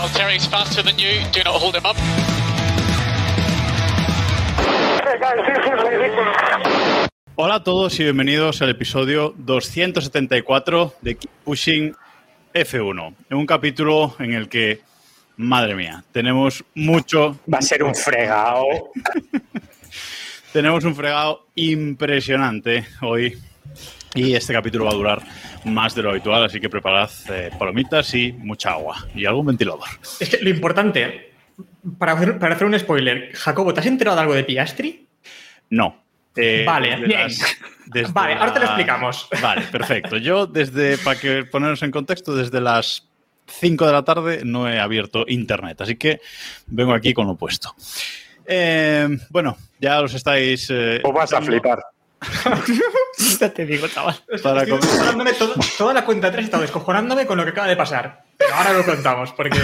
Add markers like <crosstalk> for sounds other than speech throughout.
Valtteri's faster than you. Do not hold him up. Hey guys, this is ridiculous. Hola a todos y bienvenidos al episodio 274 de Keep Pushing F1. En un capítulo en el que, madre mía, tenemos mucho, Va a ser un fregado. <laughs> tenemos un fregado impresionante hoy y este capítulo va a durar más de lo habitual, así que preparad eh, palomitas y mucha agua y algún ventilador. Es que lo importante, para hacer, para hacer un spoiler, Jacobo, ¿te has enterado de algo de Piastri? No. Eh, Vale, desde bien. desde <laughs> Vale, ahora te lo explicamos. Vale, perfecto. Yo desde, para que ponernos en contexto, desde las 5 de la tarde no he abierto internet, así que vengo aquí con lo puesto. Eh, bueno, ya os estáis... eh, O vas a flipar. <laughs> Ya te digo, chaval. Para Estoy descojonándome todo- toda la cuenta 3 he estado descojonándome con lo que acaba de pasar. Pero ahora lo contamos, porque.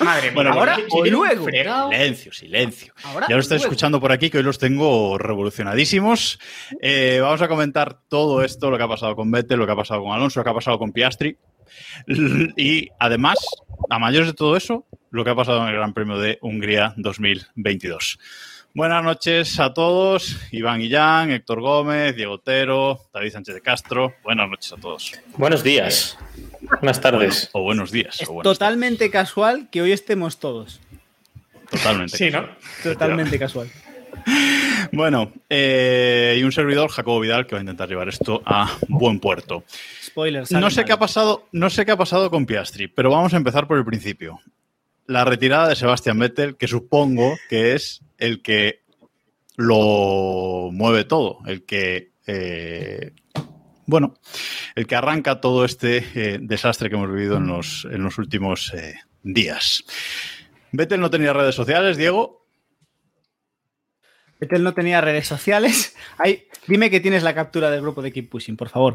Madre mía, Bueno, ahora porque- o si luego. Silencio, silencio. Ahora ya lo estáis escuchando por aquí, que hoy los tengo revolucionadísimos. Eh, vamos a comentar todo esto, lo que ha pasado con Vettel, lo que ha pasado con Alonso, lo que ha pasado con Piastri. Y además, a mayores de todo eso, lo que ha pasado en el Gran Premio de Hungría 2022. Buenas noches a todos. Iván Guillán, Héctor Gómez, Diego Otero, David Sánchez de Castro. Buenas noches a todos. Buenos días. Buenas tardes. O buenos días. Es o buenas totalmente casual que hoy estemos todos. Totalmente. Sí, ¿no? Totalmente casual. Bueno, eh, y un servidor, Jacobo Vidal, que va a intentar llevar esto a buen puerto. Spoilers. No sé qué ha pasado, no sé qué ha pasado con Piastri, pero vamos a empezar por el principio. La retirada de Sebastian Vettel, que supongo que es el que lo mueve todo, el que eh, bueno, el que arranca todo este eh, desastre que hemos vivido en los, en los últimos eh, días. Vettel no tenía redes sociales, Diego. Vettel no tenía redes sociales. <laughs> Ay, dime que tienes la captura del grupo de Keep Pushing, por favor.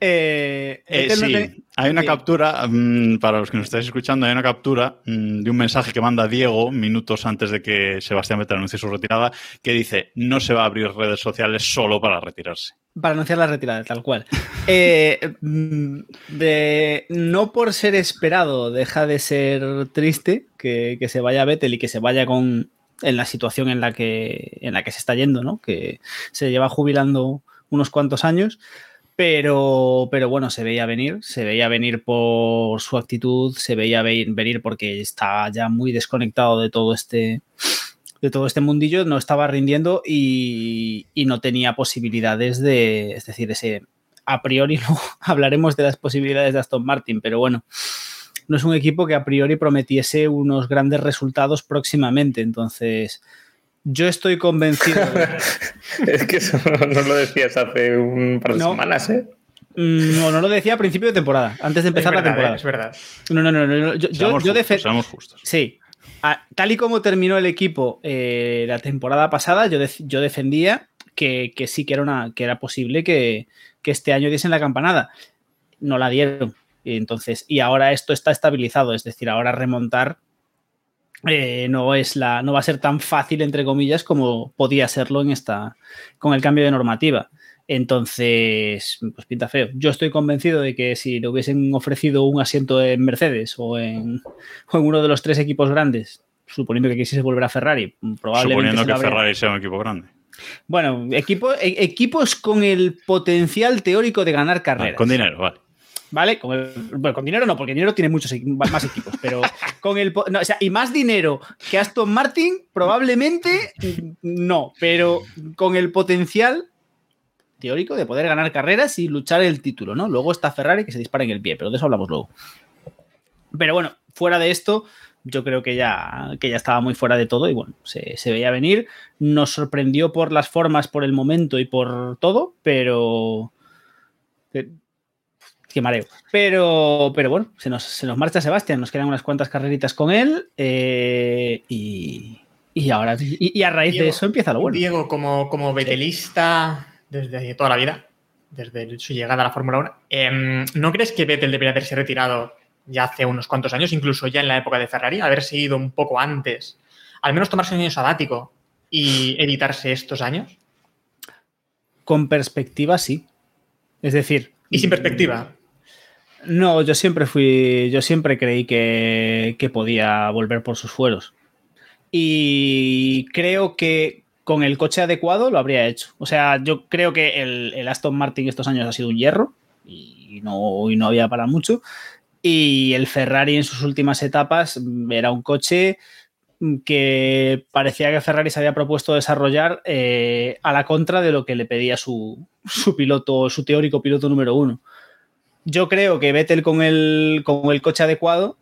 Eh, Eh, no sí, ten- hay una Sí. captura, mm, para los que nos estáis escuchando, hay una captura mm, de un mensaje que manda Diego minutos antes de que Sebastián Vettel anuncie su retirada, que dice, no se va a abrir redes sociales solo para retirarse. Para anunciar la retirada, tal cual. Eh, mm, de- no por ser esperado, deja de ser triste que, que se vaya Vettel y que se vaya con en la situación en la que en la que se está yendo, ¿no? Que se lleva jubilando unos cuantos años, pero, pero bueno, se veía venir, se veía venir por su actitud, se veía ve- venir porque está ya muy desconectado de todo este de todo este mundillo, no estaba rindiendo y, y no tenía posibilidades de, es decir, ese a priori no <laughs> hablaremos de las posibilidades de Aston Martin, pero bueno, no es un equipo que a priori prometiese unos grandes resultados próximamente, entonces yo estoy convencido. de- <laughs> Es que eso no lo decías hace un par de No. semanas, ¿eh? Mm, no, no lo decía a principio de temporada, antes de empezar verdad, la temporada. eh, es verdad. No, no, no, no, yo, yo, Seamos yo justos, defe- seamos justos. Sí. A- tal y como terminó el equipo eh, la temporada pasada, yo, yo defendía que, que sí que era, una, que era posible que, que este año diesen la campanada. No la dieron. Y entonces, y ahora esto está estabilizado, es decir, ahora remontar eh, no, es la, no va a ser tan fácil, entre comillas, como podía serlo en esta, con el cambio de normativa. Entonces, pues pinta feo. Yo estoy convencido de que si le hubiesen ofrecido un asiento en Mercedes o en, o en uno de los tres equipos grandes, suponiendo que quisiese volver a Ferrari, probablemente. Suponiendo que Ferrari sea un equipo grande. Bueno, equipo, e- equipos con el potencial teórico de ganar Ah, carreras. con dinero, vale. ¿Vale? Con, el- bueno, con dinero no, porque dinero tiene muchos más equipos, pero <laughs> con el. no, o sea, y más dinero que Aston Martin, probablemente no, pero con el potencial teórico de poder ganar carreras y luchar el título, ¿no? Luego está Ferrari que se dispara en el pie, pero de eso hablamos luego. Pero bueno, fuera de esto, yo creo que ya, que ya estaba muy fuera de todo y bueno, se, se veía venir. Nos sorprendió por las formas, por el momento y por todo, pero. Qué mareo. Pero, pero bueno, se nos, se nos marcha Sebastián, nos quedan unas cuantas carreritas con él eh, y, y ahora y, y a raíz Diego, de eso empieza lo bueno. Diego, como, como betelista desde toda la vida, desde su llegada a la Fórmula 1, em, ¿no crees que Vettel debería haberse retirado ya hace unos cuantos años, incluso ya en la época de Ferrari, haberse ido un poco antes, al menos tomarse un año sabático y evitarse estos años? Con perspectiva, sí. Es decir. ¿Y sin perspectiva? No, yo siempre fui. Yo siempre creí que, que podía volver por sus fueros. Y creo que con el coche adecuado lo habría hecho. O sea, yo creo que el, el Aston Martin estos años ha sido un hierro y no, y no había para mucho. Y el Ferrari en sus últimas etapas era un coche que parecía que Ferrari se había propuesto desarrollar eh, a la contra de lo que le pedía su, su, piloto, su teórico piloto número uno. Yo creo que Vettel con el, con el coche adecuado,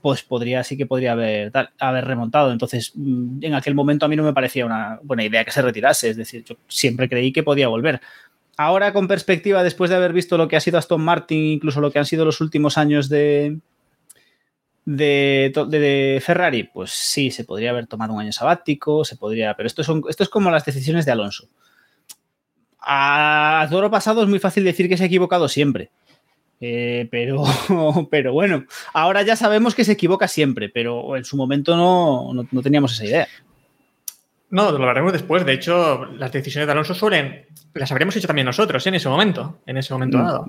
pues podría, sí que podría haber, haber remontado. Entonces, en aquel momento a mí no me parecía una buena idea que se retirase. Es decir, yo siempre creí que podía volver. Ahora, con perspectiva, después de haber visto lo que ha sido Aston Martin, incluso lo que han sido los últimos años de, de, Ferrari, pues sí, se podría haber tomado un año sabático, se podría, pero esto, son, esto es como las decisiones de Alonso. A toro pasado es muy fácil decir que se ha equivocado siempre. Eh, pero, <laughs> pero bueno, ahora ya sabemos que se equivoca siempre, pero en su momento no, no, no teníamos esa idea. No, lo hablaremos después. De hecho, las decisiones de Alonso suelen. Las habríamos hecho también nosotros ¿eh? en ese momento, en ese momento dado.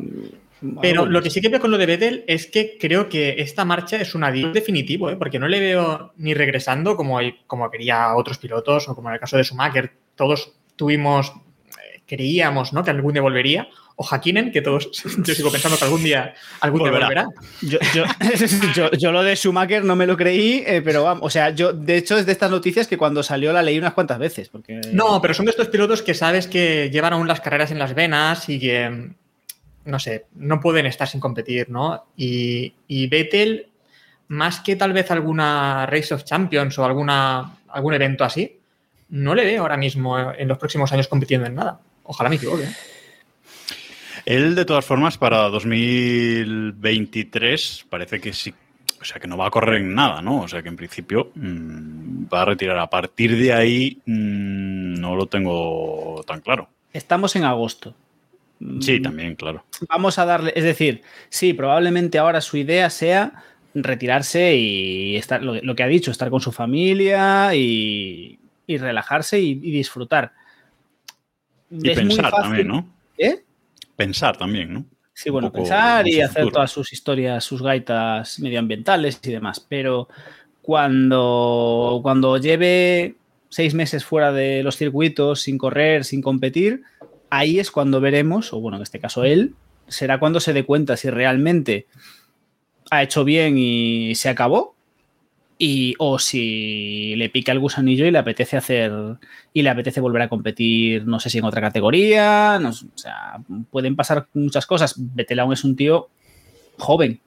Pero lo que sí que veo con lo de Vettel es que creo que esta marcha es un adiós definitivo, ¿eh? porque no le veo ni regresando como, como quería otros pilotos o como en el caso de Schumacher. Todos tuvimos, eh, creíamos ¿no? que algún día volvería. O Hakkinen, que todos, <laughs> yo sigo pensando que algún día, algún volverá. día volverá. Yo, yo, <laughs> yo, yo, lo de Schumacher no me lo creí, eh, pero vamos, o sea, yo de hecho es de estas noticias que cuando salió la leí unas cuantas veces. Porque... No, pero son de estos pilotos que sabes que llevan aún las carreras en las venas y que, no sé, no pueden estar sin competir, ¿no? Y, y Vettel, más que tal vez alguna Race of Champions o alguna, algún evento así, no le veo ahora mismo en los próximos años compitiendo en nada. Ojalá me equivoque. Él, de todas formas, para 2023 parece que sí. O sea, que no va a correr en nada, ¿no? O sea, que en principio mmm, va a retirar. A partir de ahí mmm, no lo tengo tan claro. Estamos en agosto. Sí, también, claro. Vamos a darle, es decir, sí, probablemente ahora su idea sea retirarse y estar, lo, lo que ha dicho, estar con su familia y, y relajarse y, y disfrutar. Y es pensar también, ¿no? ¿Eh? Pensar también, ¿no? Sí, bueno, pensar y hacer todas sus historias, sus gaitas medioambientales y demás. Pero cuando, cuando lleve seis meses fuera de los circuitos, sin correr, sin competir, ahí es cuando veremos, o bueno, en este caso él, será cuando se dé cuenta si realmente ha hecho bien y se acabó, y, o si le pica el gusanillo y le apetece hacer y le apetece volver a competir, no sé si en otra categoría, no, o sea, pueden pasar muchas cosas. Betelón es un tío joven.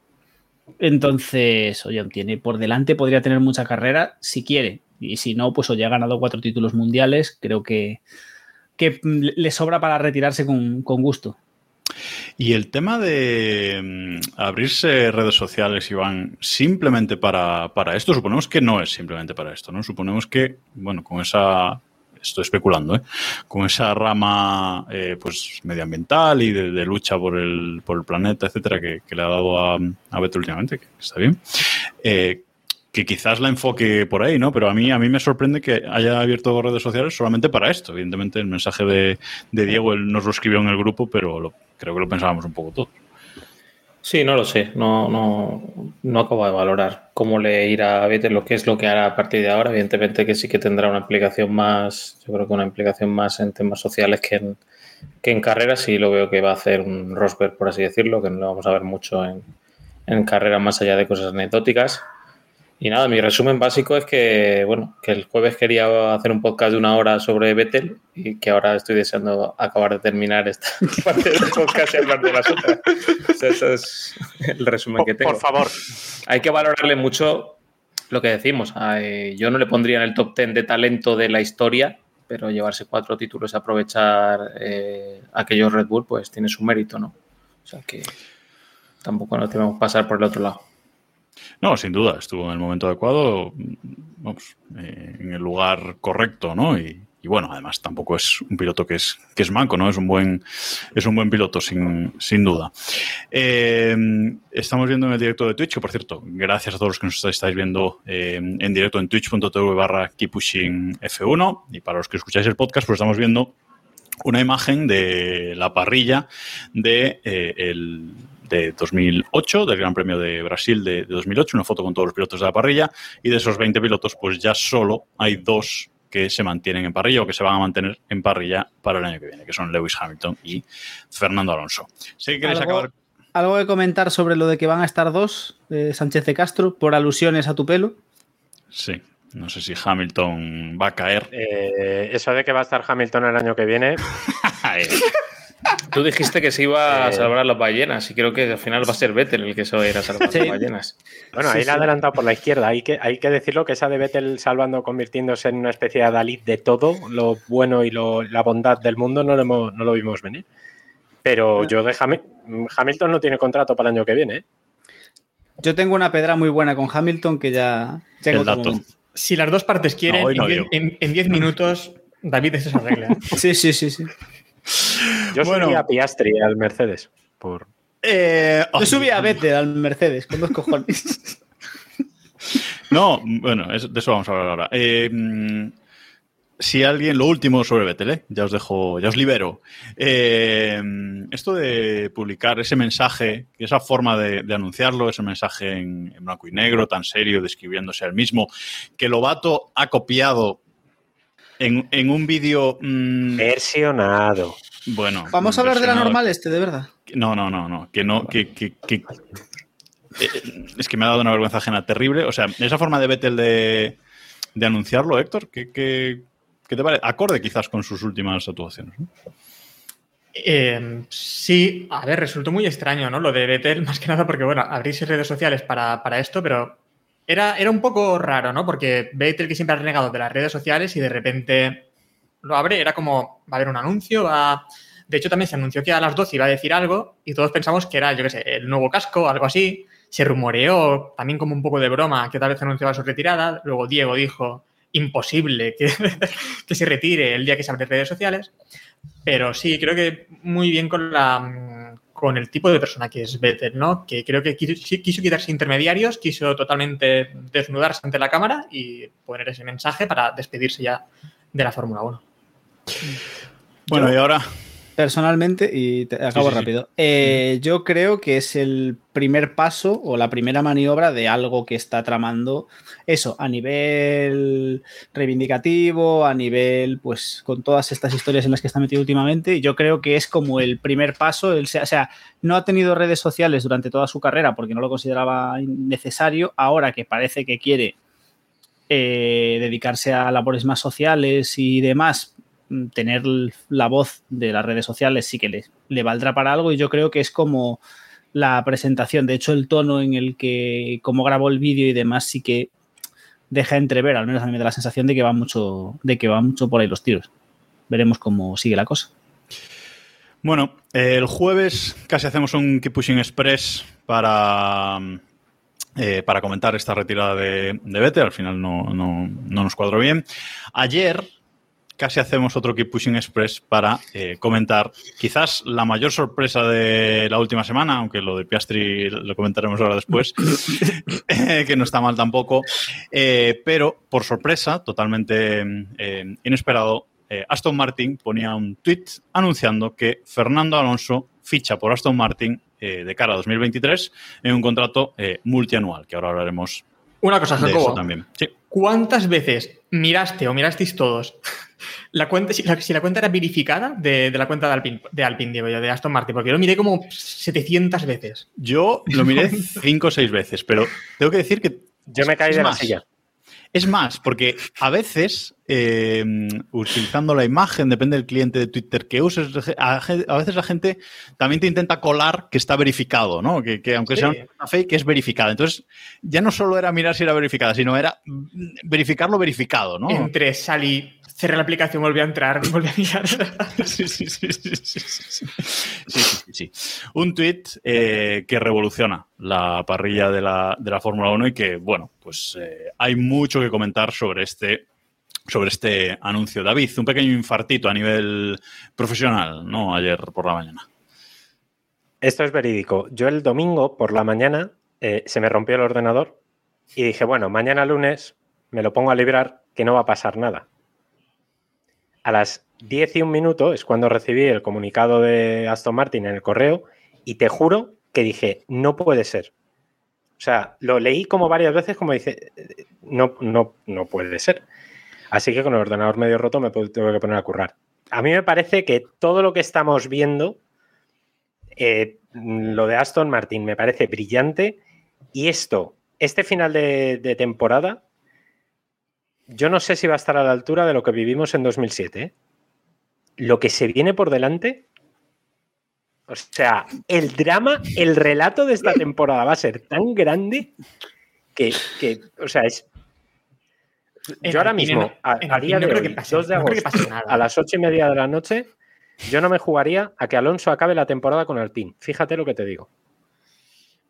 Entonces, oye, tiene por delante, podría tener mucha carrera si quiere. Y si no, pues oye, ha ganado cuatro títulos mundiales. Creo que, que le sobra para retirarse con, con gusto. Y el tema de mm, abrirse redes sociales, Iván, simplemente para, para, esto, suponemos que no es simplemente para esto, ¿no? Suponemos que, bueno, con esa, estoy especulando, ¿eh? con esa rama eh, pues medioambiental y de, lucha por el, por el planeta, etcétera, que, que le ha dado a, a Beto últimamente, que está bien, eh, que quizás la enfoque por ahí, ¿no? Pero a mí, a mí me sorprende que haya abierto redes sociales solamente para esto. Evidentemente, el mensaje de, de Diego, él nos lo escribió en el grupo, pero lo, creo que lo pensábamos un poco todos. Sí, no lo sé. No, no, no acabo de valorar cómo le irá a Vettel lo que es lo que hará a partir de ahora. Evidentemente que sí que tendrá una implicación más, yo creo que una implicación más en temas sociales que en, que en carreras. Sí lo veo que va a hacer un Rosberg, por así decirlo, que no lo vamos a ver mucho en, en carreras más allá de cosas anecdóticas. Y nada, mi resumen básico es que, bueno, que el jueves quería hacer un podcast de una hora sobre Vettel y que ahora estoy deseando acabar de terminar esta <laughs> parte del podcast y hablar de las otras. O sea, ese es el resumen que tengo. Por favor. Hay que valorarle mucho lo que decimos. Yo no le pondría en el top 10 de talento de la historia, pero llevarse cuatro títulos y aprovechar eh, aquellos Red Bull, pues tiene su mérito, ¿no? O sea que... Tampoco nos tenemos que pasar por el otro lado. No, sin duda, estuvo en el momento adecuado, vamos, eh, en el lugar correcto, ¿no? Y, bueno, además tampoco es un piloto que es, que es manco, ¿no? Es un buen, es un buen piloto, sin, sin duda. Eh, estamos viendo en el directo de Twitch, que por cierto, gracias a todos los que nos estáis viendo eh, en directo en twitch.tv barra F1 y para los que escucháis el podcast, pues estamos viendo una imagen de la parrilla de el de 2008, del Gran Premio de Brasil de, de, 2008, una foto con todos los pilotos de la parrilla, y de esos 20 pilotos, pues ya solo hay dos que se mantienen en parrilla o que se van a mantener en parrilla para el año que viene, que son Lewis Hamilton y Fernando Alonso. Sé que queréis ¿Algo, acabar. ¿Algo que comentar sobre lo de que van a estar dos, eh, Sánchez de Castro, por alusiones a tu pelo? Sí, no sé si Hamilton va a caer. Eh, eso de que va a estar Hamilton el año que viene. <laughs> <laughs> Tú dijiste que se iba a salvar a las ballenas y creo que al final va a ser Vettel el que se va a ir a salvar sí. las ballenas. Bueno, ahí sí, le ha sí. adelantado por la izquierda. Hay que, hay que decirlo que esa de Vettel salvando, convirtiéndose en una especie de Dalit de todo, lo bueno y lo, la bondad del mundo, no lo, hemos, no lo vimos venir. Pero yo de Ham Hamilton no tiene contrato para el año que viene. ¿eh? Yo tengo una pedra muy buena con Hamilton que ya... El dato. Si las dos partes quieren, no, no, en 10 minutos David es esa regla. Sí, sí, sí, sí. Yo bueno, subí a Piastri al Mercedes. Por... Eh, Yo subí a Vettel al Mercedes con dos cojones. <laughs> No, bueno, es, de eso vamos a hablar ahora. Eh, si alguien, lo último sobre Vettel, ¿eh? ya os dejo, ya os libero. Eh, esto de publicar ese mensaje, esa forma de, de anunciarlo, ese mensaje en, en, blanco y negro, tan serio, describiéndose al mismo, que Lobato ha copiado en, en un vídeo. Mmm, Versionado. Bueno. Vamos a hablar de la normal este, de verdad. No, no, no, no. Que no, que, que, que es que me ha dado una vergüenza ajena terrible. O sea, esa forma de Vettel de, de anunciarlo, Héctor, ¿qué, qué, qué te parece? Acorde quizás con sus últimas actuaciones. ¿no? Eh, sí, a ver, resultó muy extraño, ¿no? Lo de Vettel, <laughs> más que nada porque, bueno, abrís redes sociales para, para esto, pero era, era un poco raro, ¿no? Porque Vettel, que siempre ha renegado de las redes sociales y de repente lo abre, era como, va a haber un anuncio, va... De hecho, también se anunció que a las 12 iba a decir algo y todos pensamos que era, yo qué sé, el nuevo casco algo así. Se rumoreó también como un poco de broma que tal vez anunciaba su retirada. Luego Diego dijo, imposible que, <laughs> que se retire el día que se abren redes sociales. Pero sí, creo que muy bien con la con el tipo de persona que es Vettel, ¿no? Que creo que quiso, quitarse intermediarios, quiso totalmente desnudarse ante la cámara y poner ese mensaje para despedirse ya de la Fórmula 1. Bueno, y ahora. Personalmente, y te acabo sí, sí, rápido, sí. Eh, yo creo que es el primer paso o la primera maniobra de algo que está tramando eso, a nivel reivindicativo, a nivel, pues, con todas estas historias en las que está metido últimamente, yo creo que es como el primer paso, el, o sea, no ha tenido redes sociales durante toda su carrera porque no lo consideraba necesario, ahora que parece que quiere eh, dedicarse a labores más sociales y demás, tener la voz de las redes sociales sí que le, valdrá para algo y yo creo que es como la presentación. De hecho, el tono en el que, como grabó el vídeo y demás, sí que deja entrever, al menos a mí me da la sensación de que va mucho, de que va mucho por ahí los tiros. Veremos cómo sigue la cosa. Bueno, el jueves casi hacemos un Keep Pushing Express para, eh, para comentar esta retirada de, de. Al final no, no, no nos cuadró bien. Ayer casi hacemos otro Keep Pushing Express para eh, comentar quizás la mayor sorpresa de la última semana, aunque lo de Piastri lo comentaremos ahora después, <laughs> eh, que no está mal tampoco, eh, pero por sorpresa, totalmente eh, inesperado, Aston Martin ponía un tweet anunciando que Fernando Alonso ficha por Aston Martin de cara a 2023 en un contrato multianual, que ahora hablaremos una cosa, Jacobo. También. Sí. ¿Cuántas veces miraste o mirasteis todos <laughs> la cuenta, si la, si la cuenta era verificada de, de, la cuenta de Alpine, de Alpine, digo yo, de Aston Martin? Porque yo lo miré como 700 veces. Yo lo miré <laughs> 5 o 6 veces, pero tengo que decir que. Yo me caí de más. la silla. Es más, porque a veces, eh, utilizando la imagen, depende del cliente de Twitter que uses, a, a, veces la gente también te intenta colar que está verificado, ¿no? Que, que aunque sí. sea una fake, es verificada. Entonces, ya no solo era mirar si era verificada, sino era verificarlo verificado, ¿no? Entre Sally cerré la aplicación, volví a entrar, <laughs> volví a mirar. Sí, sí, sí, sí, sí, sí. Sí, sí, sí. Un tweet que revoluciona la parrilla de la, de la Fórmula 1 y que, bueno, pues eh, hay mucho que comentar sobre este sobre este anuncio. David, un pequeño infartito a nivel profesional, ¿no? Ayer por la mañana. Esto es verídico. Yo el domingo por la mañana eh, se me rompió el ordenador y dije, bueno, mañana lunes me lo pongo a librar que no va a pasar nada. A las 10 y un minuto es cuando recibí el comunicado de Aston Martin en el correo y te juro que dije, no puede ser. O sea, lo leí como varias veces como dice, no, no, no puede ser. Así que con el ordenador medio roto me tengo que poner a currar. A mí me parece que todo lo que estamos viendo, eh, lo de Aston Martin me parece brillante y esto, este final de, temporada, yo no sé si va a estar a la altura de lo que vivimos en 2007. ¿eh? Lo que se viene por delante, o sea, el drama, el relato de esta temporada va a ser tan grande que, que o sea, es yo ahora mismo, a, día de hoy, 2 de agosto, a las ocho y media de la noche, yo no me jugaría a que Alonso acabe la temporada con Alpine. Fíjate lo que te digo.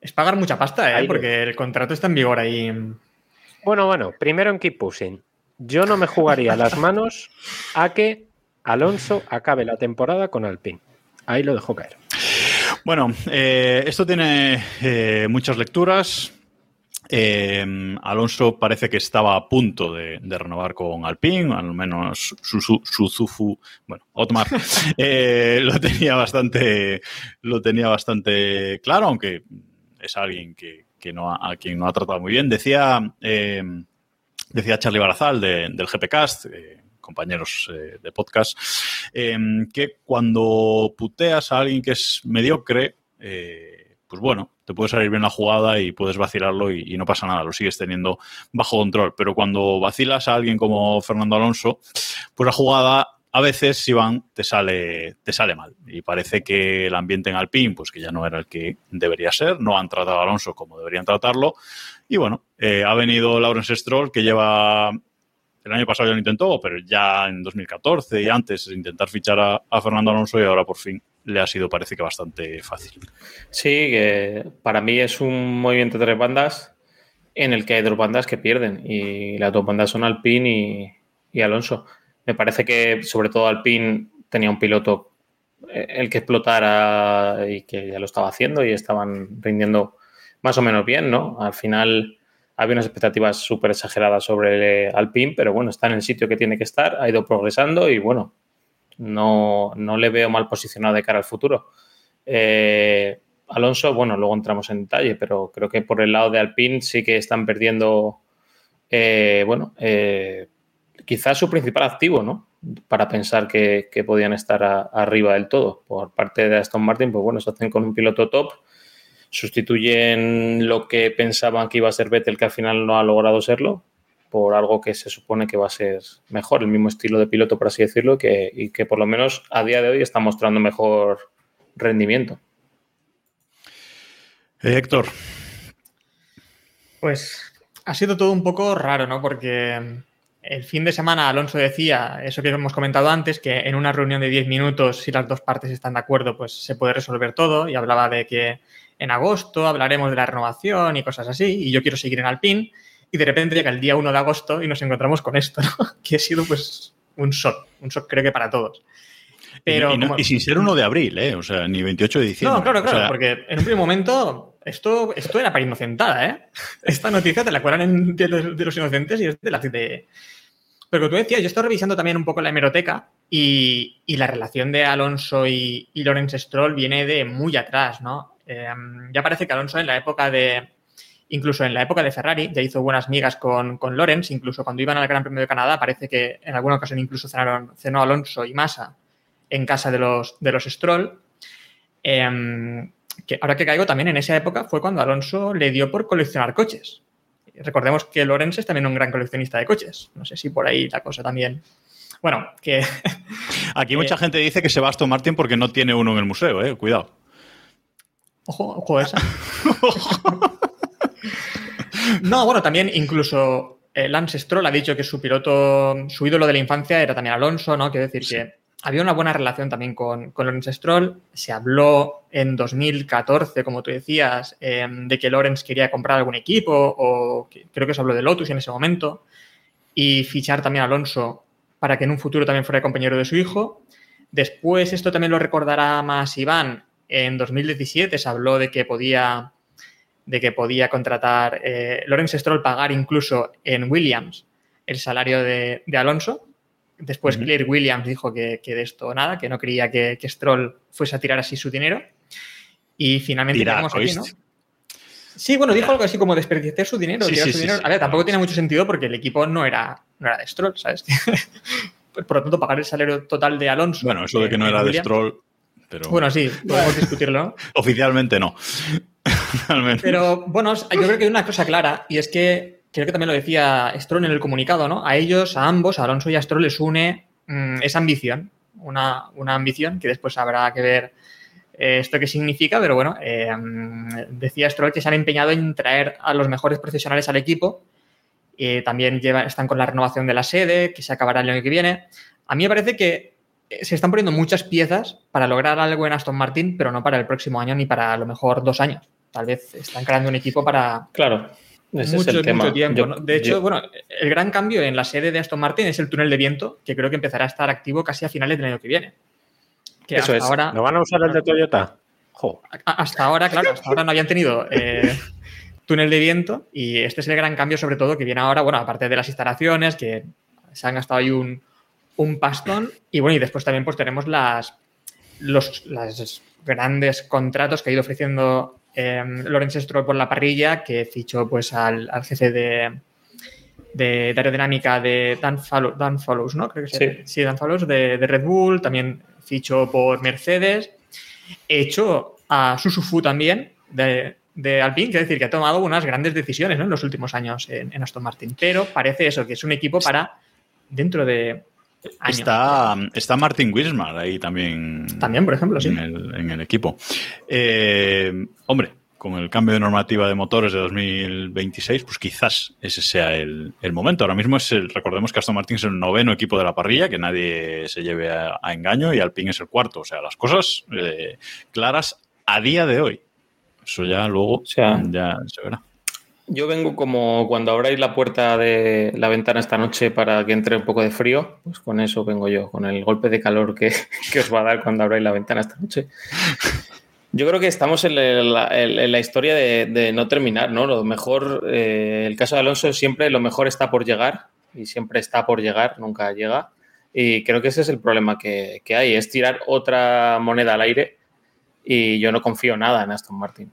Es pagar mucha pasta, ¿eh? porque el contrato está en vigor ahí. Bueno, bueno, primero en Keep Pushing. Yo no me jugaría las manos a que Alonso acabe la temporada con Alpine. Ahí lo dejo caer. Bueno, eh, esto tiene eh, muchas lecturas. Eh, Alonso parece que estaba a punto de, renovar con Alpine, al menos su, su, bueno, Otmar <laughs> lo tenía bastante, lo tenía bastante claro, aunque es alguien que, no a quien no ha tratado muy bien. Decía, decía Charlie Barazal del GPcast, compañeros de podcast, que cuando puteas a alguien que es mediocre, pues bueno, te puede salir bien la jugada y puedes vacilarlo y, no pasa nada, lo sigues teniendo bajo control. Pero cuando vacilas a alguien como Fernando Alonso, pues la jugada a veces, Iván, te sale, te sale mal. Y parece que el ambiente en Alpine, pues que ya no era el que debería ser, no han tratado a Alonso como deberían tratarlo. Y bueno, eh, ha venido Lawrence Stroll, que lleva el año pasado ya lo intentó, pero ya en 2014 y antes intentar fichar a, Fernando Alonso y ahora por fin le ha sido, parece que bastante fácil. Sí, que para mí es un movimiento de tres bandas en el que hay dos bandas que pierden y las dos bandas son Alpine y, Alonso. Me parece que sobre todo Alpine tenía un piloto eh, el que explotara y que ya lo estaba haciendo y estaban rindiendo más o menos bien, ¿no? Al final había unas expectativas súper exageradas sobre Alpine, pero bueno, está en el sitio que tiene que estar, ha ido progresando y bueno, no, le veo mal posicionado de cara al futuro. Eh, Alonso, bueno, luego entramos en detalle, pero creo que por el lado de Alpine sí que están perdiendo, eh, bueno, eh, quizás su principal activo, ¿no? Para pensar que, podían estar arriba del todo. Por parte de Aston Martin, pues bueno, se hacen con un piloto top, sustituyen lo que pensaban que iba a ser Vettel, que al final no ha logrado serlo, por algo que se supone que va a ser mejor, el mismo estilo de piloto, por así decirlo, que, y que por lo menos a día de hoy está mostrando mejor rendimiento. Eh, Héctor. Pues ha sido todo un poco raro, ¿no? Porque el fin de semana Alonso decía, eso que hemos comentado antes, que en una reunión de 10 minutos, si las dos partes están de acuerdo, pues se puede resolver todo. Y hablaba de que en agosto hablaremos de la renovación y cosas así. Y yo quiero seguir en Alpine y de repente llega el día 1 de agosto y nos encontramos con esto, ¿no? <laughs> que ha sido pues un shock, un shock creo que para todos. Pero, y, sin ser 1 de abril, ¿eh? O sea, ni 28 de diciembre. No, claro, claro, porque en un primer momento esto, esto era para inocentada, ¿eh? <laughs> Esta noticia te la cuelan de, los, inocentes y es de la... De... Pero tú decías, yo estoy revisando también un poco la hemeroteca y, la relación de Alonso y, y Lawrence Stroll viene de muy atrás, ¿no? Eh, ya parece que Alonso en la época de, Incluso en la época de Ferrari ya hizo buenas migas con, con Lorenz, incluso cuando iban al Gran Premio de Canadá parece que en alguna ocasión incluso cenaron, cenó Alonso y Massa en casa de los, de los Stroll. Em, que ahora que caigo también en esa época fue cuando Alonso le dio por coleccionar coches. Recordemos que Lorenz es también un gran coleccionista de coches. No sé si por ahí la cosa también. Bueno, que. <laughs> Aquí mucha gente dice que se va a Aston Martin porque no tiene uno en el museo, eh. Cuidado. Ojo, ojo esa. <laughs> No, bueno, también incluso eh, Lance Stroll ha dicho que su piloto, su ídolo de la infancia era también Alonso, ¿no? Quiero decir que había una buena relación también con, con Lawrence Stroll. Se habló en 2014, como tú decías, eh, de que Lawrence quería comprar algún equipo, o creo que se habló de Lotus en ese momento, y fichar también a Alonso para que en un futuro también fuera compañero de su hijo. Después, esto también lo recordará más Iván, en 2017 se habló de que podía, de que podía contratar eh, Lawrence Stroll, pagar incluso en Williams el salario de Alonso. Después Ujú. Claire Williams dijo que, que de esto nada, que no creía que, que Stroll fuese a tirar así su dinero. Y finalmente Tirar, llegamos aquí, ¿no? Sí, bueno, dijo algo así como desperdiciar su dinero. Sí, tirar sí, su sí, dinero. sí. A ver, tampoco tiene mucho sentido porque el equipo no era, no era de Stroll, ¿sabes? <laughs> Por lo tanto, pagar el salario total de Alonso. Bueno, eso de que no era de Stroll, pero Bueno, sí, <laughs> podemos discutirlo. oficialmente no. <laughs> Al menos. Pero bueno, yo creo que hay una cosa clara y es que creo que también lo decía Stroll en el comunicado, ¿no? A ellos, a ambos, a Alonso y a Stroll les une mm, esa ambición, una, una ambición que después habrá que ver eh, esto qué significa, pero bueno, eh, mm, decía Stroll que se han empeñado en traer a los mejores profesionales al equipo. Eh, también están con la renovación de la sede, que se acabará el año que viene. A mí me parece que eh, se están poniendo muchas piezas para lograr algo en Aston Martin, pero no para el próximo año ni para a lo mejor dos años. Tal vez están creando un equipo para Claro, ese mucho, es el tema. mucho tiempo. Yo- ¿no? De hecho, yo- bueno, el gran cambio en la sede de Aston Martin es el túnel de viento, que creo que empezará a estar activo casi a finales del año que viene. Que Eso hasta es. ahora ¿No van a usar el de Toyota? Jo. hasta ahora, claro, hasta ahora no habían tenido eh, túnel de viento y este es el gran cambio sobre todo que viene ahora, bueno, aparte de las instalaciones, que se han gastado ahí un, un pastón y bueno, y después también pues tenemos las, los las grandes contratos que ha ido ofreciendo eh, Lawrence Stroll por la parrilla, que fichó pues al, al jefe de, de, de aerodinámica de Dan, Follows, ¿no? Creo que Sí. sí. sí, Dan Follows de, de Red Bull, también fichó por Mercedes, hecho a Susufu también de, de Alpine, quiere decir que ha tomado unas grandes decisiones ¿no? en los últimos años en, en Aston Martin, pero parece eso, que es un equipo para dentro de Está, está Martin Wismar ahí también. También, por ejemplo, sí. En el, en el equipo. Eh, hombre, con el cambio de normativa de motores de 2026, pues quizás ese sea el, el momento. Ahora mismo es el, recordemos que Aston Martin es el noveno equipo de la parrilla, que nadie se lleve a, a engaño, y Alpine es el cuarto. O sea, las cosas eh, claras a día de hoy. Eso ya luego sea, ya se verá. Yo vengo como cuando abráis la puerta de la ventana esta noche para que entre un poco de frío, pues con eso vengo yo, con el golpe de calor que, <laughs> os va a dar cuando abráis la ventana esta noche. Yo creo que estamos en la, historia de, de, no terminar, ¿no? Lo mejor, eh, el caso de Alonso siempre lo mejor está por llegar y siempre está por llegar, nunca llega. Y creo que ese es el problema que, que hay, es tirar otra moneda al aire y yo no confío nada en Aston Martin.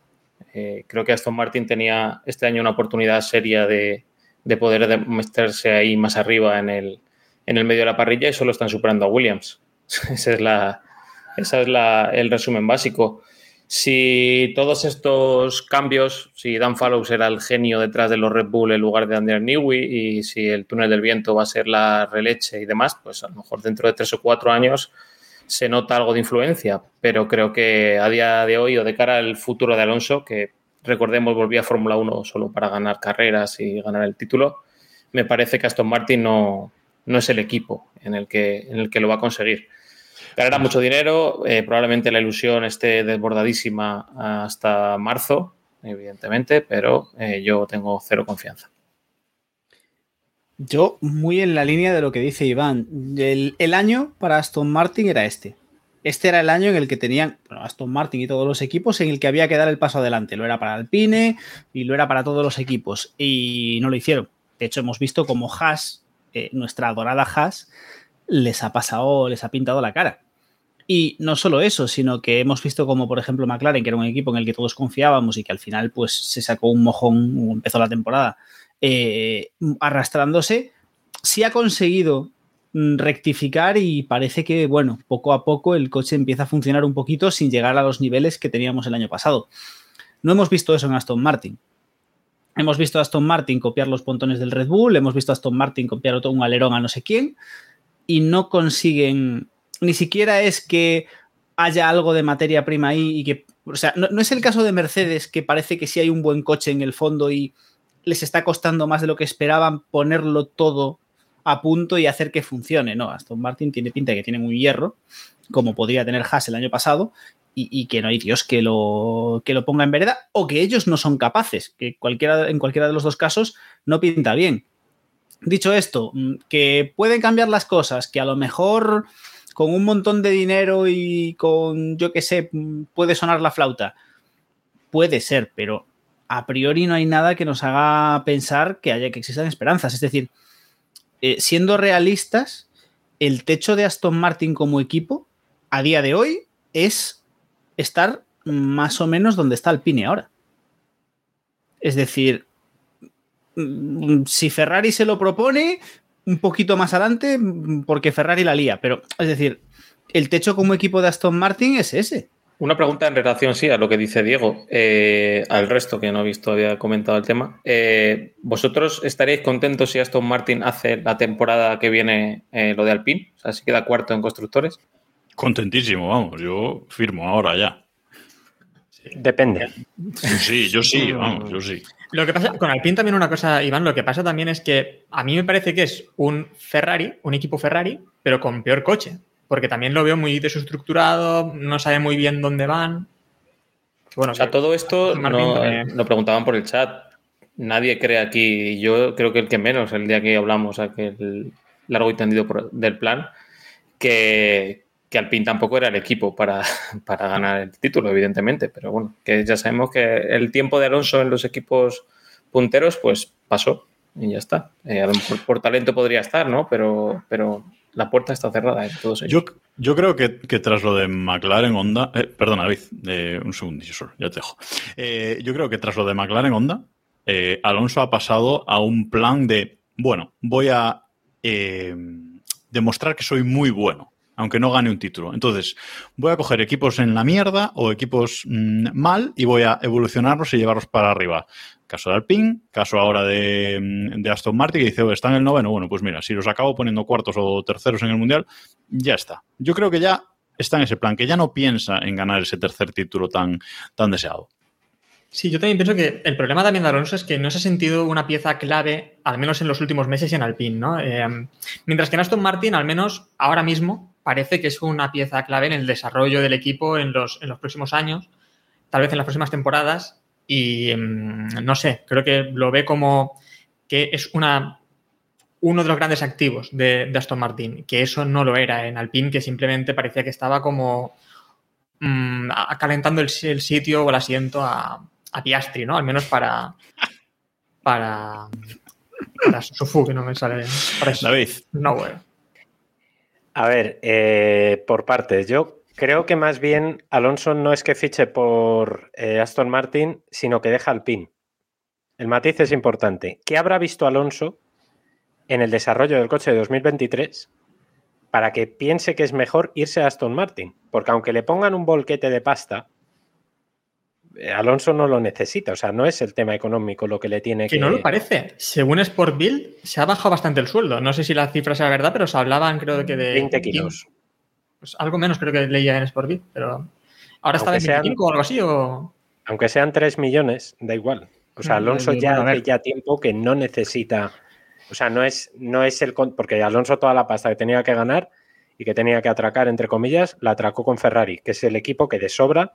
Eh, creo que Aston Martin tenía este año una oportunidad seria de, de poder meterse ahí más arriba en el, en el medio de la parrilla y solo están superando a Williams. <laughs> Ese es la, ese es la, el resumen básico. Si todos estos cambios, si Dan Fallows era el genio detrás de los Red Bull en lugar de Daniel Newey y si el túnel del viento va a ser la releche y demás, pues a lo mejor dentro de tres o cuatro años se nota algo de influencia, pero creo que a día de hoy o de cara al futuro de Alonso, que recordemos volvía a Fórmula 1 solo para ganar carreras y ganar el título, me parece que Aston Martin no, no es el equipo en el, que, en el que lo va a conseguir. Ganará mucho dinero, eh, probablemente la ilusión esté desbordadísima hasta marzo, evidentemente, pero eh, yo tengo cero confianza. Yo, muy en la línea de lo que dice Iván, el, año para Aston Martin era este. Este era el año en el que tenían Aston Martin y todos los equipos en el que había que dar el paso adelante. Lo era para Alpine y lo era para todos los equipos. Y no lo hicieron. De hecho, hemos visto como Haas, eh, nuestra adorada Haas, les ha pasado, les ha pintado la cara. Y no solo eso, sino que hemos visto como, por ejemplo, McLaren, que era un equipo en el que todos confiábamos y que al final pues se sacó un mojón, empezó la temporada eh, arrastrándose, sí ha conseguido rectificar y parece que, bueno, poco a poco el coche empieza a funcionar un poquito sin llegar a los niveles que teníamos el año pasado. No hemos visto eso en Aston Martin. Hemos visto a Aston Martin copiar los pontones del Red Bull, hemos visto a Aston Martin copiar otro, un alerón a no sé quién y no consiguen, ni siquiera es que haya algo de materia prima ahí y que, o sea, no, no es el caso de Mercedes que parece que sí hay un buen coche en el fondo y les está costando más de lo que esperaban ponerlo todo a punto y hacer que funcione. No, Aston Martin tiene pinta de que tienen un hierro, como podría tener Haas el año pasado, y, que no hay Dios que lo, que lo ponga en vereda, o que ellos no son capaces, que cualquiera, en cualquiera de los dos casos no pinta bien. Dicho esto, mm, que pueden cambiar las cosas, que a lo mejor con un montón de dinero y con, yo qué sé, mm, puede sonar la flauta. Puede ser, pero a priori no hay nada que nos haga pensar que haya que existan esperanzas. Es decir, eh, siendo realistas, el techo de Aston Martin como equipo a día de hoy es estar más o menos donde está Alpine ahora. Es decir, mm, si Ferrari se lo propone, un poquito más adelante, porque Ferrari la lía, pero es decir, el techo como equipo de Aston Martin es ese. Una pregunta en relación, sí, a lo que dice Diego, eh, al resto que no he visto, había comentado el tema. Eh, ¿Vosotros estaréis contentos si Aston Martin hace la temporada que viene eh, lo de Alpine? O sea, si queda cuarto en constructores. Contentísimo, vamos, yo firmo ahora ya. Depende. Sí, yo sí, <laughs> vamos, yo sí. Lo que pasa, con Alpine también una cosa, Iván, lo que pasa también es que a mí me parece que es un Ferrari, un equipo Ferrari, pero con peor coche porque también lo veo muy desestructurado, no sabe muy bien dónde van. Bueno, o sea, todo esto no, eh, lo preguntaban por el chat. Nadie cree aquí, yo creo que el que menos, el día que hablamos aquel largo y tendido del plan, que, que Alpine tampoco era el equipo para, <laughs> para ganar el título, evidentemente. Pero bueno, que ya sabemos que el tiempo de Alonso en los equipos punteros, pues pasó y ya está. Eh, a lo mejor por talento podría estar, ¿no? Pero, pero la puerta está cerrada. todos Yo, yo creo que, tras lo de McLaren Honda, eh, perdona David, eh, un segundillo solo, ya te dejo. Eh, yo creo que tras lo de McLaren Honda, Alonso ha pasado a un plan de, bueno, voy a demostrar que soy muy bueno, aunque no gane un título. Entonces, voy a coger equipos en la mierda o equipos mm, mal y voy a evolucionarlos y llevarlos para arriba. Caso de Alpine, caso ahora de, Aston Martin, que dice, está en el noveno. Bueno, pues mira, si los acabo poniendo cuartos o terceros en el Mundial, ya está. Yo creo que ya está en ese plan, que ya no piensa en ganar ese tercer título tan, tan deseado. Sí, yo también pienso que el problema también de Alonso es que no se ha sentido una pieza clave, al menos en los últimos meses en Alpine. Eh, mientras que en Aston Martin, al menos ahora mismo, parece que es una pieza clave en el desarrollo del equipo en los, en los próximos años, tal vez en las próximas temporadas, y mm, no sé, creo que lo ve como que es una, uno de los grandes activos de, Aston Martin, que eso no lo era en Alpine, que simplemente parecía que estaba como mm, calentando el, sitio o el asiento a, Piastri, ¿no? Al menos para, para, para Sufu, que no me sale. Para David. No, bueno. A ver, eh, por partes. Yo Creo que más bien Alonso no es que fiche por eh, Aston Martin, sino que deja al pin. El matiz es importante. ¿Qué habrá visto Alonso en el desarrollo del coche de 2023 para que piense que es mejor irse a Aston Martin? Porque aunque le pongan un bolquete de pasta, eh, Alonso no lo necesita. O sea, no es el tema económico lo que le tiene que. Que no lo parece. Según Sport Bill, se ha bajado bastante el sueldo. No sé si la cifra sea verdad, pero se hablaban, creo que de. 20 kilos. Pues algo menos creo que leía en Sportbit, pero ahora está de 25 o algo así o... Aunque sean 3 millones, da igual. O sea, Alonso ya hace ya tiempo que no necesita, o sea, no es, no es el, porque Alonso toda la pasta que tenía que ganar y que tenía que atracar, entre comillas, la atracó con Ferrari, que es el equipo que de sobra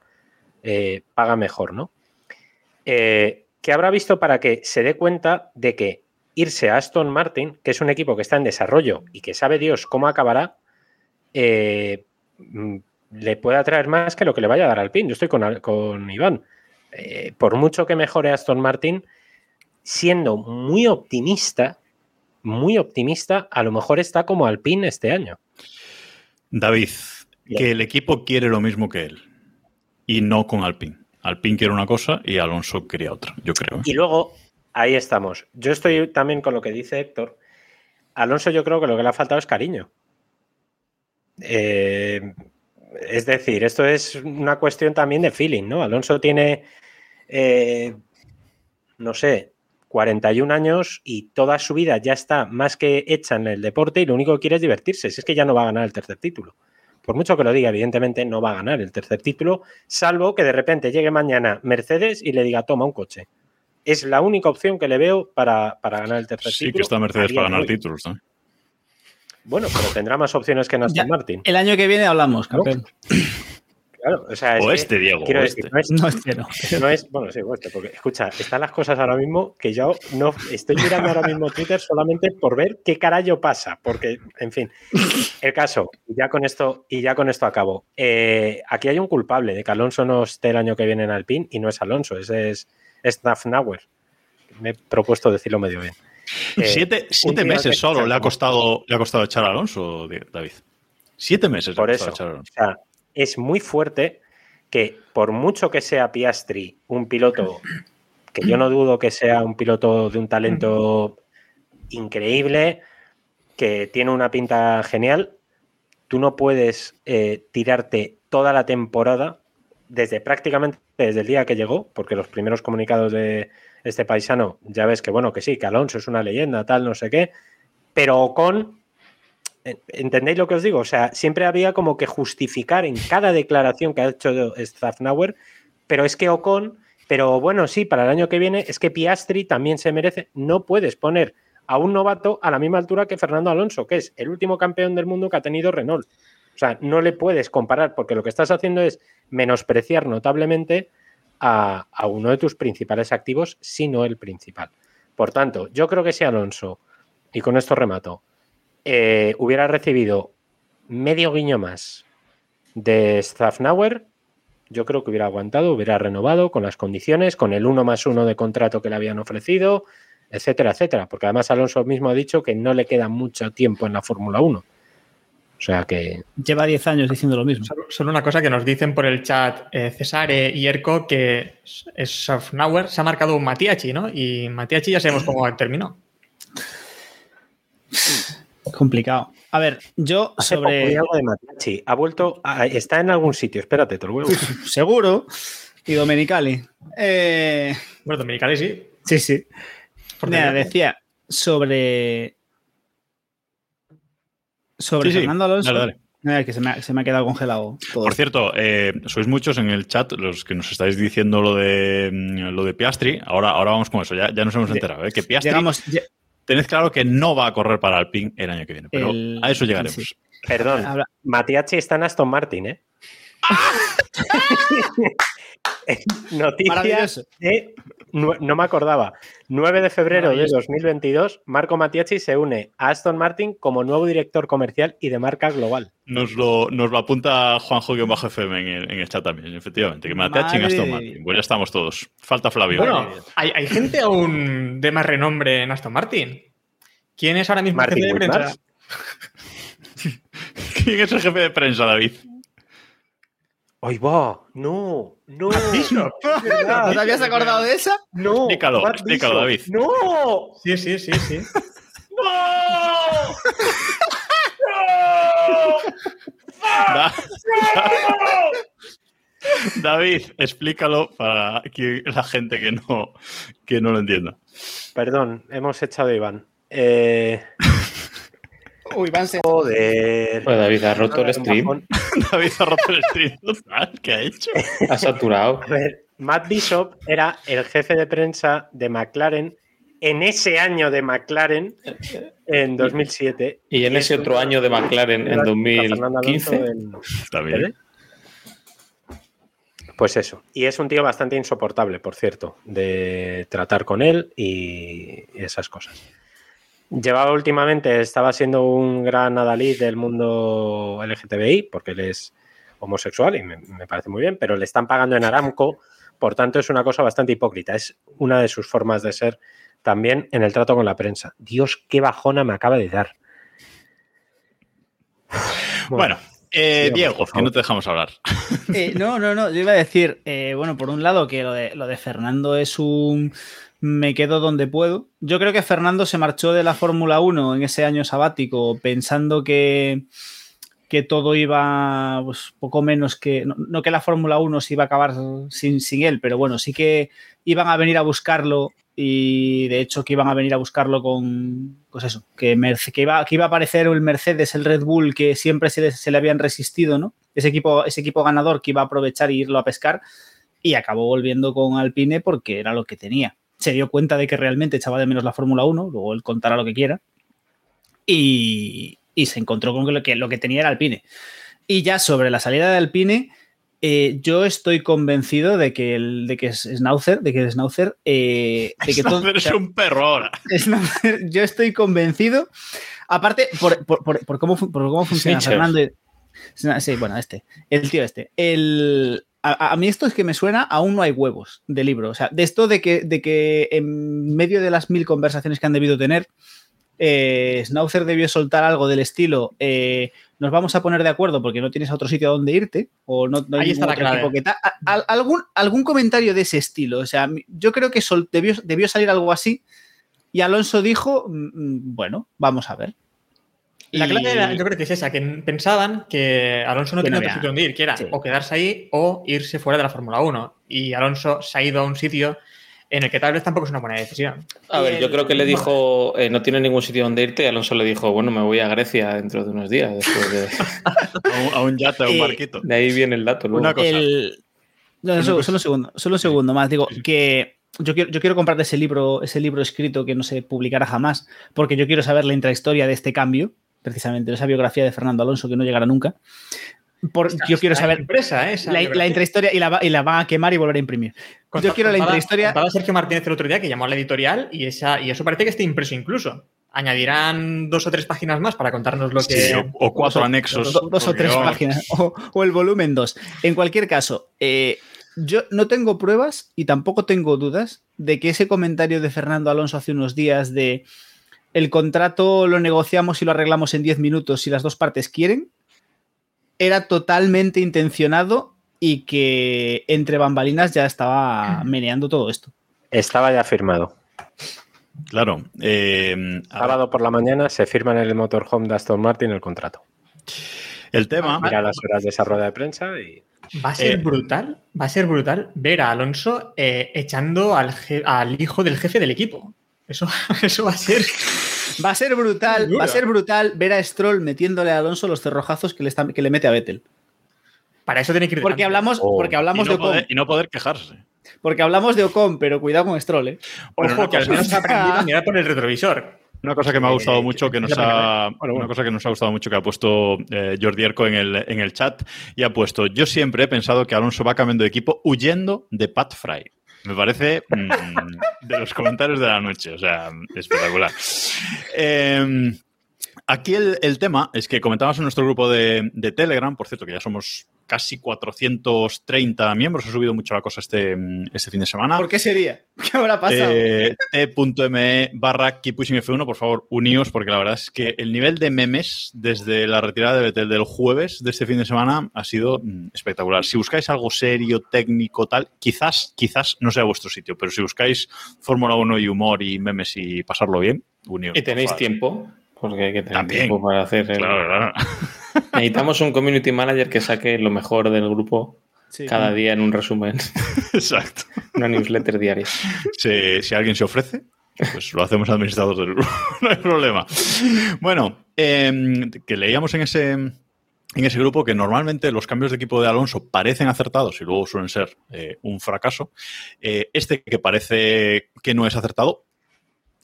eh, paga mejor, ¿no? Eh, ¿Qué habrá visto para que se dé cuenta de que irse a Aston Martin, que es un equipo que está en desarrollo y que sabe Dios cómo acabará, eh, mm, le puede atraer más que lo que le vaya a dar al pin. Yo estoy con, con Iván. Eh, por mucho que mejore Aston Martin, siendo muy optimista, muy optimista, a lo mejor está como Alpine este año. David, que el equipo quiere lo mismo que él y no con Alpine. Alpine quiere una cosa y Alonso quería otra, yo creo. ¿eh? Y luego, ahí estamos. Yo estoy también con lo que dice Héctor. Alonso yo creo que lo que le ha faltado es cariño. Eh, es decir, esto es una cuestión también de feeling, ¿no? Alonso tiene, eh, no sé, 41 años y toda su vida ya está más que hecha en el deporte y lo único que quiere es divertirse. Si es que ya no va a ganar el tercer título. Por mucho que lo diga, evidentemente no va a ganar el tercer título, salvo que de repente llegue mañana Mercedes y le diga, toma un coche. es la única opción que le veo para, para ganar el tercer Sí, título. que está Mercedes para ganar títulos. ¿no? Bueno, pero tendrá más opciones que en Aston Ya, Martin. El año que viene hablamos, ¿No? campeón. Claro, o sea, es O que- este, Diego, quiero o decir, este. no es, <laughs> No es que no. no es- bueno, sí, o este, porque escucha, están las cosas ahora mismo que yo no estoy mirando ahora mismo Twitter solamente por ver qué carajo pasa, porque, en fin, el caso, y ya con esto, y ya con esto acabo. Eh, aquí hay un culpable de que Alonso no esté el año que viene en Alpine y no es Alonso, ese es, es Nafnauer. Me he propuesto decirlo medio bien. Eh, siete siete meses solo le ha costado le ha costado echar a Alonso, David. Siete meses Por le ha eso, costado echar a o Alonso. sea, es muy fuerte que por mucho que sea Piastri un piloto, que yo no dudo que sea un piloto de un talento increíble, que tiene una pinta genial, tú no puedes eh, tirarte toda la temporada desde prácticamente desde el día que llegó, porque los primeros comunicados de este paisano ya ves que bueno, que sí, que Alonso es una leyenda, tal, no sé qué, pero con ¿Entendéis lo que os digo? O sea, siempre había como que justificar en cada declaración que ha hecho Staffnauer, pero es que Ocon, pero bueno, sí, para el año que viene es que Piastri también se merece. No puedes poner a un novato a la misma altura que Fernando Alonso, que es el último campeón del mundo que ha tenido Renault. O sea, no le puedes comparar porque lo que estás haciendo es menospreciar notablemente a, uno de tus principales activos, si no el principal. Por tanto, yo creo que si Alonso, y con esto remato, eh, hubiera recibido medio guiño más de Staffnauer, yo creo que hubiera aguantado, hubiera renovado con las condiciones, con el uno más uno de contrato que le habían ofrecido, etcétera, etcétera. Porque además Alonso mismo ha dicho que no le queda mucho tiempo en la Fórmula 1. O sea que. Lleva 10 años diciendo lo mismo. Solo, solo una cosa que nos dicen por el chat eh, Cesare y Erco que Sofnauer se ha marcado un Matiachi, ¿no? Y Matiachi ya sabemos cómo terminó. Complicado. A ver, yo Hace sobre. algo de Matiachi. Ha vuelto. a- está en algún sitio. Espérate, te lo buscar. <laughs> Seguro. Y Domenicali. Eh, Bueno, Dominicali sí. sí, sí. Mira, decía sobre. Sobre Sí, Fernando Alonso. dale, dale. Mira, que se me, ha, se me ha quedado congelado todo. Por cierto, eh, sois muchos en el chat los que nos estáis diciendo lo de mm, lo de Piastri. Ahora, ahora vamos con eso, ya, ya nos hemos enterado. ¿eh? Que Piastri, Llegamos. lle- tened claro que no va a correr para Alpine el año que viene, pero El- a eso llegaremos. sí. Perdón. Habla- Matiachi está en Aston Martin, ¿eh? <laughs> <laughs> Noticias de. No me acordaba. 9 de febrero de Maravilloso. 2022, Marco Matiachi se une a Aston Martin como nuevo director comercial y de marca global. Nos lo, nos lo apunta Juanjo-FM en el, en el chat también, efectivamente. Que Mateachi en Aston Martin. Pues ya estamos todos. Falta Flavio. Bueno, hay, hay gente aún de más renombre en Aston Martin. ¿Quién es ahora mismo el Martin jefe de prensa? <laughs> ¿Quién es el jefe de prensa, David? ¡Ay, va! ¡No! ¡No! Bishop. ¿No <laughs> te habías acordado de esa? ¡No! Explícalo, explícalo. David. ¡No! Sí, sí, sí, sí. <laughs> Da- David, explícalo para que la gente que no, que no lo entienda. Perdón, hemos echado a Iván. Eh, <laughs> Uy, Van se... joder. Pues David ha roto el stream. <laughs> David ha roto el stream total. ¿Qué ha hecho? ha saturado. A ver, Matt Bishop era el jefe de prensa de McLaren en ese año de McLaren en 2007. Y en ese otro año de McLaren en Fernando Alonso 2015. en- Está bien. ¿Vale? Pues eso. Y es un tío bastante insoportable, por cierto, de tratar con él y esas cosas. Llevaba últimamente, estaba siendo un gran adalid del mundo LGTBI, porque él es homosexual y me, me parece muy bien, pero le están pagando en Aramco, por tanto es una cosa bastante hipócrita. Es una de sus formas de ser también en el trato con la prensa. Dios, qué bajona me acaba de dar. Bueno, eh, Diego, que no te dejamos hablar. Eh, no, no, no. Yo iba a decir, eh, bueno, por un lado que lo de, lo de Fernando es un me quedo donde puedo. Yo creo que Fernando se marchó de la Fórmula 1 en ese año sabático pensando que, que todo iba pues, poco menos que. No, que la Fórmula 1 se iba a acabar sin, sin él, pero bueno, sí que iban a venir a buscarlo y de hecho que iban a venir a buscarlo con. Pues eso, que, que, iba, que iba a aparecer el Mercedes, el Red Bull, que siempre se, le- se le habían resistido, ¿no? Ese equipo, ese equipo ganador que iba a aprovechar y irlo a pescar y acabó volviendo con Alpine porque era lo que tenía. Se dio cuenta de que realmente echaba de menos la Fórmula 1, luego él contará lo que quiera, y, y se encontró con que lo, que lo que tenía era Alpine. Y ya sobre la salida de Alpine, eh, yo estoy convencido de que el de que es Schnauzer, de que Schnauzer, eh, de que Schnauzer es un perro ahora. <laughs> Schnauzer, yo estoy convencido, aparte por, por, por, por cómo, por cómo funciona Fernando. Sí, bueno, este, el tío este. El, a, a, mí esto es que me suena, aún no hay huevos de libro. O sea, de esto de que, de que en medio de las mil conversaciones que han debido tener, eh, Schnauzer debió soltar algo del estilo, eh, nos vamos a poner de acuerdo porque no tienes a otro sitio donde irte, o no, no hay Ahí está la clave. que ta- a- a- algún, algún comentario de ese estilo. O sea, yo creo que sol- debió, debió salir algo así y Alonso dijo, mm, mm, bueno, vamos a ver. La Y- clave era- yo creo que es esa, que pensaban que Alonso no Que tenía no otro sitio donde ir, que era Sí. o quedarse ahí o irse fuera de la Fórmula 1. Y Alonso se ha ido a un sitio en el que tal vez tampoco es una buena decisión. A ver, yo creo que le dijo, eh, no tiene ningún sitio donde irte, y Alonso le dijo, bueno, me voy a Grecia dentro de unos días. Después de, <laughs> A un, a un yate, a un barquito. de ahí viene el dato. luego. Una cosa. El- No, solo, solo un segundo, solo un segundo más. Digo que yo quiero, yo quiero comprar ese libro, ese libro escrito que no se publicará jamás, porque yo quiero saber la intrahistoria de este cambio, precisamente, esa biografía de Fernando Alonso que no llegará nunca. Por- yo quiero Está saber impresa, ¿eh? esa la, la intrahistoria y la, va- y la van a quemar y volver a imprimir. Yo quiero la intrahistoria. contada Sergio Martínez el otro día que llamó a la editorial y, esa, y eso parece que esté impreso incluso. Añadirán dos o tres páginas más para contarnos lo que. Sí, o, o cuatro dos o- anexos. do- dos o tres páginas, <laughs> o, o el volumen 2. En cualquier caso, eh, yo no tengo pruebas y tampoco tengo dudas de que ese comentario de Fernando Alonso hace unos días de el contrato lo negociamos y lo arreglamos en 10 minutos si las dos partes quieren, era totalmente intencionado y que entre bambalinas ya estaba <clears throat> meneando todo esto. Estaba ya firmado. Claro. eh, Sábado por la mañana se firma en el motorhome de Aston Martin el contrato. el tema. Mira las horas de esa rueda de prensa y Va a ser Eh, brutal, va a ser brutal ver a Alonso eh, echando al hijo del jefe del equipo. Eso, <laughs> eso va a ser. Va a ser brutal, va a ser brutal ver a Stroll metiéndole a Alonso los cerrojazos que le, está- que le mete a Vettel. Para eso tiene que ir. Porque hablamos, Oh. porque Y hablamos no, de Ocon. poder, y no poder quejarse. Porque hablamos de Ocon, pero cuidado con Stroll, ¿eh? Bueno, Ojo, que al menos ha aprendido a mirar por el retrovisor. Una cosa que me ha Eh, gustado mucho que nos ha una cosa que nos ha gustado mucho que ha puesto eh, Jordi Erco en el, en el chat y ha puesto yo siempre he pensado que Alonso va cambiando de equipo huyendo de Pat Fry. Me parece mm, de los comentarios de la noche, o sea, espectacular. Eh, aquí el, el tema es que comentamos en nuestro grupo de, de Telegram, por cierto, que ya somos casi 430 miembros, ha subido mucho la cosa este, este fin de semana. ¿Por qué sería? <laughs> ¿Qué habrá pasado? Eh, t.me barra Keep Pushing F1, por favor, uníos, porque la verdad es que el nivel de memes desde la retirada de Vettel del jueves de este fin de semana ha sido mm, espectacular. Si buscáis algo serio, técnico, tal, quizás, quizás no sea vuestro sitio, pero si buscáis Fórmula 1 y humor y memes y pasarlo bien, uníos. Y tenéis tiempo, porque hay que tener También. tiempo para hacer. el- Claro, claro. <laughs> Necesitamos un community manager que saque lo mejor del grupo Sí. cada día en un resumen, <laughs> Exacto. una newsletter diaria. Si, si alguien se ofrece, pues lo hacemos administrador del grupo, <laughs> no hay problema. Bueno, eh, que leíamos en ese, en ese grupo que normalmente los cambios de equipo de Alonso parecen acertados y luego suelen ser eh, un fracaso. Eh, este que parece que no es acertado,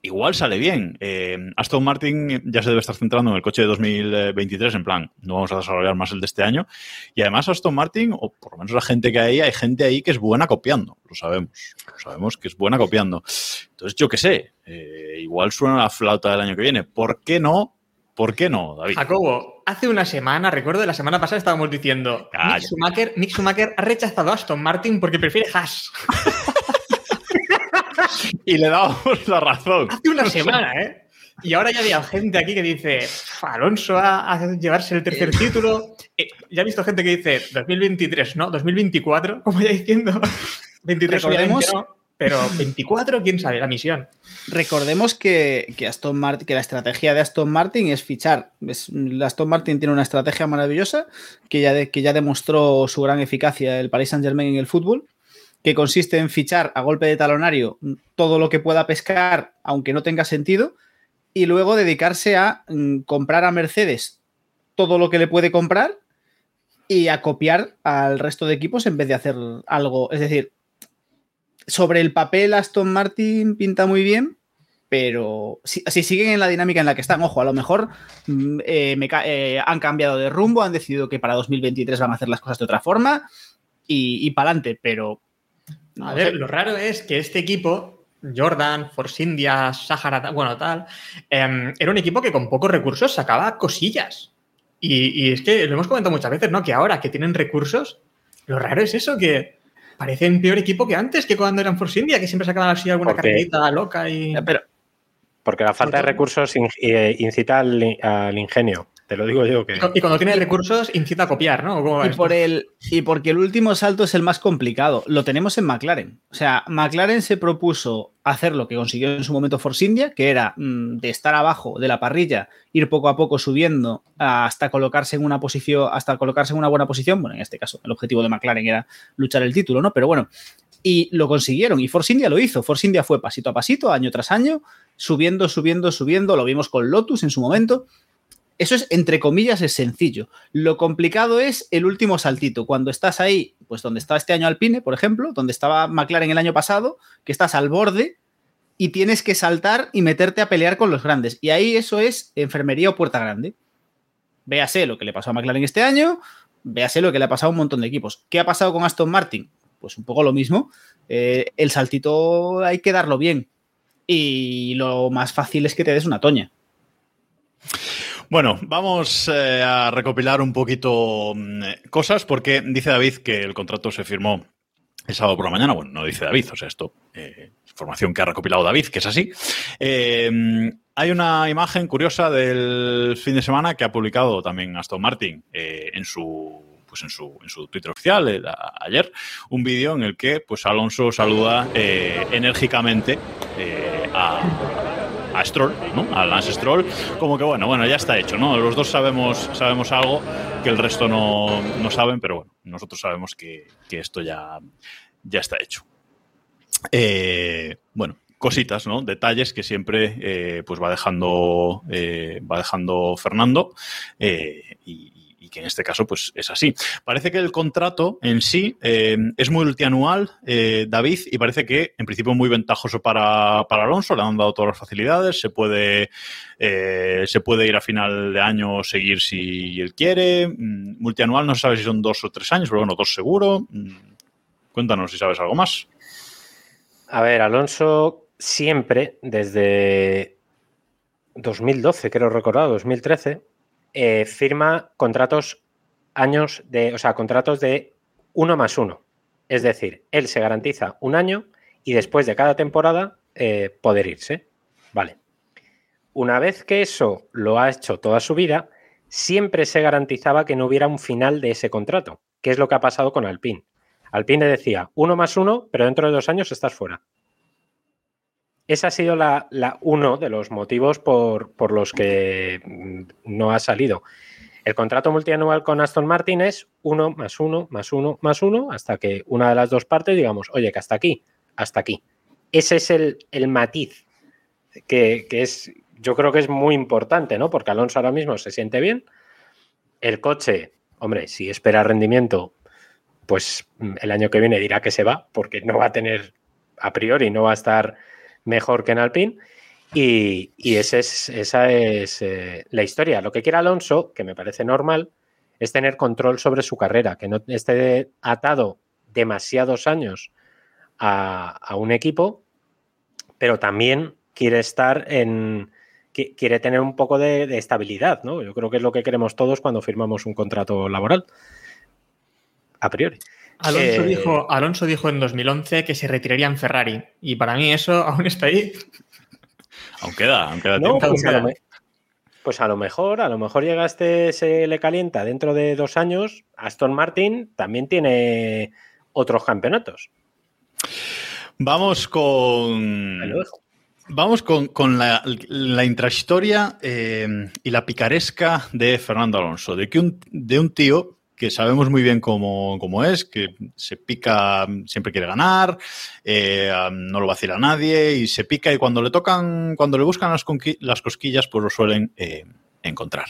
igual sale bien. Eh, Aston Martin ya se debe estar centrando en el coche de 2023, en plan, no vamos a desarrollar más el de este año. Y además Aston Martin, o por lo menos la gente que hay, hay gente ahí que es buena copiando, lo sabemos. Lo sabemos que es buena copiando. Entonces, yo qué sé, eh, igual suena la flauta del año que viene. ¿Por qué no? ¿Por qué no, David? Jacobo, hace una semana, recuerdo, la semana pasada estábamos diciendo Calla. Nick Schumacher, Nick Schumacher ha rechazado a Aston Martin porque prefiere Haas. <laughs> <laughs> Y le damos la razón. Hace una semana, ¿eh? Y ahora ya había gente aquí que dice Alonso a, a llevarse el tercer título. Eh, ya he visto gente que dice 2023, ¿no? 2024, como ya diciendo. 23 Recordemos- obviamente no, pero 24, quién sabe, la misión. Recordemos que, que Aston Martin, que la estrategia de Aston Martin es fichar. Es- Aston Martin tiene una estrategia maravillosa que ya, de- que ya demostró su gran eficacia el Paris Saint Germain en el fútbol, que consiste en fichar a golpe de talonario todo lo que pueda pescar, aunque no tenga sentido, y luego dedicarse a mm, comprar a Mercedes todo lo que le puede comprar y a copiar al resto de equipos en vez de hacer algo. Es decir, sobre el papel Aston Martin pinta muy bien, pero si, siguen en la dinámica en la que están, ojo, a lo mejor mm, eh, eh, han cambiado de rumbo, han decidido que para 2023 van a hacer las cosas de otra forma y, para adelante, pero... a ver, lo raro es que este equipo, Jordan, Force India, Sahara, bueno, tal, em, era un equipo que con pocos recursos sacaba cosillas. Y, y, es que lo hemos comentado muchas veces, ¿no? Que ahora que tienen recursos, lo raro es eso, que parecen peor equipo que antes, que cuando eran Force India, que siempre sacaban así alguna carrerita loca y. Pero, porque la falta de recursos eh, incita al, ingenio. Te lo digo yo que. Y cuando tiene recursos, incita a copiar, ¿no? Y, por el, y porque el último salto es el más complicado. Lo tenemos en McLaren. O sea, McLaren se propuso hacer lo que consiguió en su momento Force India, que era mm, de estar abajo de la parrilla, ir poco a poco subiendo hasta colocarse en una posición, hasta colocarse en una buena posición. Bueno, en este caso, el objetivo de McLaren era luchar el título, ¿no? Pero bueno, y lo consiguieron. Y Force India lo hizo. Force India fue pasito a pasito, año tras año, subiendo, subiendo, subiendo. Lo vimos con Lotus en su momento. Eso es, entre comillas, es sencillo. Lo complicado es el último saltito. Cuando estás ahí, pues donde está este año Alpine, por ejemplo, donde estaba McLaren el año pasado, que estás al borde y tienes que saltar y meterte a pelear con los grandes. Y ahí eso es enfermería o puerta grande. Véase lo que le pasó a McLaren este año, véase lo que le ha pasado a un montón de equipos. ¿Qué ha pasado con Aston Martin? Pues un poco lo mismo. Eh, el saltito hay que darlo bien. Y lo más fácil es que te des una toña. Bueno, vamos eh, a recopilar un poquito mm, cosas porque dice David que el contrato se firmó el sábado por la mañana. Bueno, no dice David, o sea, esto, eh, información que ha recopilado David, que es así. Eh, hay una imagen curiosa del fin de semana que ha publicado también Aston Martin en su pues en su, en su Twitter oficial ayer, un vídeo en el que pues Alonso saluda enérgicamente a, a Stroll, ¿no? A Lance Stroll, como que bueno, bueno, ya está hecho, ¿no? Los dos sabemos, sabemos algo que el resto no, no saben, pero bueno, nosotros sabemos que, que esto ya, ya está hecho. Eh, bueno, cositas, ¿no? Detalles que siempre eh, pues va dejando, eh, va dejando Fernando y, que en este caso pues es así. Parece que el contrato en sí eh, es multianual, eh, David, y parece que en principio muy ventajoso para, Alonso, le han dado todas las facilidades, se puede, eh, se puede ir a final de año seguir si él quiere. Mm, multianual no se sabe si son dos o tres años, pero bueno, dos seguro. Mm, cuéntanos si sabes algo más. A ver, Alonso siempre, desde 2012, creo recordar, 2013, eh, firma contratos años de, o sea, contratos de uno más uno. Es decir, él se garantiza un año y después de cada temporada eh, poder irse. Vale. Una vez que eso lo ha hecho toda su vida, siempre se garantizaba que no hubiera un final de ese contrato, que es lo que ha pasado con Alpine. Alpine decía uno más uno, pero dentro de dos años estás fuera. Ese ha sido la, uno de los motivos por, los que no ha salido. El contrato multianual con Aston Martin es uno más uno más uno más uno hasta que una de las dos partes digamos, oye, que hasta aquí, hasta aquí. Ese es el, matiz que, es, yo creo que es muy importante, ¿no? Porque Alonso ahora mismo se siente bien. El coche, hombre, si espera rendimiento, pues mm, el año que viene dirá que se va, porque no va a tener, a priori, no va a estar mejor que en Alpine. Y, esa es eh, la historia. Lo que quiere Alonso, que me parece normal, es tener control sobre su carrera, que no esté atado demasiados años a, un equipo, pero también quiere estar en. quiere tener un poco de, de, estabilidad, ¿no? Yo creo que es lo que queremos todos cuando firmamos un contrato laboral. A priori. Alonso, eh, dijo, Alonso dijo en 2011 que se retiraría en Ferrari y para mí eso <laughs> aún está ahí. Aún queda, aún queda tiempo. Pues, a lo, pues a lo mejor, a lo mejor llega este, se le calienta dentro de dos años. Aston Martin también tiene otros campeonatos. Vamos con. Vamos con, la, intrahistoria eh, y la picaresca de Fernando Alonso, de que un, de un tío que sabemos muy bien cómo, es, que se pica, siempre quiere ganar, eh, no lo vacila a nadie y se pica y cuando le tocan, cuando le buscan las, las cosquillas, pues lo suelen eh, encontrar.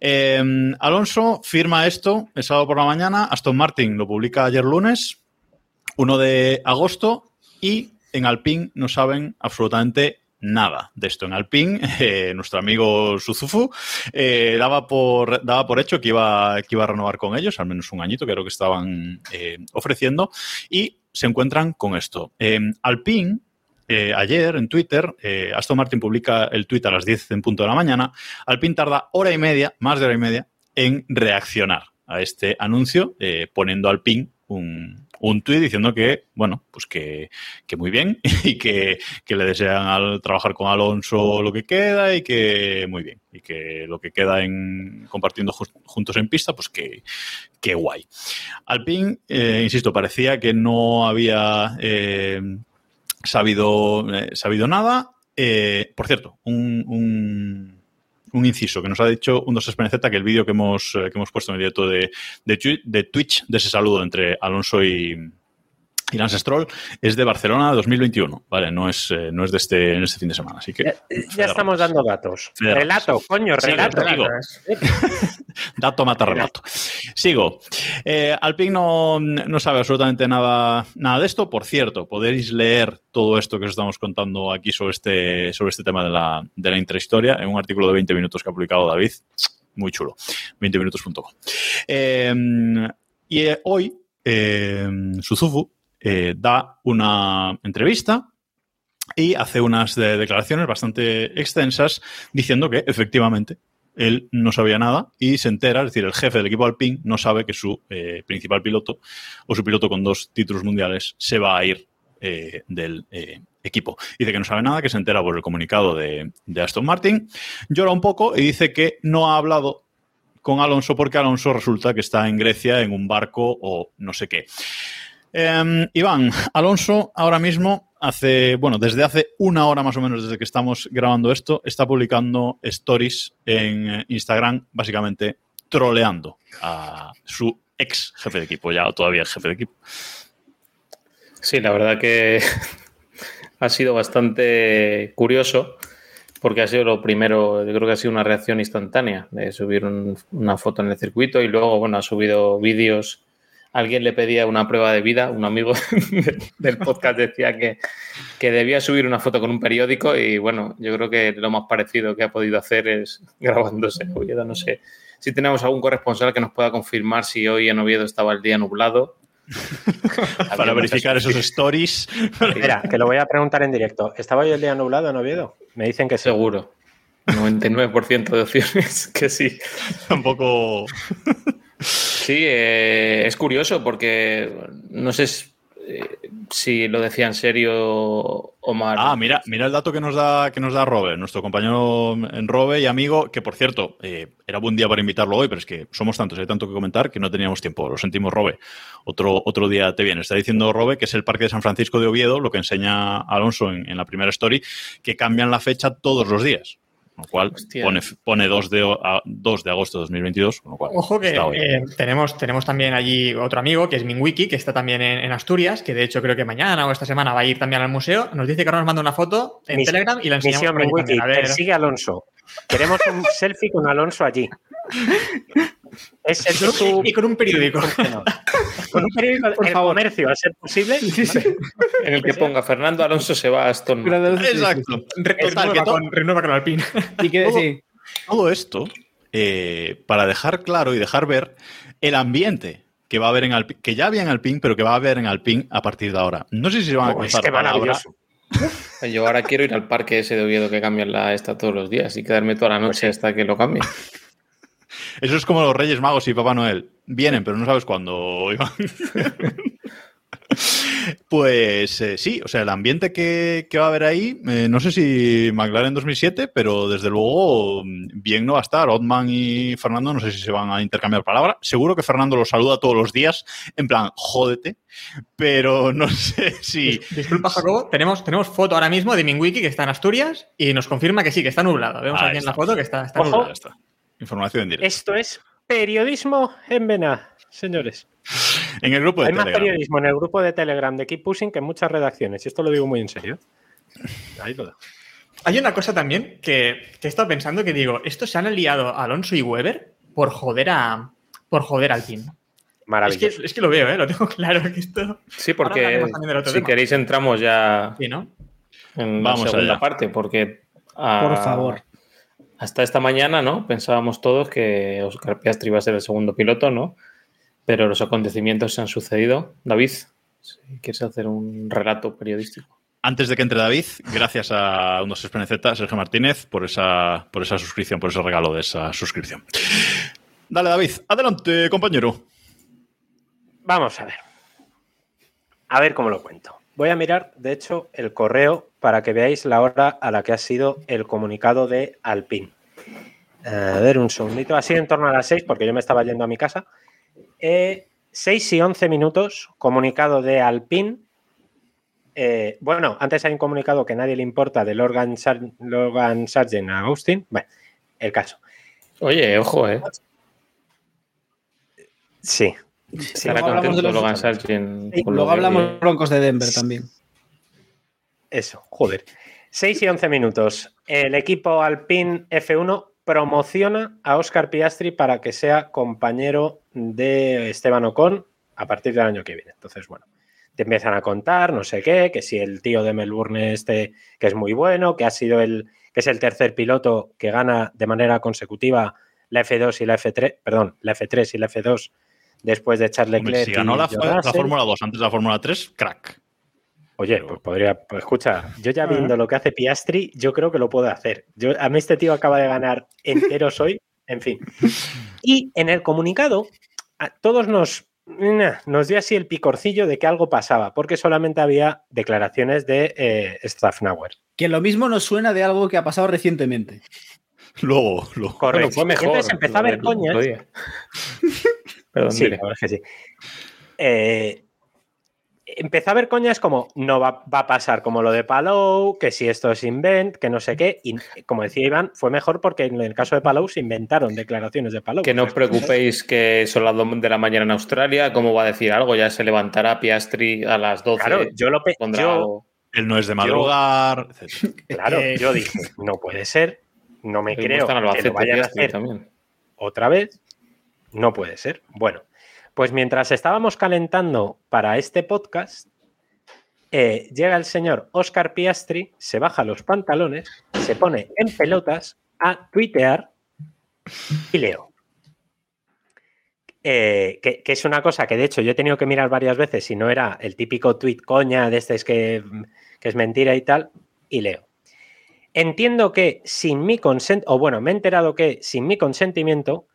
Em, Alonso firma esto el sábado por la mañana, Aston Martin lo publica ayer lunes, 1 de agosto, y en Alpine no saben absolutamente nada de esto. En Alpine, <laughs> eh, nuestro amigo Suzufu eh, daba, por, daba por hecho que iba, que iba a renovar con ellos, al menos un añito, que creo que estaban eh, ofreciendo, y se encuentran con esto. Eh, Alpine ayer en Twitter, Aston Martin publica el tweet a las 10 en punto de la mañana. Alpine tarda hora y media, más de hora y media, en reaccionar a este anuncio, poniendo Alpine un, un tuit diciendo que, bueno, pues que, que muy bien <laughs> y que, que le desean al trabajar con Alonso lo que queda y que muy bien. Y que lo que queda en compartiendo ju- juntos en pista, pues que, que guay. Alpine, eh, insisto, parecía que no había eh, sabido, eh, sabido nada. Por cierto, un, un inciso que nos ha dicho un 2 Z que el vídeo que hemos, eh, que hemos puesto en el directo de, de, de Twitch, de ese saludo entre Alonso y, y Lance Stroll, es de Barcelona 2021. Vale, no es, eh, no es de este, este fin de semana. Así que. Ya, ya estamos dando datos. Relato, coño, relato. <laughs> Dato mata relato. Sigo. Eh, Alpine no, no sabe absolutamente nada, nada de esto. Por cierto, podéis leer todo esto que os estamos contando aquí sobre este, sobre este tema de la, de la intrahistoria en un artículo de 20 minutos que ha publicado David. Muy chulo. 20minutos.com. Eh, y eh, hoy, Suzufu eh, da una entrevista y hace unas de- declaraciones bastante extensas diciendo que efectivamente él no sabía nada y se entera, es decir, el jefe del equipo Alpine no sabe que su eh, principal piloto o su piloto con dos títulos mundiales se va a ir eh, del equipo. Dice que no sabe nada, que se entera por el comunicado de Aston Martin, llora un poco y dice que no ha hablado con Alonso porque Alonso resulta que está en Grecia en un barco o no sé qué. Eh, Iván, Alonso ahora mismo hace, bueno, desde hace una hora más o menos desde que estamos grabando esto, está publicando stories en eh, Instagram, básicamente troleando a su ex jefe de equipo, ya todavía es jefe de equipo. Sí, la verdad que <laughs> ha sido bastante curioso porque ha sido lo primero, yo creo que ha sido una reacción instantánea de subir un- una foto en el circuito y luego, bueno, ha subido vídeos. Alguien le pedía una prueba de vida, un amigo <laughs> del podcast decía que, que debía subir una foto con un periódico y bueno, yo creo que lo más parecido que ha podido hacer es <laughs> grabándose en Oviedo. No sé si tenemos algún corresponsal que nos pueda confirmar si hoy en Oviedo estaba el día nublado. <laughs> Para verificar esos stories. Espera, que lo voy a preguntar en directo. ¿Estaba hoy el día nublado en Oviedo? Me dicen que sí. Seguro. 99% de opciones que sí. Tampoco. Sí, eh, es curioso porque no sé eh, si lo decía en serio Omar. Ah, mira, mira el dato que nos da que nos da Robe, nuestro compañero en Robe y amigo, que por cierto, eh, era buen día para invitarlo hoy, pero es que somos tantos, hay tanto que comentar que no teníamos tiempo. Lo sentimos, Robe. Otro, otro día te viene. Está diciendo Robe que es el Parque de San Francisco de Oviedo, lo que enseña Alonso en, en la primera story, que cambian la fecha todos los días. Con lo cual Hostia. pone, pone 2, de, a- 2 de agosto de 2022. Con lo cual Ojo que eh, tenemos, tenemos también allí otro amigo que es Minwiki, que está también en, en Asturias, que de hecho creo que mañana o esta semana va a ir también al museo. Nos dice que ahora nos manda una foto en Mis- Telegram y la enseñamos por. A ver. persigue Alonso. Queremos un <laughs> selfie con Alonso allí. <laughs> Es el su- Y con un periódico. con un periódico Por el favor. comercio, a ser posible. en el que ponga Fernando Alonso se va a Aston Martin. Exacto. Renueva, con, renueva con Alpine. <laughs> Y que Todo- sí. Todo esto eh, para dejar claro y dejar ver el ambiente que va a haber en Alpine, que ya había en Alpine, pero que va a haber en Alpine a partir de ahora. No sé si se van a Oh, maravilloso. Yo ahora quiero ir al parque ese de Oviedo que cambian la esta todos los días y quedarme toda la noche hasta que lo cambien. Eso es como los Reyes Magos y Papá Noel. Vienen, pero no sabes cuándo Iván. <laughs> Pues eh, sí, o sea, el ambiente que, que va a haber ahí, eh, no sé si McLaren 2007, pero desde luego mm, bien no va a estar. Otman y Fernando, no sé si se van a intercambiar palabras. Seguro que Fernando los saluda todos los días, en plan, jódete, pero no <laughs> sé si... Disculpa, Jacobo. Tenemos, tenemos foto ahora mismo de Minwiki que está en Asturias y nos confirma que sí, que está nublado. Vemos aquí en la foto que está, está Ojo. nublado. Está. Información en directo. Esto es periodismo en vena, señores. En el grupo de Hay más periodismo en el grupo de Telegram de Keep Pushing que en muchas redacciones. Y esto lo digo muy en serio. Ahí lo dejo. Hay una cosa también que, que he estado pensando que digo, estos se han aliado Alonso y Weber por joder a por joder al Alpine. Maravilloso. Es que, es que lo veo, ¿eh? lo tengo <laughs> claro. Que esto... Sí, porque si tema. queréis entramos ya Sí, ¿no? en Vamos la segunda allá. parte, porque ah, Por favor. Hasta esta mañana, ¿no? Pensábamos todos que Oscar Piastri iba a ser el segundo piloto, ¿no? Pero los acontecimientos se han sucedido. David, si quieres hacer un relato periodístico. Antes de que entre David, gracias a 1-6PNZ, Sergio Martínez, por esa, por esa suscripción, por ese regalo de esa suscripción. Dale, David. Adelante, compañero. Vamos a ver. A ver cómo lo cuento. Voy a mirar, de hecho, el correo para que veáis la hora a la que ha sido el comunicado de Alpine. A ver, un segundito. Ha sido en torno a las 6 porque yo me estaba yendo a mi casa. Eh, 6 y 11 minutos, comunicado de Alpine. Eh, bueno, antes hay un comunicado que nadie le importa de Logan, Sar- Logan Sargent a Austin. Bueno, el caso. Oye, ojo, ¿eh? Sí. Sí, Estará luego hablamos contento de los- Logan Sargent Sí, con lo luego que- hablamos Broncos de Denver también. Eso, joder. 6 y 11 minutos. El equipo Alpine F1 promociona a Oscar Piastri para que sea compañero de Esteban Ocon a partir del año que viene. Entonces, bueno, te empiezan a contar, no sé qué, que si el tío de Melbourne este, que es muy bueno, que ha sido el, que es el tercer piloto que gana de manera consecutiva la F2 y la F3, perdón, la F3 y la F2 después de Charles Hombre, Leclerc. si ganó la. Fórmula 2 antes de la Fórmula 3, crack. Oye, pues podría, pues escucha, yo ya viendo lo que hace Piastri, yo creo que lo puedo hacer. Yo, a mí este tío acaba de ganar enteros hoy, en fin. <laughs> Y en el comunicado, a todos nos, nos dio así el picorcillo de que algo pasaba, porque solamente había declaraciones de eh, Staffnauer. Que lo mismo nos suena de algo que ha pasado recientemente. Luego, luego. Correcto. Bueno, fue mejor. Entonces empezó a del coñas. <laughs> Perdón, Sí, verdad es que sí. Eh, empezó a haber coñas como no va, va a pasar como lo de Palou, que si esto es invent, que no sé qué. Y como decía Iván, fue mejor porque en el caso de Palou se inventaron declaraciones de Palou. Que no os preocupéis que son las 2 de la mañana en Australia. ¿Cómo va a decir algo? Ya se levantará Piastri a las 12. Claro, yo lo yo-. Él no es de madrugar. Claro, <laughs> yo dije, no puede ser, no me creo que lo vayan a hacer también. otra vez. No puede ser. Bueno, pues mientras estábamos calentando para este podcast, eh, llega el señor Oscar Piastri, se baja los pantalones, se pone en pelotas a tuitear y leo. Eh, que, es una cosa que de hecho yo he tenido que mirar varias veces si no era el típico tweet coña de este es que, que es mentira y tal, y leo. Entiendo que sin mi consentimiento, o bueno, me he enterado que sin mi consentimiento,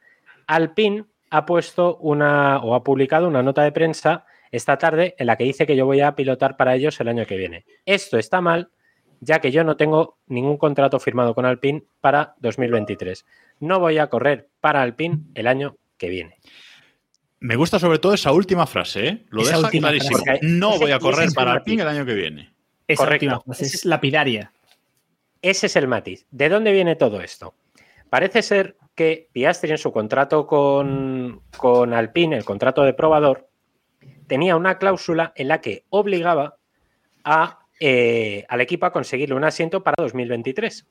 Alpine ha puesto una o ha publicado una nota de prensa esta tarde en la que dice que yo voy a pilotar para ellos el año que viene. Esto está mal, ya que yo no tengo ningún contrato firmado con Alpine para 2023. No voy a correr para Alpine el año que viene. Me gusta sobre todo esa última frase, ¿eh? Lo Esa deja clarísimo. frase. No Ese- voy a correr para matiz. Alpine el año que viene. Esa Correcto. última frase es lapidaria. Ese es el matiz. ¿De dónde viene todo esto? Parece ser que Piastri en su contrato con, con Alpine, el contrato de probador, tenía una cláusula en la que obligaba a, eh, al equipo a conseguirle un asiento para 2023.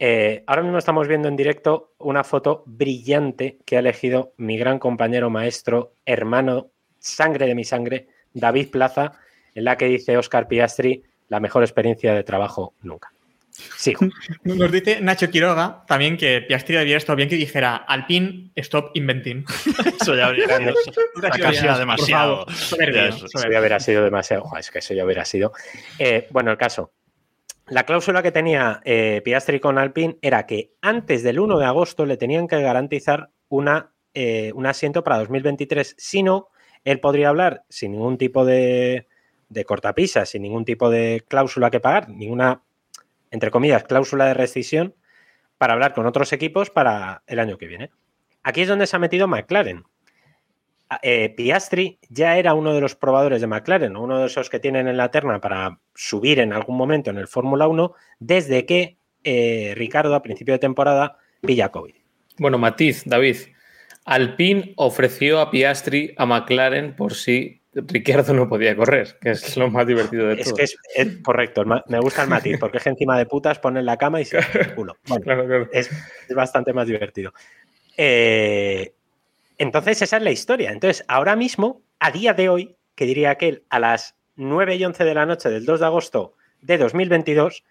Eh, ahora mismo estamos viendo en directo una foto brillante que ha elegido mi gran compañero, maestro, hermano, sangre de mi sangre, David Plaza, en la que dice Oscar Piastri, la mejor experiencia de trabajo nunca. <laughs> Nos dice Nacho Quiroga también que Piastri había estado bien que dijera Alpine, stop inventing. <laughs> Eso ya habría sido demasiado. Soberbio, Ya eso. soberbio. Ya hubiera sido demasiado. Ojo, es que eso ya hubiera sido. Eh, bueno, el caso. La cláusula que tenía eh, Piastri con Alpine era que antes del 1 de agosto le tenían que garantizar una, eh, un asiento para 2023. Si no, él podría hablar sin ningún tipo de, de cortapisa, sin ningún tipo de cláusula que pagar, ninguna, entre comillas, cláusula de rescisión para hablar con otros equipos para el año que viene. Aquí es donde se ha metido McLaren. Eh, Piastri ya era uno de los probadores de McLaren, uno de esos que tienen en la terna para subir en algún momento en el Fórmula 1, desde que eh, Ricardo a principio de temporada pilla COVID. Bueno, matiz, David. Alpine ofreció a Piastri a McLaren por si Ricciardo no podía correr, que es lo más divertido de Es todo. que es, es correcto, me gusta el matiz, porque es que encima de putas ponen la cama y se <laughs> el culo. Bueno, Claro, claro. es, es bastante más divertido. Eh, Entonces, esa es la historia. Entonces, ahora mismo, a día de hoy, que diría aquel, a las 9 y 11 de la noche del 2 de agosto de 2022,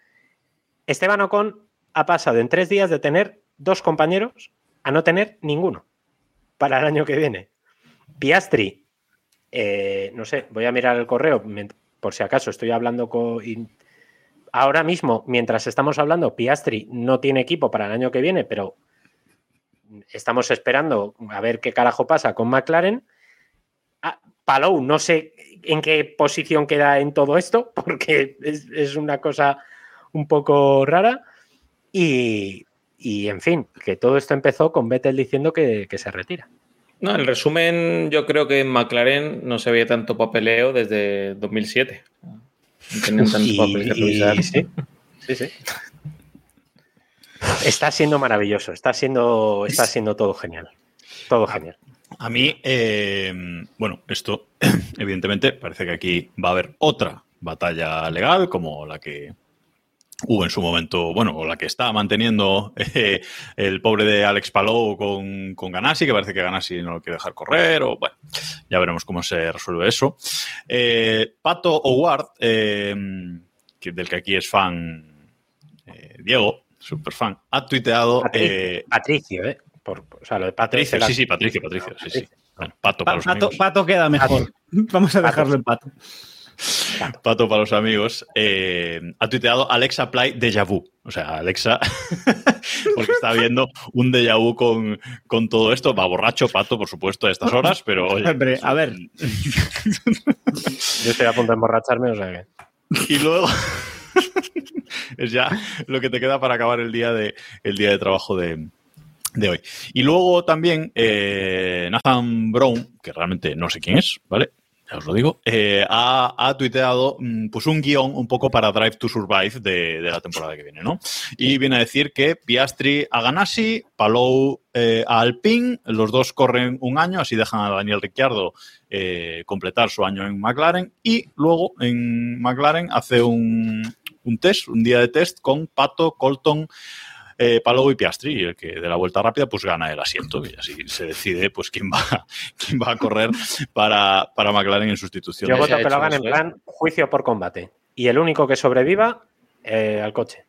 Esteban Ocon ha pasado en tres días de tener dos compañeros a no tener ninguno para el año que viene. Piastri, eh, no sé, voy a mirar el correo por si acaso estoy hablando con... Ahora mismo, mientras estamos hablando, Piastri no tiene equipo para el año que viene, pero estamos esperando a ver qué carajo pasa con McLaren. Ah, Palou, no sé en qué posición queda en todo esto, <laughs> porque es, una cosa un poco rara. Y, en fin, que todo esto empezó con Vettel diciendo que, se retira. No, en resumen, yo creo que en McLaren no se veía tanto papeleo desde 2007. No tenían <laughs> tanto papel que Sí, sí, sí. <laughs> Está siendo maravilloso, está siendo, está siendo todo genial. Todo genial. A mí, eh, bueno, esto <clears throat> evidentemente parece que aquí va a haber otra batalla legal como la que hubo en su momento, bueno, o la que está manteniendo eh, el pobre de Alex Palou con, con, Ganassi, que parece que Ganassi no lo quiere dejar correr, o bueno, ya veremos cómo se resuelve eso. Eh, Pato Howard, del que aquí es fan Diego, super fan, ha tuiteado. Patricio, ¿eh? o sea, lo de Patricio. Sí, sí, Patricio, Patricio. Sí, sí. pato para los amigos. Pato queda mejor. <laughs> Vamos a dejarlo en pato. Pato. para los amigos. Eh, ha tuiteado Alexa Apply Deja Vu. O sea, Alexa, <laughs> porque está viendo un déjà vu con, con, todo esto. Va borracho, Pato, por supuesto, a estas horas, pero oye. Hombre, a ver. Yo estoy a punto de emborracharme, o sea que. Y luego. <laughs> es ya lo que te queda para acabar el día de, el día de trabajo de, de hoy. Y luego también eh, Nathan Brown, que realmente no sé quién es, ¿vale? Ya os lo digo, eh, ha, tuiteado mm, pues un guion un poco para Drive to Survive de, la temporada que viene, ¿no? Y viene a decir que Piastri a Ganassi, Palou eh, a Alpine, los dos corren un año, así dejan a Daniel Ricciardo completar su año en McLaren y luego en McLaren hace un, un test, un día de test con Pato, Colton, eh, Palou y Piastri, y el que de la vuelta rápida pues gana el asiento y así se decide pues quién va, <laughs> quién va a correr para, para McLaren en sustitución. Yo voto que lo hagan en plan juicio por combate y el único que sobreviva eh, al coche.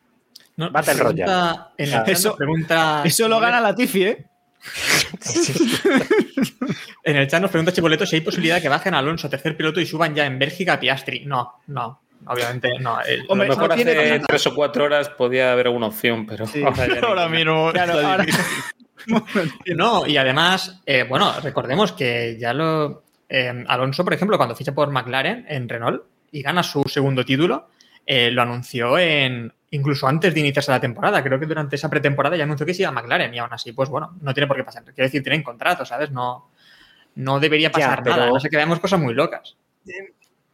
No, Battle Royale. eso, pregunta... eso lo gana la Tifi, ¿eh? <laughs> en el chat nos pregunta Chipoleto si hay posibilidad de que bajen a Alonso, tercer piloto, y suban ya en Bélgica a Piastri. No, no obviamente no. <laughs> a lo mejor hace tres o cuatro horas podía haber alguna opción, pero ahora, <laughs> mismo. no, y además, eh, bueno, recordemos que ya lo. Eh, Alonso, por ejemplo, cuando ficha por McLaren en Renault y gana su segundo título, eh, lo anunció en incluso antes de iniciarse la temporada. Creo que durante esa pretemporada ya anunció que se iba a McLaren y aún así, pues bueno, no tiene por qué pasar. Quiero decir, tienen contrato, ¿sabes? No, no debería pasar nada. No sé que veamos cosas muy locas.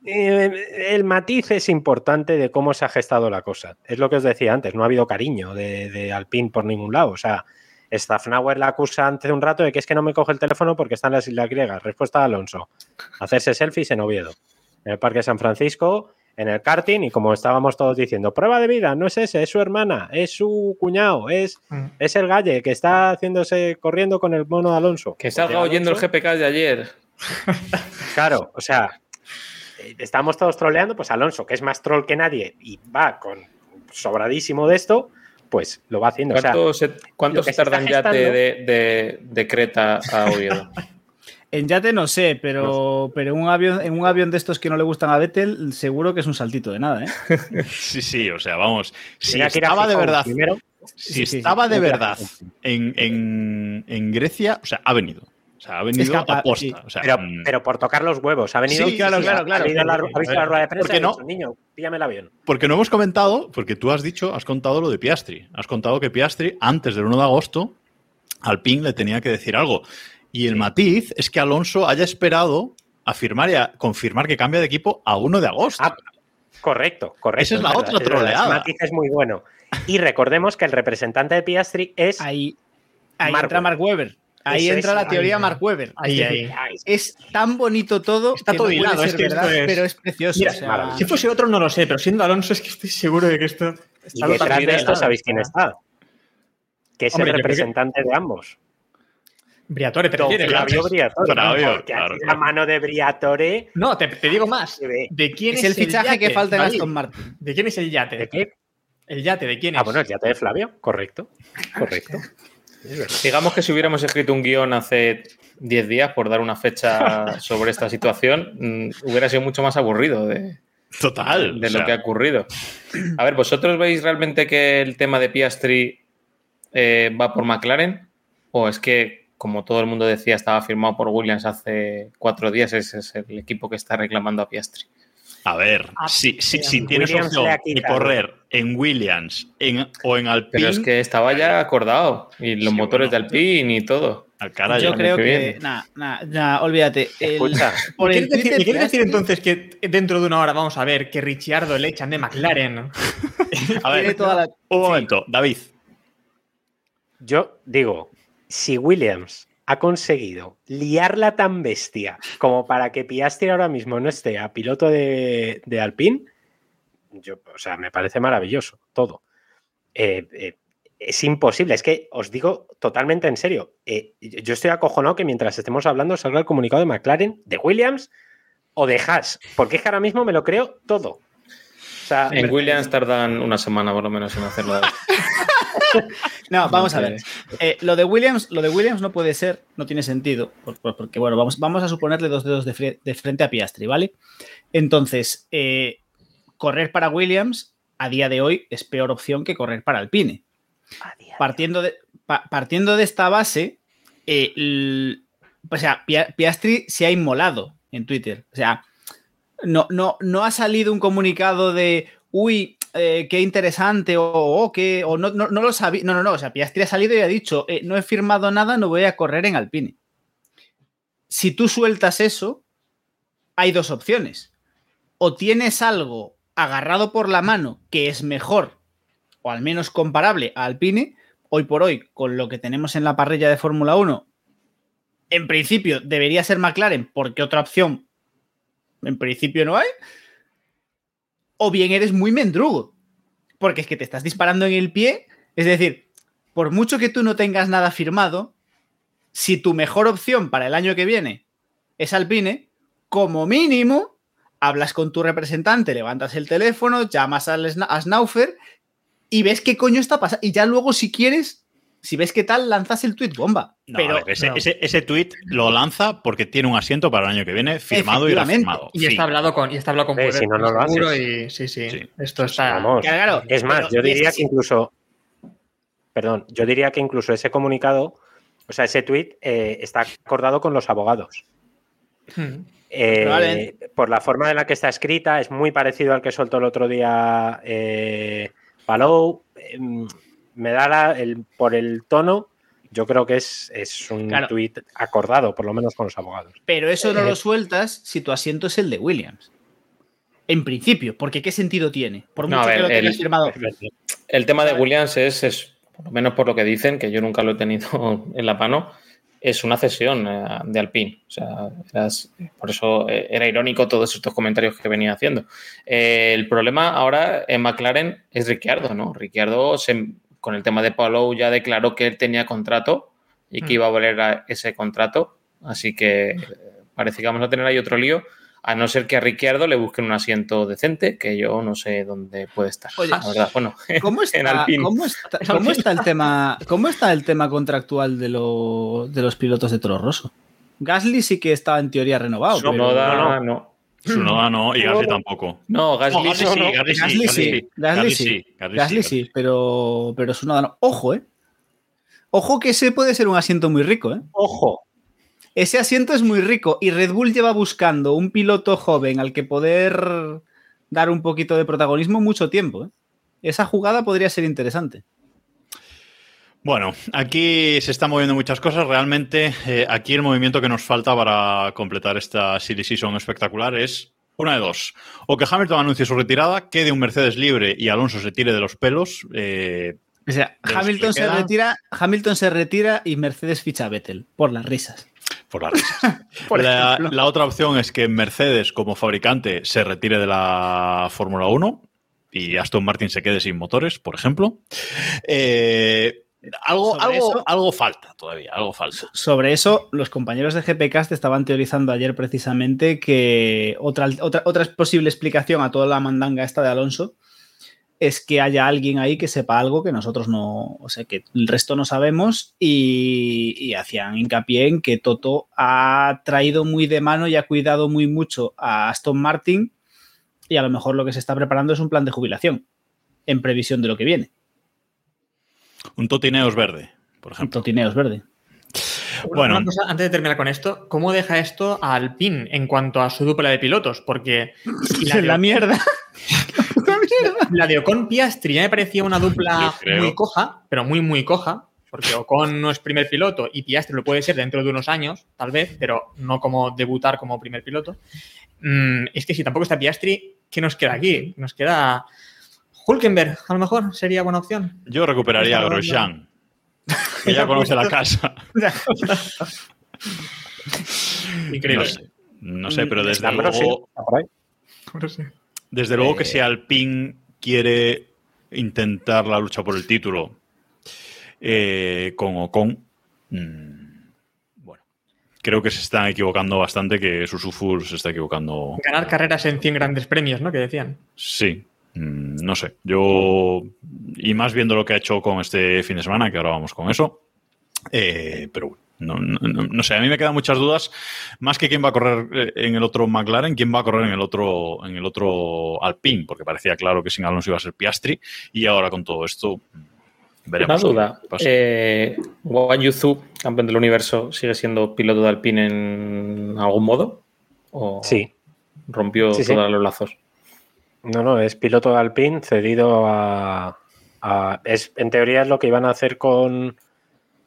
Eh, el matiz es importante de cómo se ha gestado la cosa. Es lo que os decía antes, no ha habido cariño de, de Alpine por ningún lado. O sea, Staffnauer la acusa antes de un rato de que es que no me coge el teléfono porque está en las Islas Griegas. Respuesta de Alonso. Hacerse selfies en Oviedo. En el Parque San Francisco, en el karting, y como estábamos todos diciendo, prueba de vida, no es ese, es su hermana, es su cuñado, es, mm. es el galle que está haciéndose corriendo con el mono de Alonso. Que salga oyendo el GPK de ayer. claro, o sea, estamos todos troleando, pues Alonso, que es más troll que nadie y va con sobradísimo de esto, pues lo va haciendo. ¿Cuánto, se, tarda en yate de, de, Creta a Oviedo? <laughs> en yate no sé, pero, pero un avión, en un avión de estos que no le gustan a Vettel, seguro que es un saltito de nada, ¿eh? <laughs> sí, sí, o sea, vamos. Si estaba de verdad. si estaba de verdad en, en, en Grecia, o sea, ha venido. O sea, ha venido a posta. Mm. pero, por tocar los huevos. Ha venido. Sí, claro, claro, claro. Ha, visto la rueda de prensa ¿Por qué no? niño, píllame el avión. Porque no hemos comentado, porque tú has dicho, has contado lo de Piastri. Has contado que Piastri, antes del 1 de agosto, al PIN le tenía que decir algo. Y el matiz es que Alonso haya esperado a firmar y a confirmar que cambia de equipo a 1 de agosto. Ah, correcto, correcto. Esa es la otra troleada. El matiz es muy bueno. Y recordemos que el representante de Piastri es. Ahí, ahí entra Mark Webber. Ahí entra la teoría Mark Webber. Es tan bonito todo. Está todo hilado, es verdad, pero es precioso. si fuese otro no lo sé, pero siendo Alonso es que estoy seguro de que esto. y detrás de esto sabéis quién está. Que es el representante de ambos. Briatore, refieres. Flavio ¿no? Briatore. Flavio, claro, la mano de Briatore. No, te, te digo más. ¿De quién Es es, el fichaje yate, que falta en? Aston Martin. ¿De quién es el yate? ¿De qué? El yate, ¿de quién es? Ah, bueno, el yate de Flavio, correcto. Correcto. <laughs> Digamos que si hubiéramos escrito un guion hace 10 días por dar una fecha <laughs> sobre esta situación, mm, hubiera sido mucho más aburrido de, Total. de lo sea, que ha ocurrido. A ver, ¿vosotros veis realmente que el tema de Piastri eh, va por McLaren? ¿O es que, como todo el mundo decía, estaba firmado por Williams hace cuatro días, ese es el equipo que está reclamando a Piastri? A ver, Ah, si, si, en si tienes Williams opción de correr en Williams en, o en Alpine, Pero es que estaba ya acordado. Y los Sí, motores bueno. de Alpine y todo. al caray, Yo creo que. Nada, nada, nada, olvídate. El- Escucha, por ¿Me el quieres, decir, quieres entonces que dentro de una hora vamos a ver que Ricciardo le echan de McLaren? <laughs> A ver, tiene toda la- un momento, David. yo digo, si Williams ha conseguido liarla tan bestia como para que Piastri ahora mismo no esté a piloto de, Alpine, yo, o sea, me parece maravilloso todo. Eh, eh, es imposible, es que os digo totalmente en serio. eh, yo estoy acojonado que mientras estemos hablando salga el comunicado de McLaren, de Williams o de Haas, porque es que ahora mismo me lo creo todo. O sea, En Williams tardan una semana por lo menos en hacerlo. <laughs> No, vamos a ver. Eh, lo, de Williams, lo de Williams no puede ser, no tiene sentido, por- por- porque bueno, vamos, vamos a suponerle dos dedos de, fre- de frente a Piastri, ¿vale? Entonces, eh, correr para Williams a día de hoy es peor opción que correr para Alpine. Partiendo de, pa- partiendo de esta base, eh, l- o sea, Pia- Piastri se ha inmolado en Twitter. O sea, no, no, no ha salido un comunicado de, uy, eh, qué interesante, o, o qué, o no, no, no lo sabía. No, no, no. O sea, Piastri ha salido y ha dicho, eh, no he firmado nada, no voy a correr en Alpine. Si tú sueltas eso, hay dos opciones. O tienes algo agarrado por la mano que es mejor, o al menos comparable a Alpine, hoy por hoy, con lo que tenemos en la parrilla de Fórmula 1, en principio debería ser McLaren, porque otra opción en principio no hay. O bien eres muy mendrugo, porque es que te estás disparando en el pie. Es decir, por mucho que tú no tengas nada firmado, si tu mejor opción para el año que viene es Alpine, como mínimo hablas con tu representante, levantas el teléfono, llamas a Snaufer y ves qué coño está pasando. Y ya luego, si quieres, si ves qué tal, lanzas el tweet bomba. No, Pero- ver, ese, no. ese, ese tweet lo lanza porque tiene un asiento para el año que viene firmado y refirmado. Y está hablado con, y está hablado con Pérez, si no, no lo seguro, haces. y sí, sí, Sí. Esto está. Vamos. Claro, Es más, pero- yo diría es- que incluso. Perdón, yo diría que incluso ese comunicado, o sea, ese tweet eh, está acordado con los abogados. Hmm. Eh, por la forma en la que está escrita, es muy parecido al que soltó el otro día eh, Palou. Eh, me da la- el, por el tono, yo creo que es, es un Claro. tuit acordado, por lo menos con los abogados. Pero eso no Eh, lo sueltas si tu asiento es el de Williams. En principio, porque ¿qué sentido tiene? Por No, mucho a ver, que lo tengas el- firmado. El tema de Williams es, es, por lo menos por lo que dicen, que yo nunca lo he tenido <laughs> en la mano, es una cesión eh, de Alpine. O sea, eras- por eso eh, era irónico todos estos comentarios que venía haciendo. Eh, el problema ahora en McLaren es Ricciardo, ¿no? Ricciardo se- con el tema de Palou ya declaró que él tenía contrato y que Mm. iba a valer a ese contrato. Así que eh, parece que vamos a tener ahí otro lío. A no ser que a Ricciardo le busquen un asiento decente, que yo no sé dónde puede estar. Oye, la verdad. Bueno, <laughs> ¿Cómo en está, Alpine. cómo está- cómo está el tema, cómo está el tema contractual de, lo- de los pilotos de Toro Rosso? Gasly sí que está en teoría renovado. pero- no. Su no, y Gasly tampoco. No, Gasly, sí. Gasly sí, Gasly sí, Gasly sí, pero, pero Tsunoda no. Ojo, ¿eh? Ojo que ese puede ser un asiento muy rico, ¿eh? Ojo, Ese asiento es muy rico y Red Bull lleva buscando un piloto joven al que poder dar un poquito de protagonismo mucho tiempo. ¿eh? Esa jugada podría ser interesante. Bueno, aquí se están moviendo muchas cosas. Realmente, eh, aquí el movimiento que nos falta para completar esta Silly Season espectacular es una de dos. O que Hamilton anuncie su retirada, quede un Mercedes libre y Alonso se tire de los pelos. eh, O sea, Hamilton se, retira, Hamilton se retira y Mercedes ficha a Vettel, por las risas. por las risas. <laughs> Por la, la otra opción es que Mercedes, como fabricante, se retire de la Fórmula 1 y Aston Martin se quede sin motores, por ejemplo. Eh, algo, algo, eso- algo falta todavía, algo falta. Sobre eso, los compañeros de GPcast estaban teorizando ayer precisamente que otra, otra, otra posible explicación a toda la mandanga esta de Alonso es que haya alguien ahí que sepa algo que nosotros no, o sea, que el resto no sabemos y, y hacían hincapié en que Toto ha traído muy de mano y ha cuidado muy mucho a Aston Martin y a lo mejor lo que se está preparando es un plan de jubilación en previsión de lo que viene. Un Totineos verde, por Un ejemplo. Totineos verde. Bueno. Una cosa, antes de terminar con esto, ¿cómo deja esto a Alpine en cuanto a su dupla de pilotos? Porque si la, <laughs> de, <laughs> la mierda. la de Ocon Piastri ya me parecía una dupla muy coja, pero muy, muy coja, porque Ocon no es primer piloto y Piastri lo puede ser dentro de unos años, tal vez, pero no como debutar como primer piloto. Mm, es que si tampoco está Piastri, ¿qué nos queda aquí? Nos queda Hulkenberg, a lo mejor sería buena opción. Yo recuperaría a Grosjean, que ya conoce la casa. <laughs> Increíble. No sé, no sé, pero desde luego, desde luego que Eh, si Alpine quiere intentar la lucha por el título eh, con Ocon, mm, bueno, creo que se están equivocando bastante, que Susufur se está equivocando. Ganar carreras en 100 grandes premios, ¿no? Que decían. Sí, no sé. Yo, y más viendo lo que ha hecho con este fin de semana, que ahora vamos con eso. eh, pero bueno, no, no, no- no sé, a mí me quedan muchas dudas. Más que quién va a correr eh, en el otro McLaren, quién va a correr en el otro, en el otro Alpine, porque parecía claro que sin Alonso iba a ser Piastri. Y ahora con todo esto, mm, Una veremos. duda. qué pasa. Eh, Yuzu, campeón del universo, sigue siendo piloto de Alpine en algún modo? ¿O Sí. rompió Sí, sí. todos los lazos? No, no, es piloto de Alpine cedido a, a- es, en teoría es lo que iban a hacer con,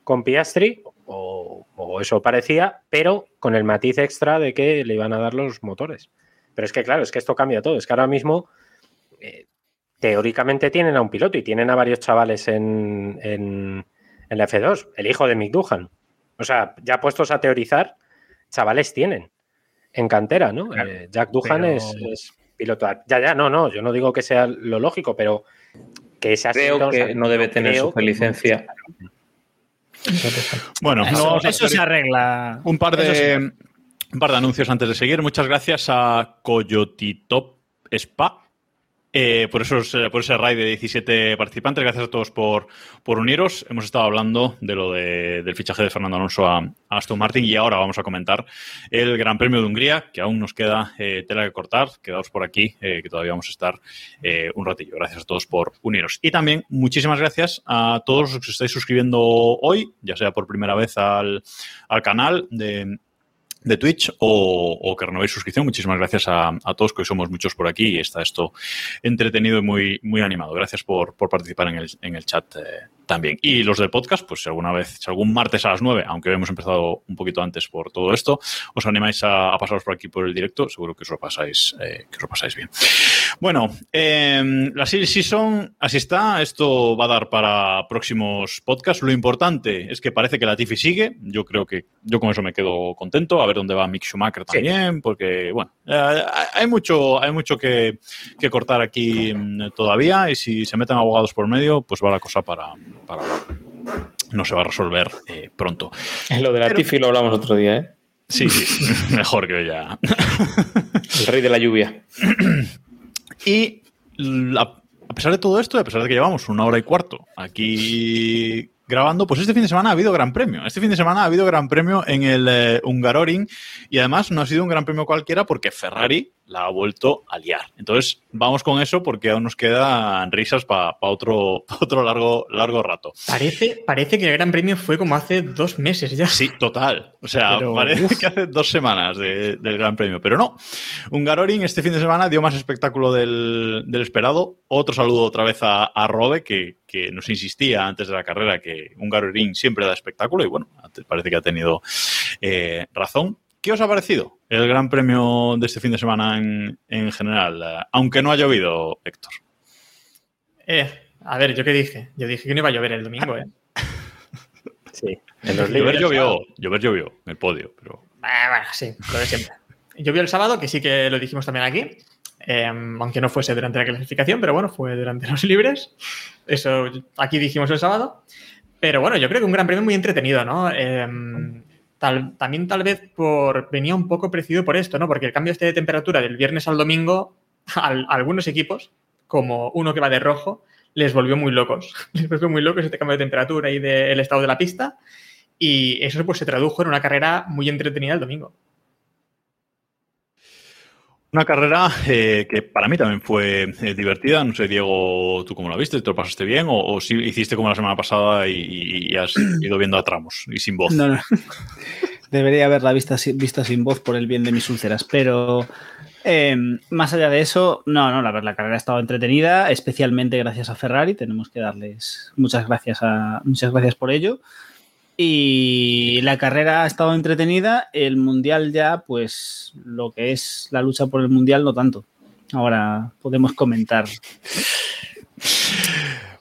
con Piastri, o, o eso parecía, pero con el matiz extra de que le iban a dar los motores. Pero es que, claro, es que esto cambia todo. Es que ahora mismo, eh, teóricamente tienen a un piloto y tienen a varios chavales en, en, en la F2, el hijo de Mick Duhan. O sea, ya puestos a teorizar, chavales tienen en cantera, ¿no? Claro, Eh, Jack Duhan pero- es, es piloto. Ya, ya, no, no, yo no digo que sea lo lógico, pero que ese Creo asiento, o sea, que no debe tener creo su licencia. Bueno, Eso, se arregla. Un par de, un par de anuncios antes de seguir. Muchas gracias a Coyotitop Spa. Eh, por, esos, eh, por ese raid de 17 participantes, gracias a todos por, por uniros. Hemos estado hablando de lo de- del fichaje de Fernando Alonso a, Aston Martin y ahora vamos a comentar el Gran Premio de Hungría, que aún nos queda eh, tela que cortar. Quedaos por aquí, que todavía vamos a estar un ratillo. Gracias a todos por uniros. Y también muchísimas gracias a todos los que os estáis suscribiendo hoy, ya sea por primera vez al, al canal de, de Twitch o, o que renovéis suscripción. Muchísimas gracias a, a todos, que hoy somos muchos por aquí y está esto entretenido y muy, muy animado. Gracias por, por participar en el, en el chat eh, también. Y los del podcast, pues si alguna vez, si algún martes a las 9, aunque hemos empezado un poquito antes por todo esto, os animáis a, a pasaros por aquí por el directo, seguro que os lo pasáis, eh, que os lo pasáis bien. Bueno, eh, la Silly Season, así está. Esto va a dar para próximos podcasts. Lo importante es que parece que la Tiffy sigue. Yo creo que yo con eso me quedo contento. A ver dónde va Mick Schumacher también, porque, bueno, eh, hay mucho, hay mucho que, que cortar aquí mm, todavía. Y si se meten abogados por medio, pues va la cosa para. Para no se va a resolver eh, pronto. Lo de la Tiffy lo hablamos otro día, ¿eh? Sí, sí, <laughs> mejor que ya. El rey de la lluvia. Y la- a pesar de todo esto, a pesar de que llevamos una hora y cuarto aquí grabando, pues este fin de semana ha habido gran premio. Este fin de semana ha habido gran premio en el eh, Hungaroring y además no ha sido un gran premio cualquiera porque Ferrari la ha vuelto a liar. Entonces vamos con eso porque aún nos quedan risas para otro, <laughs> pa otro largo, largo rato. Parece, parece que el Gran Premio fue como hace dos meses ya. Sí, total. O sea, Pero, parece uf. que hace dos semanas de- del Gran Premio, pero no. Hungaroring este fin de semana dio más espectáculo del, del esperado. Otro saludo otra vez a, a Robe, que, que nos insistía antes de la carrera que Hungaroring siempre da espectáculo y bueno, parece que ha tenido eh, razón. ¿Qué os ha parecido el Gran Premio de este fin de semana en, en general? Eh, aunque no ha llovido, Héctor. Eh, a ver, ¿yo qué dije? Yo dije que no iba a llover el domingo, ¿eh? <laughs> Sí, en los Llover libros. llovió, llover llovió en el podio, pero Ah, bueno, sí, lo de siempre. Llovió el sábado, que sí que lo dijimos también aquí, eh, aunque no fuese durante la clasificación, pero bueno, fue durante <laughs> los libres. Eso aquí dijimos el sábado. Pero bueno, yo creo que un gran premio muy entretenido, ¿no? Em, también tal vez por venía un poco preciso por esto, ¿no? Porque el cambio este de temperatura del viernes al domingo <laughs> a, algunos equipos, como uno que va de rojo, les volvió muy locos. <laughs> Les volvió muy locos este cambio de temperatura y del estado de la pista. Y eso pues se tradujo en una carrera muy entretenida el domingo. Una carrera eh, que para mí también fue eh, divertida. No sé, Diego, ¿tú cómo la viste? ¿Te lo pasaste bien? ¿O, si hiciste como la semana pasada y, has <clears throat> ido viendo a tramos y sin voz? No, no. <laughs> Debería haberla vista, vista sin voz por el bien de mis úlceras. Pero eh, más allá de eso, no, no, la, la carrera ha estado entretenida, especialmente gracias a Ferrari. Tenemos que darles muchas gracias, a, muchas gracias por ello. Y la carrera ha estado entretenida, el mundial ya, pues lo que es la lucha por el mundial, no tanto. Ahora podemos comentar.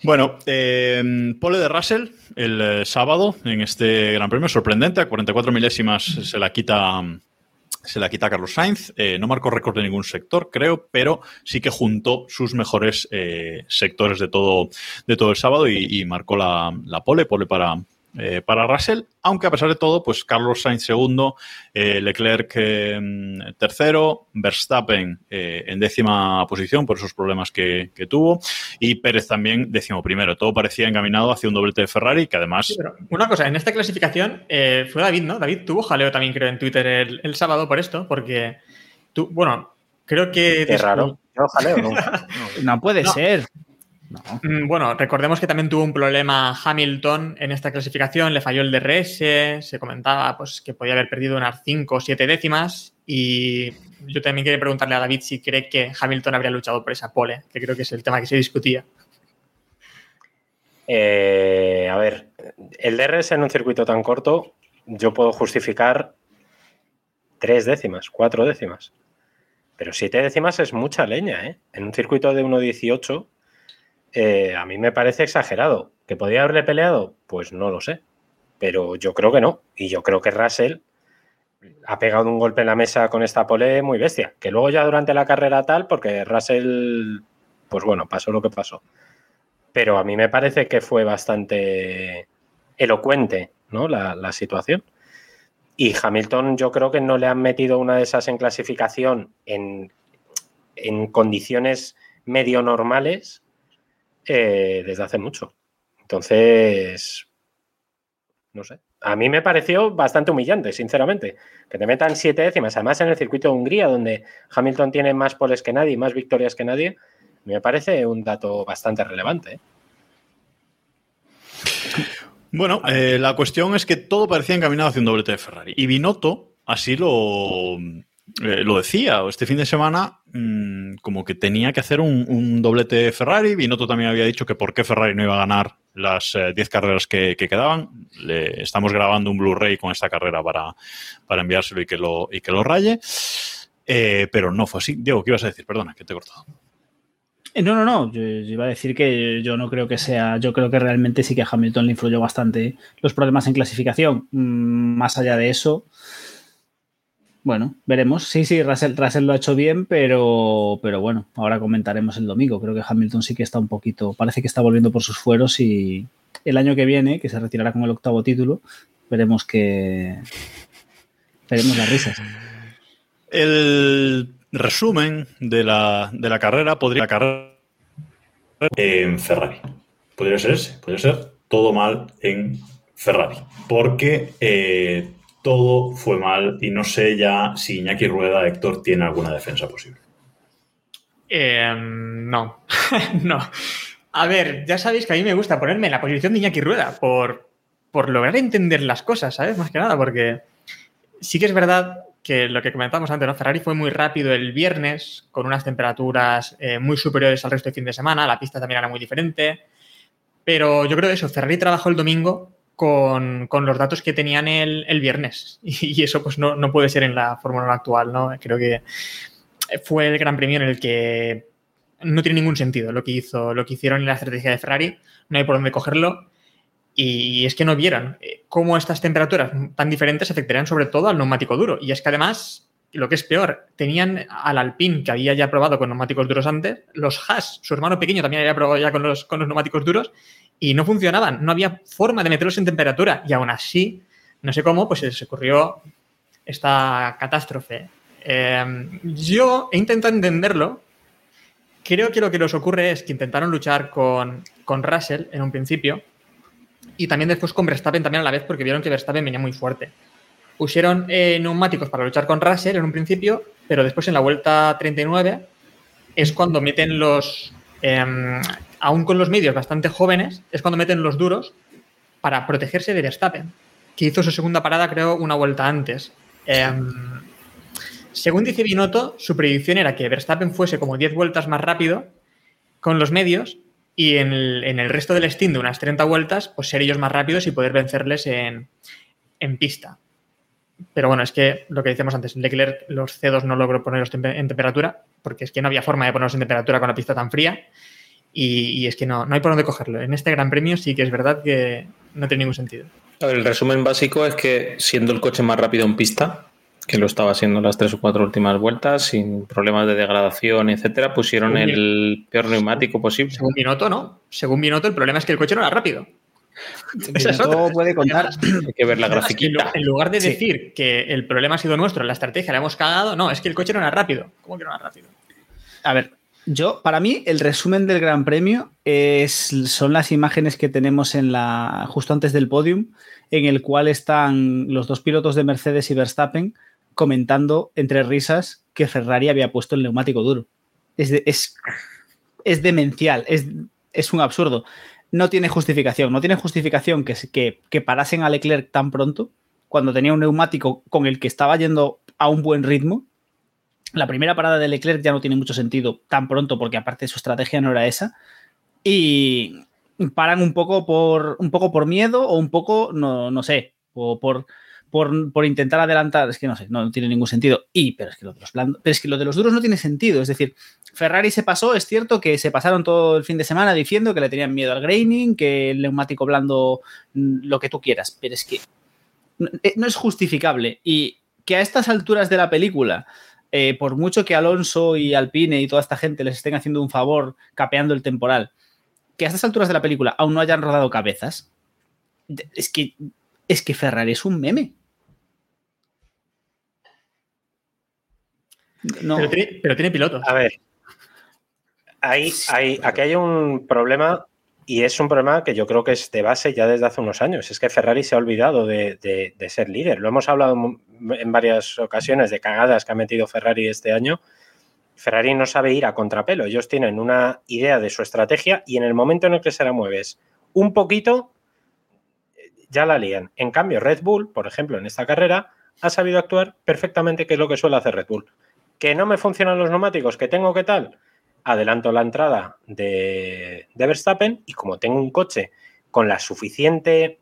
Bueno, eh, pole de Russell el eh, sábado en este Gran Premio, sorprendente, a 44 milésimas se la quita se la quita Carlos Sainz. Eh, no marcó récord de ningún sector, creo, pero sí que juntó sus mejores sectores de todo, de todo el sábado y, marcó la, la, pole, pole para, eh, para Russell, aunque a pesar de todo, pues Carlos Sainz segundo, eh, Leclerc eh, tercero, Verstappen en décima posición por esos problemas que, tuvo y Pérez también décimo primero. Todo parecía encaminado hacia un doblete de Ferrari que además... una cosa, en esta clasificación fue David, ¿no? David tuvo jaleo también creo en Twitter el, sábado por esto, porque tú, bueno, creo que... Qué raro. Yo jaleo, no. <laughs> no puede ser. Mm, bueno, recordemos que también tuvo un problema Hamilton en esta clasificación, le falló el DRS, se comentaba pues, que podía haber perdido unas 5 o 7 décimas y yo también quería preguntarle a David si cree que Hamilton habría luchado por esa pole, que creo que es el tema que se discutía. Eh, a ver, el DRS en un circuito tan corto, yo puedo justificar tres décimas, cuatro décimas. Pero siete décimas es mucha leña, ¿eh? En un circuito de 1.18 eh, a mí me parece exagerado. ¿Que podría haberle peleado? Pues no lo sé. Pero yo creo que no. Y yo creo que Russell ha pegado un golpe en la mesa con esta pole muy bestia. Que luego ya durante la carrera tal, porque Russell, pues bueno, pasó lo que pasó. Pero a mí me parece que fue bastante elocuente ¿no? la, situación. Y Hamilton yo creo que no le han metido una de esas en clasificación en, en condiciones medio normales eh, desde hace mucho. Entonces, no sé. A mí me pareció bastante humillante, sinceramente. Que te metan siete décimas, además en el circuito de Hungría, donde Hamilton tiene más poles que nadie, más victorias que nadie, me parece un dato bastante relevante. ¿eh? Bueno, eh, la cuestión es que todo parecía encaminado hacia un doblete de Ferrari. Y Binotto así lo, eh, lo decía, este fin de semana mm, como que tenía que hacer un, doblete Ferrari. Binotto también había dicho que por qué Ferrari no iba a ganar las 10 eh, carreras que, quedaban. Le, estamos grabando un Blu-ray con esta carrera para, para, enviárselo y que lo, y que lo raye. Eh, pero no fue así. Diego, ¿qué ibas a decir? Perdona, que te he cortado. No, no, no. Yo, iba a decir que yo no creo que sea. Yo creo que realmente sí que a Hamilton le influyó bastante los problemas en clasificación. Mm, más allá de eso, bueno, veremos. Sí, sí, Russell, lo ha hecho bien, pero, pero bueno, ahora comentaremos el domingo. Creo que Hamilton sí que está un poquito, parece que está volviendo por sus fueros y el año que viene, que se retirará con el octavo título, veremos que... Veremos las risas. El resumen de la, de la carrera podría carrera en Ferrari. Podría ser ese, podría ser todo mal en Ferrari. Porque eh, todo fue mal y no sé ya si Iñaki Rueda, Héctor, tiene alguna defensa posible. Em, no, <laughs> no. A ver, ya sabéis que a mí me gusta ponerme en la posición de Iñaki Rueda por, por lograr entender las cosas, ¿sabes? Más que nada, porque sí que es verdad que lo que comentábamos antes, ¿no? Ferrari fue muy rápido el viernes, con unas temperaturas eh, muy superiores al resto del fin de semana, la pista también era muy diferente, pero yo creo que eso, Ferrari trabajó el domingo con, los datos que tenían el, viernes. <laughs> Y, eso pues no, puede ser en la Fórmula actual, ¿no? Creo que fue el gran premio en el que no tiene ningún sentido lo que hizo, lo que hicieron en la estrategia de Ferrari, no hay por dónde cogerlo. Y es que no vieron eh, cómo estas temperaturas tan diferentes afectarían sobre todo al neumático duro. Y es que además lo que es peor, tenían al Alpine, que había ya probado con neumáticos duros antes, los Haas, su hermano pequeño también había probado ya con los, con los neumáticos duros, y no funcionaban, no había forma de meterlos en temperatura, y aún así, no sé cómo, pues se ocurrió esta catástrofe. Eh, yo he intentado entenderlo. Creo que lo que les ocurre es que intentaron luchar con, con Russell en un principio y también después con Verstappen también a la vez porque vieron que Verstappen venía muy fuerte. Pusieron eh, neumáticos para luchar con Russell en un principio, pero después en la vuelta 39 es cuando meten los, em, aún con los medios bastante jóvenes, es cuando meten los duros para protegerse de Verstappen, que hizo su segunda parada creo una vuelta antes. Em, según dice Binotto, su predicción era que Verstappen fuese como 10 vueltas más rápido con los medios y en el, resto del stint de unas 30 vueltas, pues ser ellos más rápidos y poder vencerles en, en pista. Pero bueno, es que lo que decíamos antes, Leclerc los C2 no logró ponerlos en temperatura, porque es que no había forma de ponerlos en temperatura con la pista tan fría. Y, y es que no, no hay por dónde cogerlo. En este Gran Premio sí que es verdad que no tiene ningún sentido. A ver, el resumen básico es que siendo el coche más rápido en pista, que lo estaba haciendo las tres o cuatro últimas vueltas, sin problemas de degradación, etcétera, pusieron Según el peor neumático posible. Según Binotto, ¿no? Según Binotto, el problema es que el coche no era rápido. <laughs> Otra. puede contar. Hay que ver la grafiquita. En lugar de Sí. decir que el problema ha sido nuestro, la estrategia la hemos cagado, no, es que el coche no era rápido. ¿Cómo que no era rápido? A ver, yo, para mí, el resumen del Gran Premio es, son las imágenes que tenemos en la, justo antes del podium, en el cual están los dos pilotos de Mercedes y Verstappen comentando entre risas que Ferrari había puesto el neumático duro. Es, de- es, es demencial, es, es un absurdo. No tiene justificación, no tiene justificación que, que, que parasen a Leclerc tan pronto cuando tenía un neumático con el que estaba yendo a un buen ritmo la primera parada de Leclerc ya no tiene mucho sentido tan pronto porque aparte su estrategia no era esa. Y paran un poco por, un poco por miedo o un poco, no, no sé, o por, por, por intentar adelantar. Es que no sé, no, tiene ningún sentido. Y, pero es que lo de los blandos, pero es que lo de los duros no tiene sentido. Es decir, Ferrari se pasó, es cierto que se pasaron todo el fin de semana diciendo que le tenían miedo al graining, que el neumático blando, mm, lo que tú quieras, pero es que eh, no es justificable. Y que a estas alturas de la película eh, por mucho que Alonso y Alpine y toda esta gente les estén haciendo un favor capeando el temporal, que a estas alturas de la película aún no hayan rodado cabezas, es que, es que Ferrari es un meme. No, Pero, tiene, pero tiene pilotos. A ver, hay, hay, aquí hay un problema y es un problema que yo creo que es de base ya desde hace unos años. Es que Ferrari se ha olvidado de, de- de ser líder. Lo hemos hablado en varias ocasiones de cagadas que ha metido Ferrari este año. Ferrari no sabe ir a contrapelo. Ellos tienen una idea de su estrategia y en el momento en el que se la mueves un poquito, ya la lían. En cambio, Red Bull, por ejemplo, en esta carrera, ha sabido actuar perfectamente, que es lo que suele hacer Red Bull. Que no me funcionan los neumáticos, que tengo que tal, adelanto la entrada de, de Verstappen y como tengo un coche con la suficiente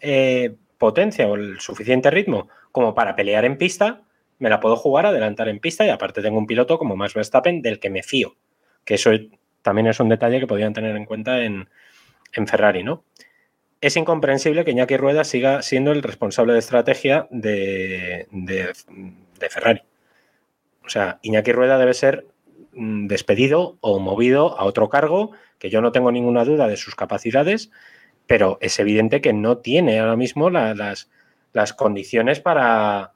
eh, potencia o el suficiente ritmo como para pelear en pista, me la puedo jugar, adelantar en pista y aparte tengo un piloto como Max Verstappen del que me fío. Que eso también es un detalle que podrían tener en cuenta en, Ferrari, ¿no? Es incomprensible que Iñaki Rueda siga siendo el responsable de estrategia de, Ferrari. O sea, Iñaki Rueda debe ser mm, despedido o movido a otro cargo, que yo no tengo ninguna duda de sus capacidades, pero es evidente que no tiene ahora mismo la- las, las condiciones para,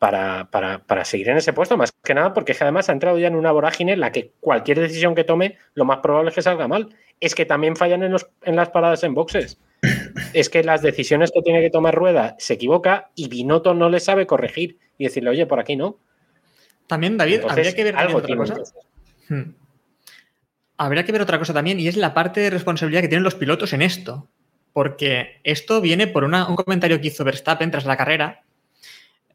para, para, para seguir en ese puesto, más que nada porque es que además ha entrado ya en una vorágine en la que cualquier decisión que tome, lo más probable es que salga mal. Es que también fallan en, los, en las paradas en boxes. <coughs> Es que las decisiones que tiene que tomar Rueda se equivoca y Binotto no le sabe corregir y decirle, oye, por aquí no. También, David, Entonces, habría que ver algo otra cosa. Hmm. Habría que ver otra cosa también y es la parte de responsabilidad que tienen los pilotos en esto. Porque esto viene por una- un comentario que hizo Verstappen tras la carrera.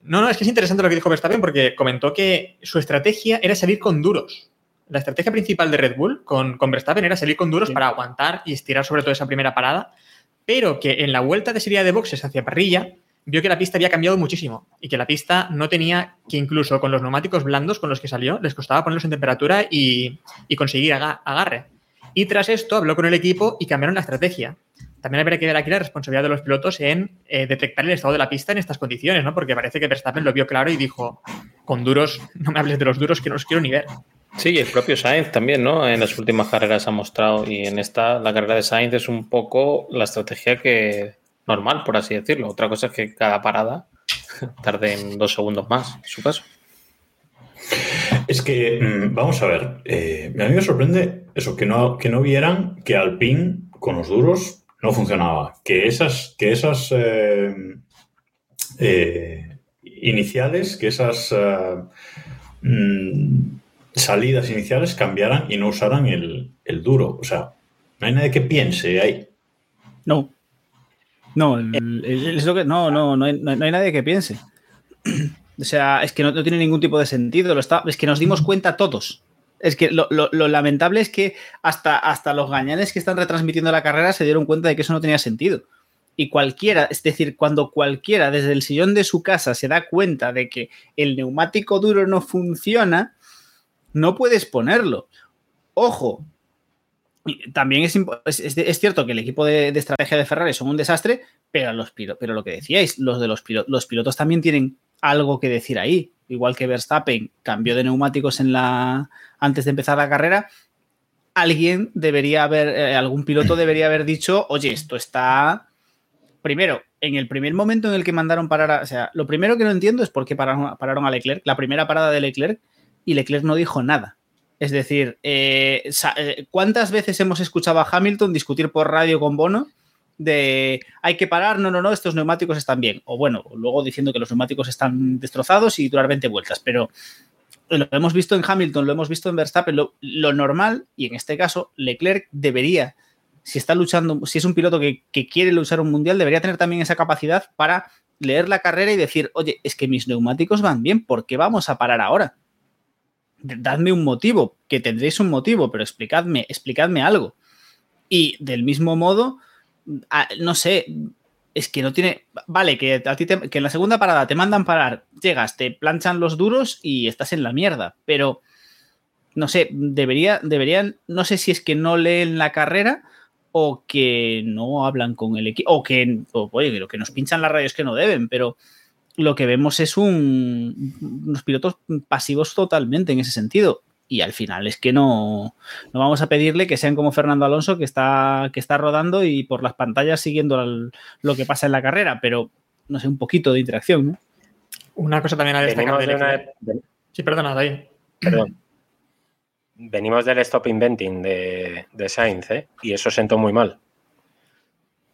No, no, es que es interesante lo que dijo Verstappen porque comentó que su estrategia era salir con duros. La estrategia principal de Red Bull con, con Verstappen era salir con duros para aguantar y estirar sobre todo esa primera parada, pero que en la vuelta de serie de boxes hacia parrilla vio que la pista había cambiado muchísimo y que la pista no tenía que incluso con los neumáticos blandos con los que salió les costaba ponerlos en temperatura y, y conseguir aga- agarre. Y tras esto habló con el equipo y cambiaron la estrategia. También habría que ver aquí la responsabilidad de los pilotos en eh, detectar el estado de la pista en estas condiciones, ¿no? Porque parece que Verstappen lo vio claro y dijo, con duros, no me hables de los duros que no los quiero ni ver. Sí, y el propio Sainz también, ¿no? En las últimas carreras ha mostrado y en esta, la carrera de Sainz es un poco la estrategia que normal, por así decirlo. Otra cosa es que cada parada <laughs> tarde en dos segundos más, en su caso. Es que, mm, vamos a ver, eh, a mí me sorprende eso, que no, que no vieran que Alpine con los duros no funcionaba, que esas, que esas eh, eh, iniciales, que esas eh, mm, salidas iniciales cambiaran y no usaran el, el duro. O sea, no hay nadie que piense ahí. No. No, es lo que, no, no, no hay, no hay nadie que piense. <clears throat> O sea, es que no, no tiene ningún tipo de sentido. Lo está, es que nos dimos cuenta todos. Es que lo, lamentable es que hasta, hasta los gañanes que están retransmitiendo la carrera se dieron cuenta de que eso no tenía sentido. Y cualquiera, es decir, cuando cualquiera desde el sillón de su casa se da cuenta de que el neumático duro no funciona, no puedes ponerlo. Ojo, También es, es, es- cierto que el equipo de, de estrategia de Ferrari son un desastre, pero, los pero lo que decíais, los de los, los pilotos también tienen algo que decir ahí. Igual que Verstappen cambió de neumáticos en la, antes de empezar la carrera, alguien debería haber, eh, algún piloto <clears throat> debería haber dicho, oye, esto está... Primero, en el primer momento en el que mandaron parar, a- o sea, lo primero que no entiendo es por qué pararon, pararon a Leclerc, la primera parada de Leclerc, y Leclerc no dijo nada. Es decir, eh, eh, ¿cuántas veces hemos escuchado a Hamilton discutir por radio con Bono de hay que parar, no, no, no, estos neumáticos están bien? O bueno, luego diciendo que los neumáticos están destrozados y durar 20 vueltas, pero lo hemos visto en Hamilton, lo hemos visto en Verstappen, lo, normal, y en este caso, Leclerc debería, si está luchando, si es un piloto que, que quiere luchar un mundial, debería tener también esa capacidad para leer la carrera y decir, oye, es que mis neumáticos van bien, ¿por qué vamos a parar ahora? dadme un motivo, que tendréis un motivo, pero explicadme, explicadme algo. Y del mismo modo, no sé, es que no tiene. Vale, que a ti te- que en la segunda parada te mandan parar, llegas, te planchan los duros y estás en la mierda. Pero no sé, debería, deberían, no sé si es que no leen la carrera o que no hablan con el equipo, o que, lo que nos pinchan las radios que no deben, pero lo que vemos es un, unos pilotos pasivos totalmente en ese sentido. Y al final es que no, no vamos a pedirle que sean como Fernando Alonso, que está, que está rodando y por las pantallas siguiendo al- lo que pasa en la carrera, pero no sé, un poquito de interacción. ¿no? Una cosa también a destacar de una-. Sí, perdona, David. Perdón. Venimos del stop inventing de, de Sainz, ¿eh? Y eso sentó muy mal.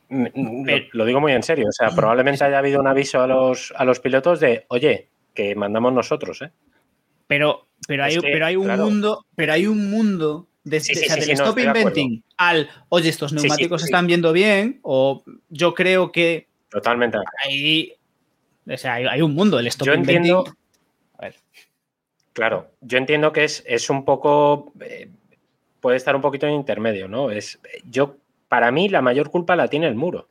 Mm, mm, Lo, lo digo muy en serio. O sea, probablemente haya habido un aviso a los, a los pilotos de, oye, que mandamos nosotros, ¿eh? Pero, pero, hay, Es que, pero hay un claro. mundo, pero hay un mundo Sí, sí, o sea, sí, del no, stop inventing al oye, estos neumáticos están viendo bien, o yo creo que Totalmente. hay, o sea, hay, hay un mundo, el stop Yo entiendo. inventing. A ver. Claro, yo entiendo que es, es un poco. eh, puede estar un poquito en intermedio, ¿no? Es, yo, para mí, la mayor culpa la tiene el muro.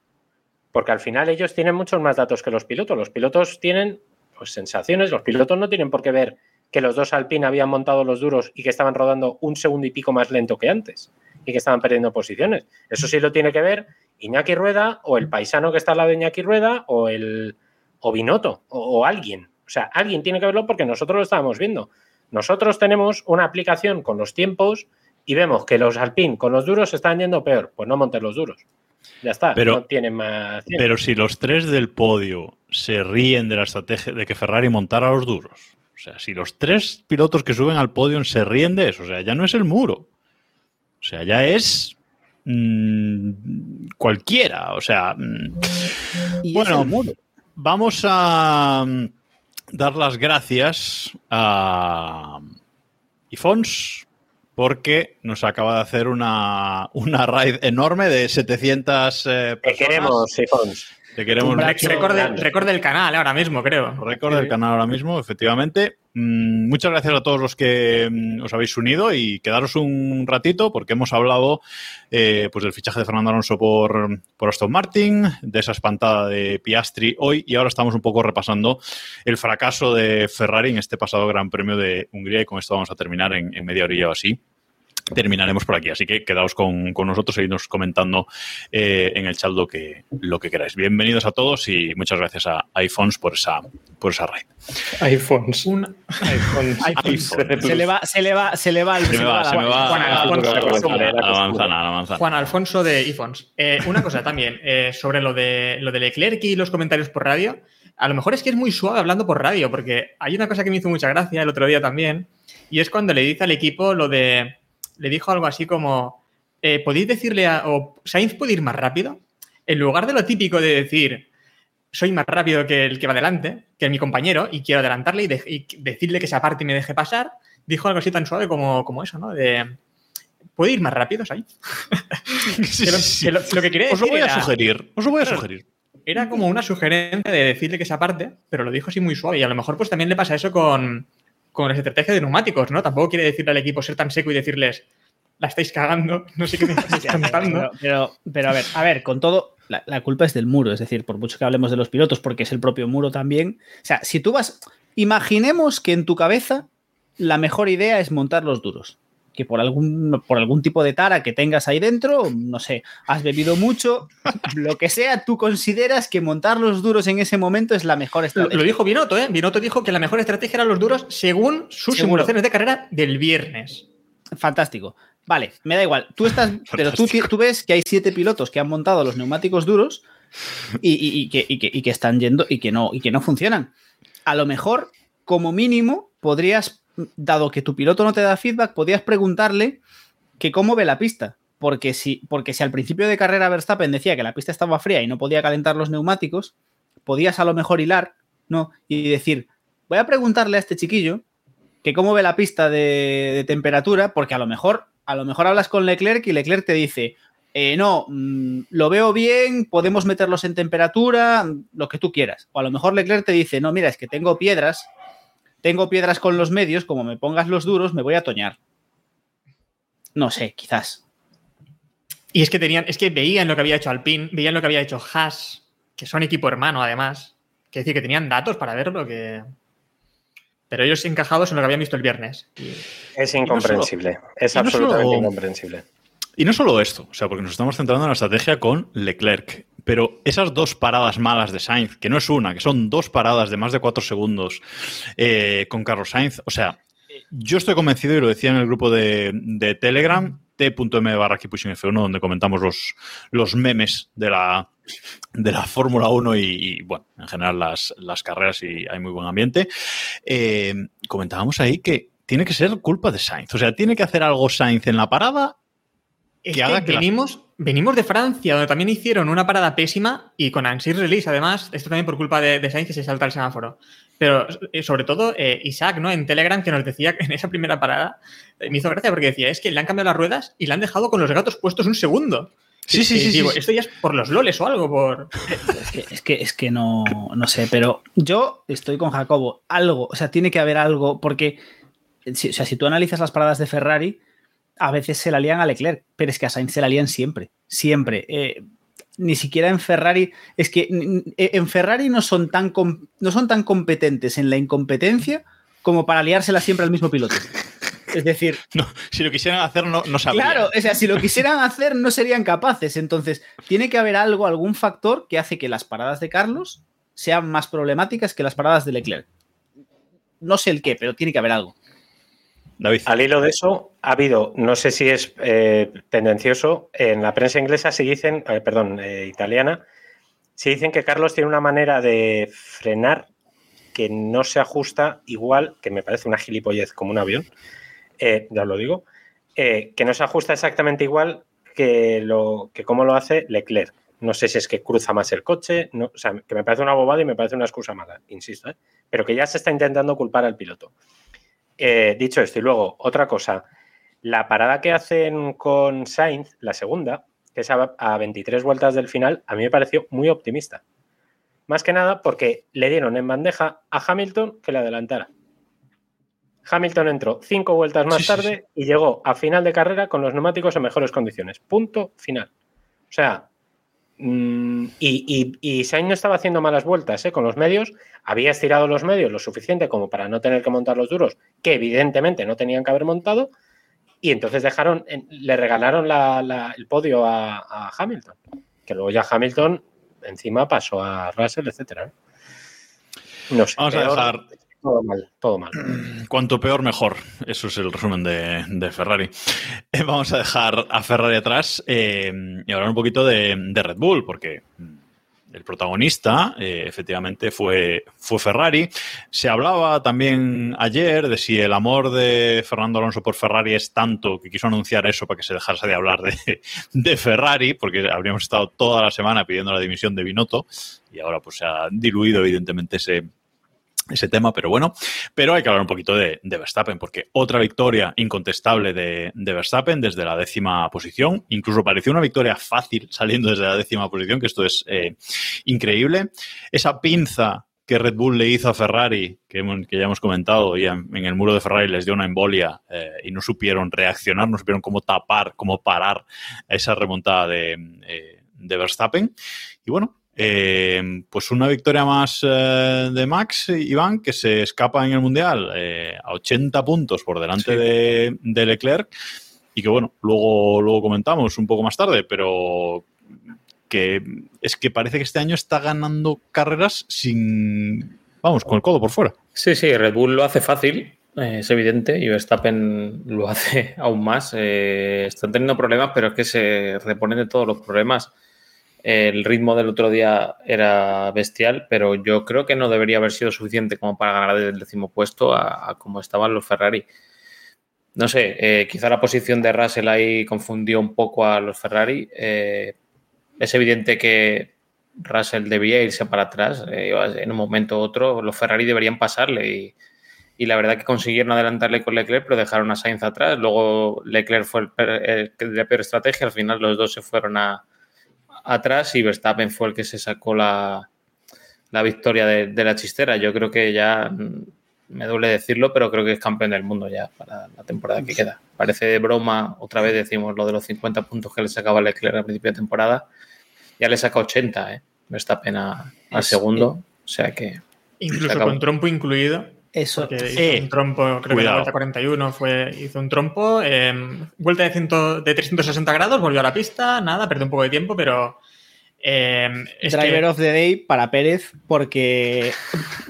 Porque al final ellos tienen muchos más datos que los pilotos. Los pilotos tienen pues, sensaciones, los pilotos no tienen por qué ver que los dos Alpine habían montado los duros y que estaban rodando un segundo y pico más lento que antes y que estaban perdiendo posiciones. Eso sí lo tiene que ver Iñaki Rueda o el paisano que está al lado de Iñaki Rueda o el o Binotto o, o alguien. O sea, alguien tiene que verlo porque nosotros lo estábamos viendo. Nosotros tenemos una aplicación con los tiempos y vemos que los Alpine con los duros están yendo peor. Pues no montes los duros. Ya está, Pero- no tienen más. Pero si los tres del podio se ríen de la estrategia de que Ferrari montara los duros, sea, si los tres pilotos que suben al podio se ríen de eso, o sea, ya no es el muro. O sea, ya es mm, cualquiera. O sea, mm, bueno, vamos a mm, dar las gracias a Ifons porque nos acaba de hacer una, una raid enorme de 700 eh, Te personas. queremos, Sifons. Te queremos récord, del- récord del canal ahora mismo, creo. Récord del canal ahora mismo, efectivamente. Mm, muchas gracias a todos los que mm, os habéis unido y quedaros un ratito porque hemos hablado eh, pues del fichaje de Fernando Alonso por, por Aston Martin, de esa espantada de Piastri hoy y ahora estamos un poco repasando el fracaso de Ferrari en este pasado Gran Premio de Hungría y con esto vamos a terminar en, en media orilla o así. Terminaremos por aquí. Así que quedaos con, con nosotros, seguidnos comentando eh, en el chat lo que, lo que queráis. Bienvenidos a todos y muchas gracias a iPhones por esa, por esa raid. iPhones. Un iPhones. <laughs> iPhone. Se le va, se le va, se le va, Se me va, se me va Juan Alfonso. a la manzana, a la manzana. Juan Alfonso de iPhones. Eh, una cosa también, eh, sobre lo de, lo de Leclerc y los comentarios por radio. A lo mejor es que es muy suave hablando por radio, porque hay una cosa que me hizo mucha gracia el otro día también, y es cuando le dice al equipo lo de. Le dijo algo así como: eh, ¿Podéis decirle a. o Sainz puede ir más rápido? En lugar de lo típico de decir. Soy más rápido que el que va adelante, que mi compañero, y quiero adelantarle y, de- y decirle que se aparte y me deje pasar. Dijo algo así tan suave como, como eso, ¿no? De. ¿Puede ir más rápido, Sainz? <laughs> Que lo, que lo- lo que quería Os lo voy a era- sugerir. Os lo voy a sugerir. era como una sugerencia de decirle que se aparte, pero lo dijo así muy suave. Y a lo mejor pues también le pasa eso con, con las estrategias de neumáticos, ¿no? Tampoco quiere decirle al equipo ser tan seco y decirles, la estáis cagando, <laughs> no sé qué me <laughs> estáis cantando. Pero, pero, pero a ver, a ver, con todo, la, la culpa es del muro, es decir, por mucho que hablemos de los pilotos, porque es el propio muro también. O sea, si tú vas, imaginemos que en tu cabeza la mejor idea es montar los duros. Que por algún, por algún tipo de tara que tengas ahí dentro, no sé, has bebido mucho, <laughs> lo que sea, tú consideras que montar los duros en ese momento es la mejor estrategia. lo dijo Binotto, ¿eh? Binotto dijo que la mejor estrategia eran los duros según sus simulaciones de carrera del viernes. Fantástico. Vale, me da igual. Tú estás, <laughs> pero tú, tú ves que hay siete pilotos que han montado los neumáticos duros y, y- y que, y que- y que están yendo y que no y que no funcionan. A lo mejor, como mínimo, podrías, dado que tu piloto no te da feedback, podrías preguntarle que cómo ve la pista. Porque si, porque si al principio de carrera Verstappen decía que la pista estaba fría y no podía calentar los neumáticos, podías a lo mejor hilar, ¿no? Y decir, voy a preguntarle a este chiquillo que cómo ve la pista de, temperatura, porque a lo mejor, a lo mejor hablas con Leclerc y Leclerc te dice, eh, no, mm, lo veo bien, podemos meterlos en temperatura, lo que tú quieras. O a lo mejor Leclerc te dice, no, mira, es que tengo piedras, tengo piedras con los medios, como me pongas los duros, me voy a toñar. No sé, quizás. Y es que tenían, es que veían lo que había hecho Alpine, veían lo que había hecho Haas, que son equipo hermano además. Que decir que tenían datos para verlo que. Pero ellos encajados en lo que habían visto el viernes. Y- Es no incomprensible. es no absolutamente solo- incomprensible. Y no solo esto, o sea, porque nos estamos centrando en la estrategia con Leclerc, pero esas dos paradas malas de Sainz, que no es una, que son dos paradas de más de cuatro segundos eh, con Carlos Sainz, o sea, yo estoy convencido, y lo decía en el grupo de, Telegram, t.m barra Keep Pushing F1, donde comentamos los, los memes de la, de la Fórmula 1 y, y, bueno, en general las, las carreras y hay muy buen ambiente. Eh, comentábamos ahí que tiene que ser culpa de Sainz, o sea, tiene que hacer algo Sainz en la parada Es Que la- venimos, venimos de Francia, donde también hicieron una parada pésima y con Ansir Release, además, esto también por culpa de, de Sainz que se salta el semáforo. Pero eh, sobre todo eh, Isaac, ¿no? En Telegram, que nos decía en esa primera parada, eh, me hizo gracia porque decía, es que le han cambiado las ruedas y le han dejado con los gatos puestos un segundo. Sí, sí, sí, Digo, sí, sí. esto ya es por los loles o algo, por... <laughs> Es que, es que, es que no, no sé, pero yo estoy con Jacobo. Algo, o sea, tiene que haber algo, porque si, o sea, si tú analizas las paradas de Ferrari, a veces se la lían a Leclerc, pero es que a Sainz se la lían siempre, siempre. Eh, ni siquiera en Ferrari, es que n- en Ferrari no son, tan no son tan competentes en la incompetencia como para liársela siempre al mismo piloto. <laughs> Es decir, No, si lo quisieran hacer, no, no sabrían. Claro, o sea, si lo quisieran hacer, no serían capaces. Entonces, tiene que haber algo, algún factor que hace que las paradas de Carlos sean más problemáticas que las paradas de Leclerc. No sé el qué, pero tiene que haber algo. Al hilo de eso, ha habido, no sé si es eh, tendencioso, en la prensa inglesa se dicen, eh, perdón, eh, italiana, se dicen que Carlos tiene una manera de frenar que no se ajusta igual, que me parece una gilipollez como un avión, ya lo digo, que no se ajusta exactamente igual que, lo, que lo hace Leclerc. No sé si es que cruza más el coche, o sea, que me parece una bobada y me parece una excusa mala, insisto, pero que ya se está intentando culpar al piloto. Eh, dicho esto, y luego otra cosa, la parada que hacen con Sainz, la segunda, que es a, a 23 vueltas del final, a mí me pareció muy optimista. Más que nada porque le dieron en bandeja a Hamilton que le adelantara. Hamilton entró cinco vueltas más Sí, sí, tarde y llegó a final de carrera con los neumáticos en mejores condiciones. Punto final. O sea, y, y, y Sainz no estaba haciendo malas vueltas ¿eh? con los medios. Había estirado los medios lo suficiente como para no tener que montar los duros, que evidentemente no tenían que haber montado. y entonces dejaron, le regalaron el podio a, Hamilton, que luego ya Hamilton encima pasó a Russell, etcétera. No sé, Vamos a dejar todo mal, todo mal. <clears throat> Cuanto peor, mejor. Eso es el resumen de, Ferrari. <laughs> Eh, vamos a dejar a Ferrari atrás eh, y hablar un poquito de, Red Bull, porque el protagonista eh, efectivamente fue, fue Ferrari. Se hablaba también ayer de si el amor de Fernando Alonso por Ferrari es tanto que quiso anunciar eso para que se dejase de hablar de, <laughs> de Ferrari, porque habríamos estado toda la semana pidiendo la dimisión de Binotto y ahora pues se ha diluido evidentemente ese, ese tema, pero bueno. Pero hay que hablar un poquito de, Verstappen, porque otra victoria incontestable de, Verstappen desde la décima posición. Incluso pareció una victoria fácil saliendo desde la décima posición, que esto es eh, increíble. Esa pinza que Red Bull le hizo a Ferrari, que, ya hemos comentado, y en, el muro de Ferrari les dio una embolia eh, y no supieron reaccionar, no supieron cómo tapar, cómo parar esa remontada de, eh, de Verstappen. Y bueno, eh, pues una victoria más eh, de Max, Iván, que se escapa en el Mundial eh, a 80 puntos por delante de, Leclerc y que bueno, luego, luego comentamos un poco más tarde, pero que es que parece que este año está ganando carreras sin, vamos, con el codo por fuera. Sí, sí, Red Bull lo hace fácil, es evidente, y Verstappen lo <laughs> hace aún más. están teniendo problemas, pero es que se reponen de todos los problemas. El ritmo del otro día era bestial, pero yo creo que no debería haber sido suficiente como para ganar del décimo puesto a, como estaban los Ferrari. No sé, eh, quizá la posición de Russell ahí confundió un poco a los Ferrari. Eh, es evidente que Russell debía irse para atrás. Eh, en un momento u otro, los Ferrari deberían pasarle y, la verdad que consiguieron adelantarle con Leclerc, pero dejaron a Sainz atrás. Luego Leclerc fue el, el, la peor estrategia. Al final los dos se fueron a, atrás y Verstappen fue el que se sacó la, victoria de, la chistera. Yo creo que ya, mm, me duele decirlo, pero creo que es campeón del mundo ya para la temporada que queda. Parece de broma, otra vez decimos lo de los 50 puntos que le sacaba Leclerc al principio de temporada. Ya le saca 80, ¿eh? Verstappen al segundo. O sea que. Incluso con trompo incluido. Eso. hizo un trompo, creo que la vuelta 41 fue, hizo un trompo. Em, vuelta de, de 360 grados, volvió a la pista, nada, perdió un poco de tiempo, pero. Eh, Driver of the Day para Pérez, porque,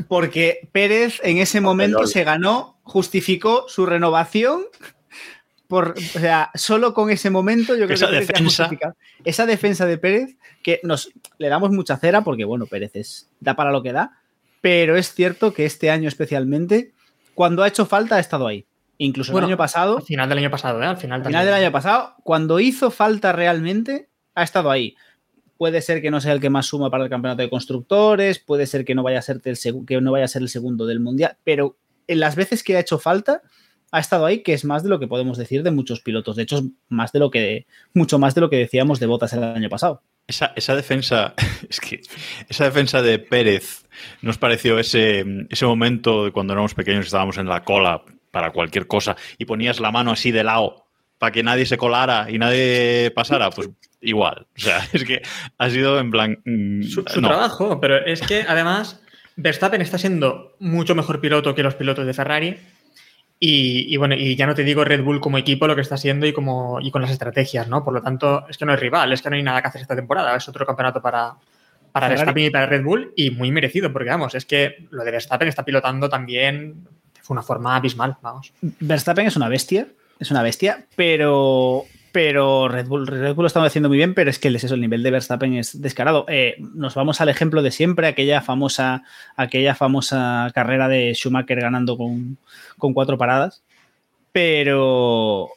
porque Pérez en ese momento se ganó, justificó su renovación. Por, o sea, solo con ese momento yo creo esa que defensa. esa defensa de Pérez, que nos le damos mucha cera, porque bueno, Pérez es, da para lo que da pero es cierto que este año especialmente, cuando ha hecho falta, ha estado ahí. Incluso el año pasado. Al final del año pasado, ¿eh? Al final, final del año pasado, cuando hizo falta realmente, ha estado ahí. Puede ser que no sea el que más suma para el campeonato de constructores, puede ser que no vaya a ser el, que no vaya a ser el segundo del mundial, pero en las veces que ha hecho falta, ha estado ahí, que es más de lo que podemos decir de muchos pilotos. De hecho, es más de lo que, mucho más de lo que decíamos de Botas el año pasado. Esa, esa, defensa, <laughs> es que esa defensa de Pérez nos pareció ese, ese momento de cuando éramos pequeños estábamos en la cola para cualquier cosa y ponías la mano así de lado para que nadie se colara y nadie pasara, pues igual. O sea, <laughs> es que ha sido en plan. Mm, su, trabajo, pero es que además Verstappen está siendo mucho mejor piloto que los pilotos de Ferrari y, bueno, y ya no te digo Red Bull como equipo lo que está haciendo y, como, y con las estrategias, ¿no? Por lo tanto, es que no es rival, es que no hay nada que hacer esta temporada, es otro campeonato para, para Verstappen y para Red Bull y muy merecido, porque vamos, es que lo de Verstappen está pilotando también de una forma abismal, vamos. Verstappen es una bestia, es una bestia, pero pero Red Bull, Red Bull lo estamos haciendo muy bien, pero es que es eso, el nivel de Verstappen es descarado. Eh, nos vamos al ejemplo de siempre, aquella famosa, aquella famosa carrera de Schumacher ganando con, cuatro paradas. Pero,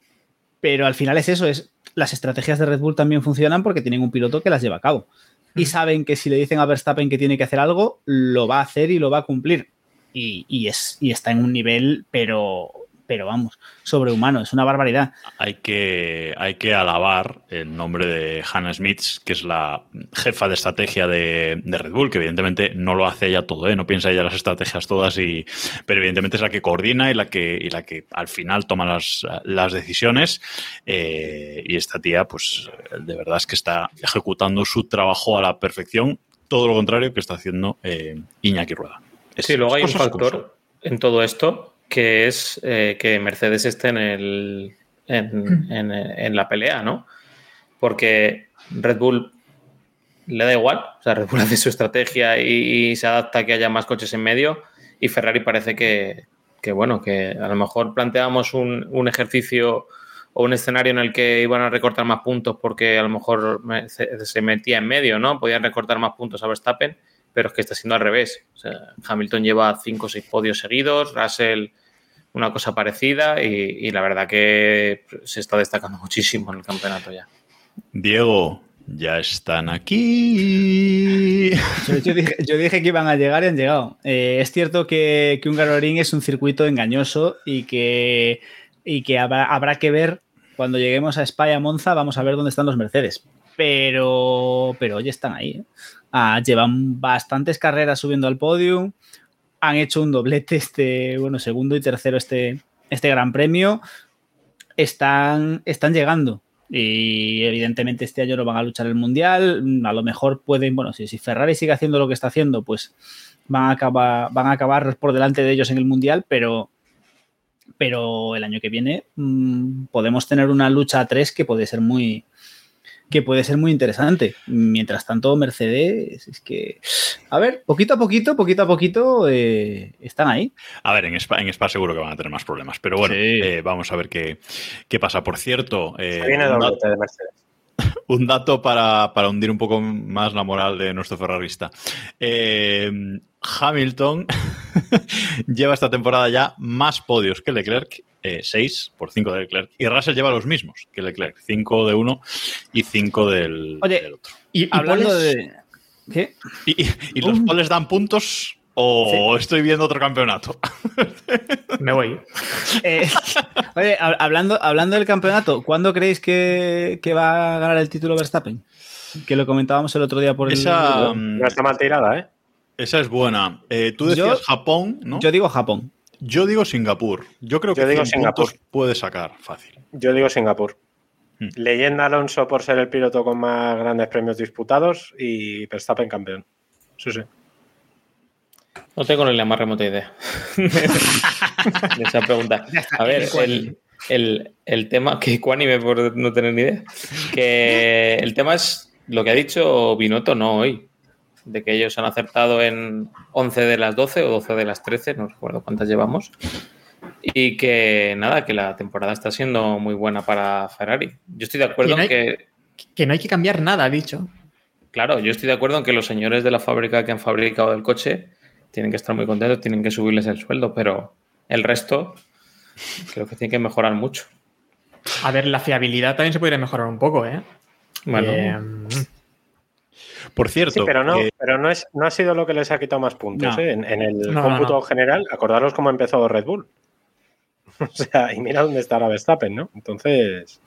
pero al final es eso, es las estrategias de Red Bull también funcionan porque tienen un piloto que las lleva a cabo. Y saben que si le dicen a Verstappen que tiene que hacer algo, lo va a hacer y lo va a cumplir. Y, es, y está en un nivel, pero pero vamos, sobrehumano, es una barbaridad. Hay que, hay que alabar el nombre de Hannah Smith, que es la jefa de estrategia de, Red Bull, que evidentemente no lo hace ella todo, ¿eh? no piensa ella las estrategias todas, y, pero evidentemente es la que coordina y la que, y la que al final toma las, las decisiones. Eh, y esta tía, pues de verdad es que está ejecutando su trabajo a la perfección, todo lo contrario que está haciendo eh, Iñaki Rueda. sí, luego hay un factor en todo esto que es eh, que Mercedes esté en el, en, en- en la pelea, ¿no? Porque Red Bull le da igual, o sea, Red Bull <laughs> hace su estrategia y, y se adapta a que haya más coches en medio y Ferrari parece que, que, bueno, que a lo mejor planteamos un, un ejercicio o un escenario en el que iban a recortar más puntos porque a lo mejor me- se, se metía en medio, ¿no? Podían recortar más puntos a Verstappen, pero es que está siendo al revés. O sea, Hamilton lleva cinco o seis podios seguidos, Russell una cosa parecida y, y la verdad que se está destacando muchísimo en el campeonato ya. Diego, ya están aquí. <laughs> Yo, yo dije, yo dije que iban a llegar y han llegado. Eh, es cierto que, que un Garoring es un circuito engañoso y que, y que habrá, habrá que ver cuando lleguemos a Spa y a Monza, vamos a ver dónde están los Mercedes. Pero, pero oye, están ahí. ¿eh? Ah, llevan bastantes carreras subiendo al podium. Han hecho un doblete este, bueno, segundo y tercero este, este gran premio. Están, están llegando. Y evidentemente este año no van a luchar el mundial. A lo mejor pueden, bueno, si, si Ferrari sigue haciendo lo que está haciendo, pues van a acabar, van a acabar por delante de ellos en el mundial, pero, pero el año que viene mmm, podemos tener una lucha a tres que puede ser muy que puede ser muy interesante. Mientras tanto, Mercedes, es que, a ver, poquito a poquito, poquito a poquito, eh, están ahí. A ver, en Spa, en Spa, seguro que van a tener más problemas, pero bueno, sí. eh, vamos a ver qué, qué pasa. Por cierto, eh, viene un, dato, de Mercedes. <laughs> un dato para, para, hundir un poco más la moral de nuestro ferrarista. Eh, Hamilton <laughs> lleva esta temporada ya más podios que Leclerc, 6 eh, por 5 de Leclerc. Y Russell lleva los mismos que Leclerc, 5 de uno y 5 del, otro. Y, y hablando poles... de. ¿Qué? ¿Y, los uh. poles dan puntos o sí. estoy viendo otro campeonato? Me voy. <laughs> Eh, oye, hablando, hablando del campeonato, ¿cuándo creéis que, que, va a ganar el título Verstappen? Que lo comentábamos el otro día por el. Esa, um, no está mal tirada, ¿eh? Esa es buena. Eh, tú decías yo, Japón, ¿no? Yo digo Japón. Yo digo Singapur. Yo creo que yo digo Singapur. puede sacar fácil. Yo digo Singapur. Hmm. Leyenda Alonso por ser el piloto con más grandes premios disputados y Verstappen campeón. Sí, sí. No tengo ni la más remota idea <laughs> de esa pregunta. A ver, el, el, el tema que Cuánime por no tener ni idea. Que el tema es lo que ha dicho Binotto no hoy de que ellos han acertado en 11 de las 12 o 12 de las 13, no recuerdo cuántas llevamos, y que nada, que la temporada está siendo muy buena para Ferrari. Yo estoy de acuerdo que no hay, en que... Que no hay que cambiar nada, ha dicho. Claro, yo estoy de acuerdo en que los señores de la fábrica que han fabricado el coche tienen que estar muy contentos, tienen que subirles el sueldo, pero el resto creo que tiene que mejorar mucho. A ver, la fiabilidad también se podría mejorar un poco, ¿eh? Bueno. Eh, por cierto. Sí, pero no, que... pero no, es, no ha sido lo que les ha quitado más puntos. No. ¿eh? En, en, el No, cómputo no, no. general, acordaros cómo empezó Red Bull. <laughs> O sea, y mira dónde está la Verstappen, ¿no? Entonces.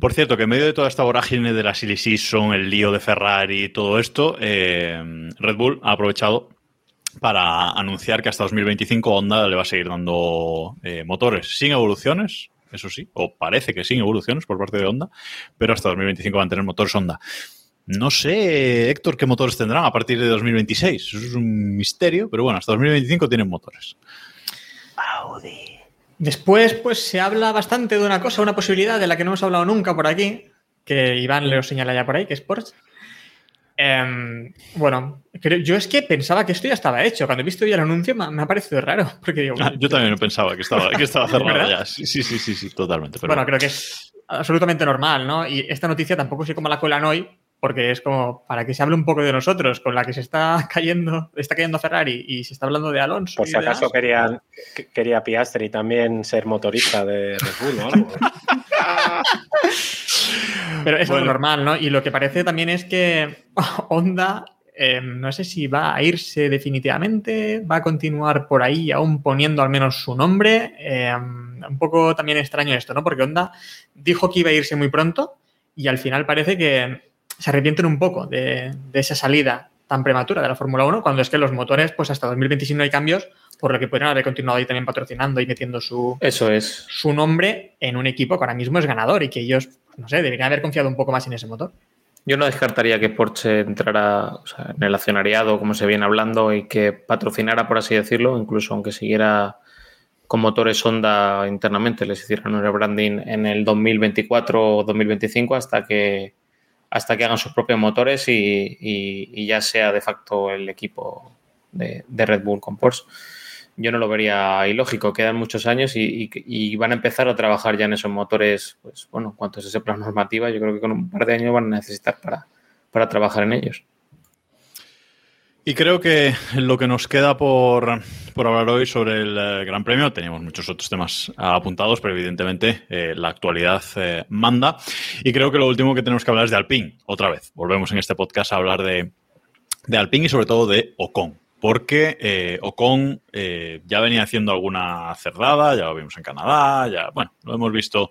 Por cierto, que en medio de toda esta vorágine de la silly season, el lío de Ferrari y todo esto, eh, Red Bull ha aprovechado para anunciar que hasta 2025 Honda le va a seguir dando eh, motores sin evoluciones, eso sí, o parece que sin evoluciones por parte de Honda, pero hasta 2025 van a tener motores Honda. No sé, Héctor, qué motores tendrán a partir de 2026. Eso es un misterio, pero bueno, hasta 2025 tienen motores. Audi. Después, pues se habla bastante de una cosa, una posibilidad de la que no hemos hablado nunca por aquí, que Iván le lo señala ya por ahí, que es Porsche. Eh, bueno, creo, yo es que pensaba que esto ya estaba hecho. Cuando he visto ya el anuncio me, me ha parecido raro. Porque digo, ah, yo también pensaba que estaba, que estaba <laughs> cerrado ya. Sí, sí, sí, sí, sí totalmente. Pero bueno, creo que es absolutamente normal, ¿no? Y esta noticia tampoco sé cómo la colan hoy, porque es como para que se hable un poco de nosotros, con la que se está <laughs> cayendo, está cayendo Ferrari y se está hablando de Alonso. Por si acaso querían, quería Piastri también ser motorista de Red Bull o algo. <laughs> Pero es bueno. normal, ¿no? Y lo que parece también es que <laughs> Honda, eh, no sé si va a irse definitivamente, va a continuar por ahí aún poniendo al menos su nombre. Eh, un poco también extraño esto, ¿no? Porque Honda dijo que iba a irse muy pronto y al final parece que se arrepienten un poco de, de esa salida tan prematura de la Fórmula 1, cuando es que los motores, pues hasta 2025 no hay cambios, por lo que podrían haber continuado ahí también patrocinando y metiendo su, Eso es. su nombre en un equipo que ahora mismo es ganador y que ellos, no sé, deberían haber confiado un poco más en ese motor. Yo no descartaría que Porsche entrara o sea, en el accionariado, como se viene hablando, y que patrocinara, por así decirlo, incluso aunque siguiera con motores Honda internamente, les hicieron un rebranding en el 2024 o 2025 hasta que, hasta que hagan sus propios motores y, ya sea de facto el equipo de, Red Bull con Porsche. Yo no lo vería ilógico, quedan muchos años y, van a empezar a trabajar ya en esos motores, pues bueno, cuanto se sepa normativa, yo creo que con un par de años van a necesitar para, para trabajar en ellos. Y creo que lo que nos queda por, hablar hoy sobre el eh, Gran Premio, teníamos muchos otros temas apuntados, pero evidentemente eh, la actualidad eh, manda. Y creo que lo último que tenemos que hablar es de Alpine, otra vez. Volvemos en este podcast a hablar de, de Alpine y sobre todo de Ocon porque eh, Ocon eh, ya venía haciendo alguna cerrada, ya lo vimos en Canadá, ya, bueno, lo hemos visto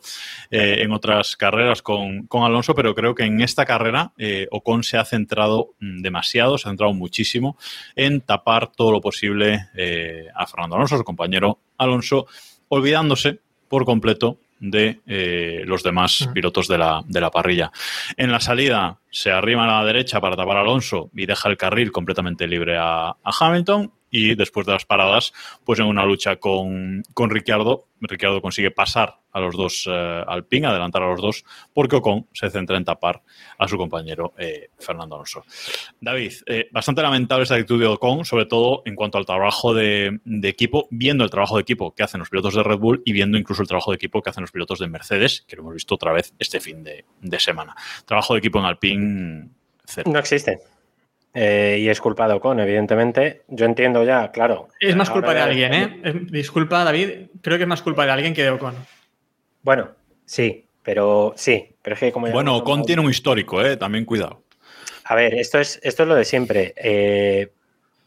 eh, en otras carreras con, Alonso, pero creo que en esta carrera Ocon se ha centrado mm, demasiado, se ha centrado muchísimo en tapar todo lo posible a Fernando Alonso, su compañero Alonso, olvidándose por completo de eh, los demás pilotos de la, de la, parrilla. En la salida se arrima a la derecha para tapar a Alonso y deja el carril completamente libre a, a Hamilton y después de las paradas, pues en una lucha con, con Ricciardo, Ricciardo consigue pasar a los dos eh, adelantar a los dos, porque Ocon se centra en tapar a su compañero eh, Fernando Alonso. David, eh, bastante lamentable esta actitud de Ocon, sobre todo en cuanto al trabajo de, equipo, viendo el trabajo de equipo que hacen los pilotos de Red Bull y viendo incluso el trabajo de equipo que hacen los pilotos de Mercedes, que lo hemos visto otra vez este fin de, semana. Trabajo de equipo en Alpine, cero. No existe. Y es culpa de Ocon, evidentemente. Yo entiendo ya, claro. Es más culpa de alguien, ¿eh? Disculpa, David. Creo que es más culpa de alguien que de Ocon. Bueno, sí, pero sí, pero es que como Bueno, Ocon tiene un histórico, ¿eh? También cuidado. A ver, esto es, esto es lo de siempre. Eh,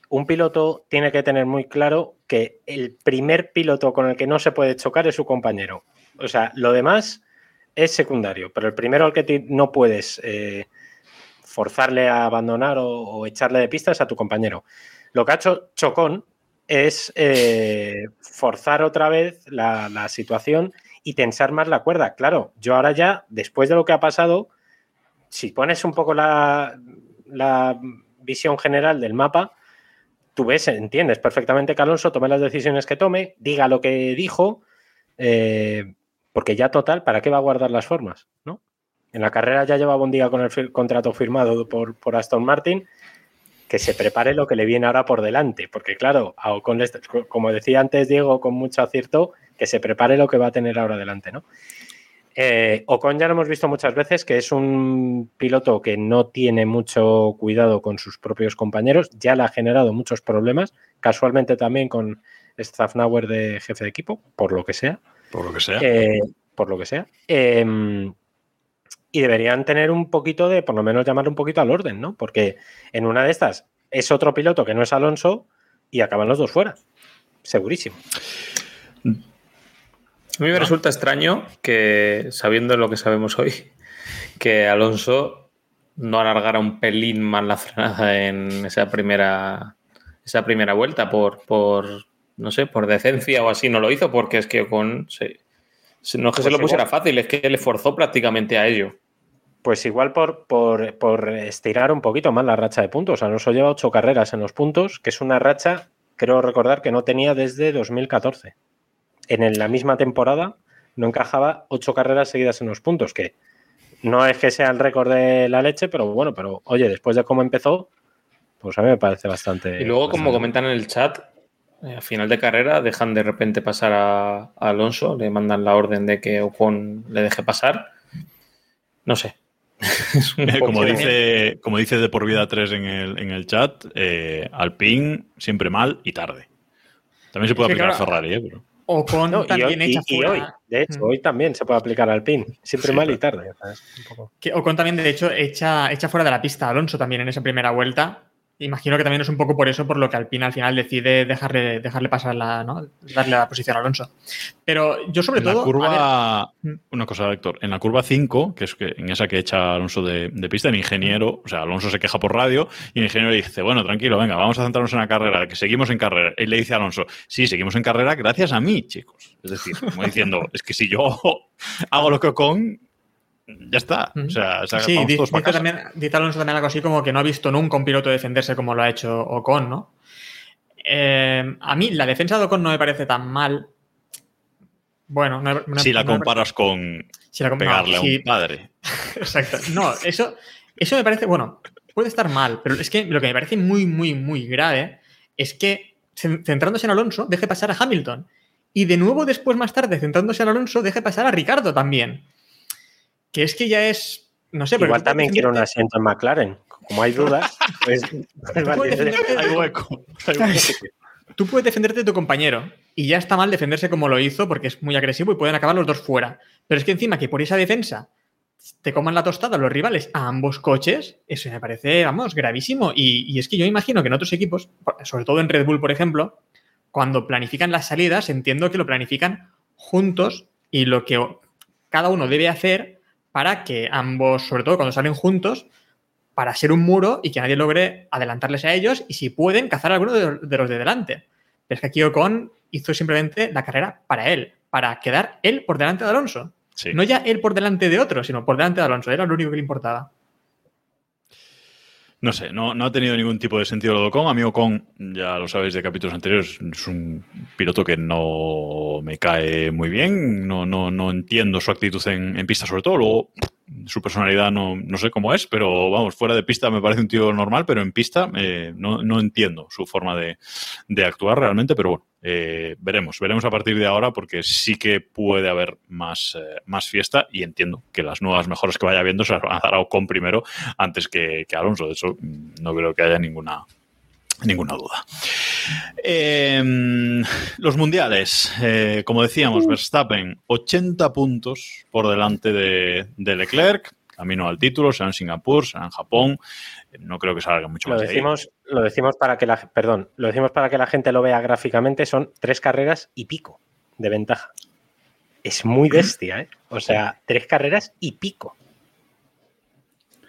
un piloto tiene que tener muy claro que el primer piloto con el que no se puede chocar es su compañero. O sea, lo demás es secundario, pero el primero al que no puedes eh, forzarle a abandonar o, echarle de pistas a tu compañero. Lo que ha hecho Chocón es eh, forzar otra vez la, la situación y tensar más la cuerda. Claro, yo ahora ya, después de lo que ha pasado, si pones un poco la, visión general del mapa, tú ves, entiendes perfectamente que Alonso tome las decisiones que tome, diga lo que dijo, eh, porque ya total, ¿para qué va a guardar las formas? ¿no? En la carrera ya lleva un día con el contrato firmado por, por, Aston Martin, que se prepare lo que le viene ahora por delante, porque claro, como decía antes Diego con mucho acierto, que se prepare lo que va a tener ahora delante, ¿no? Eh, Ocon ya lo hemos visto muchas veces que es un piloto que no tiene mucho cuidado con sus propios compañeros, ya le ha generado muchos problemas, casualmente también con Staffnauer de jefe de equipo, por lo que sea. Por lo que sea. Eh, por lo que sea. Em, y deberían tener un poquito de, por lo menos llamarle un poquito al orden, ¿no? Porque en una de estas es otro piloto que no es Alonso y acaban los dos fuera. Segurísimo. A mí me resulta extraño que, sabiendo lo que sabemos hoy, que Alonso no alargara un pelín más la frenada en esa primera, esa primera vuelta por, por, no sé, por decencia o así. No lo hizo porque es que con... no es que se pues lo pusiera fácil, es que le forzó prácticamente a ello. Pues igual por, por, por, estirar un poquito más la racha de puntos. Alonso lleva ocho carreras en los puntos, que es una racha, creo recordar, que no tenía desde 2014 en la misma temporada no encajaba ocho carreras seguidas en los puntos, que no es que sea el récord de la leche, pero bueno, pero oye, después de cómo empezó, pues a mí me parece bastante. Y luego, como comentan en el chat, eh, a final de carrera dejan de repente pasar a, Alonso, le mandan la orden de que Ocon le deje pasar. No sé. <laughs> como, dice, como dice de por vida 3 en el, en el chat, eh, Alpine siempre mal y tarde. También se puede aplicar a Ferrari, ¿eh? Pero... O con también hecha fuera. hoy, de hecho, mm. hoy también se puede aplicar al pin. Siempre mal y tarde. O con también, de hecho, echa, echa fuera de la pista Alonso también en esa primera vuelta. Imagino que también es un poco por eso por lo que Alpine al final decide dejarle, dejarle pasar la, ¿no? darle la posición a Alonso. Pero yo sobre en todo... La curva, mm. una cosa, Héctor, en la curva 5, que es que en esa que echa Alonso de, pista, el ingeniero, o sea, Alonso se queja por radio y el ingeniero le dice, bueno, tranquilo, venga, vamos a centrarnos en la carrera, que seguimos en carrera. Y le dice a Alonso, sí, seguimos en carrera gracias a mí, chicos. Es decir, como diciendo, es que si yo <laughs> hago lo que con ya está. O sea, sí, dice, también, Alonso también algo así como que no ha visto nunca un piloto defenderse como lo ha hecho Ocon, ¿no? Eh, a mí la defensa de Ocon no me parece tan mal, Bueno, no, no- si la no- comparas con si la comp- pegarle a un padre. <laughs> Exacto. No, eso, eso me parece, bueno, puede estar mal, pero es que lo que me parece muy, muy, muy grave es que cen- centrándose en Alonso, deje pasar a Hamilton. Y de nuevo, después, más tarde, centrándose en Alonso, deje pasar a Ricardo también. Que es que ya es. No sé, Igual tú puedes también quiero un asiento en McLaren. Como hay dudas, pues, <laughs> pues vale. <laughs> Hay hueco. hay hueco. Tú puedes defenderte de tu compañero y ya está mal defenderse como lo hizo porque es muy agresivo y pueden acabar los dos fuera. Pero es que encima que por esa defensa te coman la tostada los rivales a ambos coches, eso me parece, vamos, gravísimo. Y, y es que yo imagino que en otros equipos, sobre todo en Red Bull, por ejemplo, cuando planifican las salidas, entiendo que lo planifican juntos y lo que cada uno debe hacer para que ambos, sobre todo cuando salen juntos, para ser un muro y que nadie logre adelantarles a ellos y si pueden cazar a alguno de, los de delante. Pero es que aquí Ocon hizo simplemente la carrera para él, para quedar él por delante de Alonso. Sí. No ya él por delante de otro, sino por delante de Alonso. Era lo único que le importaba. No sé, no, no ha tenido ningún tipo de sentido lo de Ocon. A mí ya lo sabéis de capítulos anteriores, es un piloto que no me cae muy bien. No, no, no entiendo su actitud en, en pista, sobre todo. Luego, su personalidad no, no sé cómo es, pero vamos, fuera de pista me parece un tío normal, pero en pista eh, no, no entiendo su forma de, de actuar realmente. Pero bueno, eh, veremos, veremos a partir de ahora porque sí que puede haber más, eh, más fiesta y entiendo que las nuevas mejoras que vaya viendo se las van a dar a Ocon primero antes que, que Alonso. De mm, no creo que haya ninguna, ninguna duda. Eh, los mundiales, eh, como decíamos, Verstappen 80 puntos por delante de, de Leclerc, camino al título, será en Singapur, será en Japón. Eh, No creo que salga mucho Lo más de ahí. decimos, lo decimos para que la perdón, lo decimos para que la gente lo vea gráficamente, son tres carreras y pico de ventaja. Es muy bestia, ¿eh? O sea, tres carreras y pico.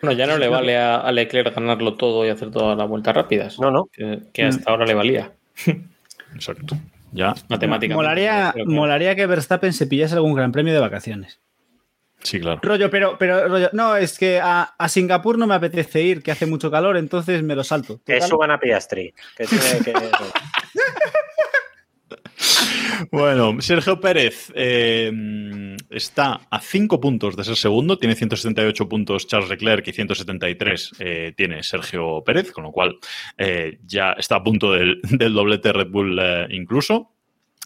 Bueno, ya no le vale a, a Leclerc ganarlo todo y hacer todas las vueltas rápidas. No, no. Que, que hasta ahora le valía. Exacto. Ya, Matemáticamente. Molaría, que- molaría que Verstappen se pillase algún gran premio de vacaciones. sí, claro. Rollo, pero, pero rollo, no, es que a, a Singapur no me apetece ir, que hace mucho calor, entonces me lo salto. Que suban a Piastri. Que que- <laughs> Bueno, Sergio Pérez eh, está a 5 puntos de ser segundo, tiene 178 puntos Charles Leclerc y 173 eh, tiene Sergio Pérez, con lo cual eh, ya está a punto del, del doblete Red Bull eh, incluso.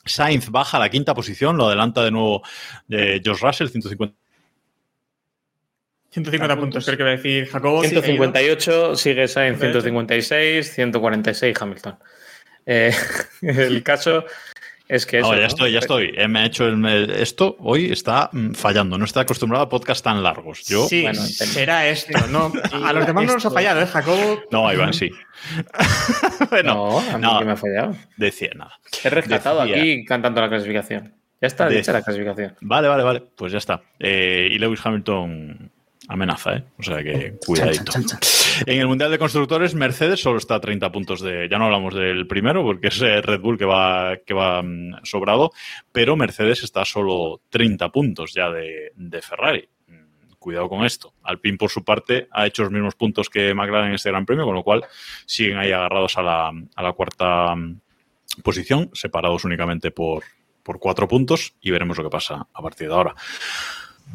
Sainz baja a la quinta posición, lo adelanta de nuevo eh, George Russell, 150. 150 puntos, creo que va a decir Jacobo. 158 sigue Sainz, 156, 146 Hamilton. Eh, <laughs> el caso es que. eso, No, ya ¿no? estoy, ya estoy. Eh, me ha hecho el- esto hoy está mm, fallando. No está acostumbrado a podcasts tan largos. Yo, Sí, Bueno, será esto. No, <laughs> a los demás no nos ha fallado, ¿eh, Jacobo? no, Iván, sí. <laughs> bueno, No, a mí no. que me ha fallado. decía nada. He rescatado Decía- aquí cantando la clasificación. Ya está De- dicha la clasificación. Vale, vale, vale. Pues ya está. Eh, y Lewis Hamilton amenaza, ¿eh? O sea que cuidadito. chan, chan, chan. En el Mundial de Constructores, Mercedes solo está a 30 puntos de. Ya no hablamos del primero, porque es eh, Red Bull que va, que va mm, sobrado, pero Mercedes está a solo 30 puntos ya de, de Ferrari. Mm, Cuidado con esto. Alpine, por su parte, ha hecho los mismos puntos que McLaren en este Gran Premio, con lo cual siguen ahí agarrados a la, a la cuarta mm, posición, separados únicamente por, por cuatro puntos, y veremos lo que pasa a partir de ahora.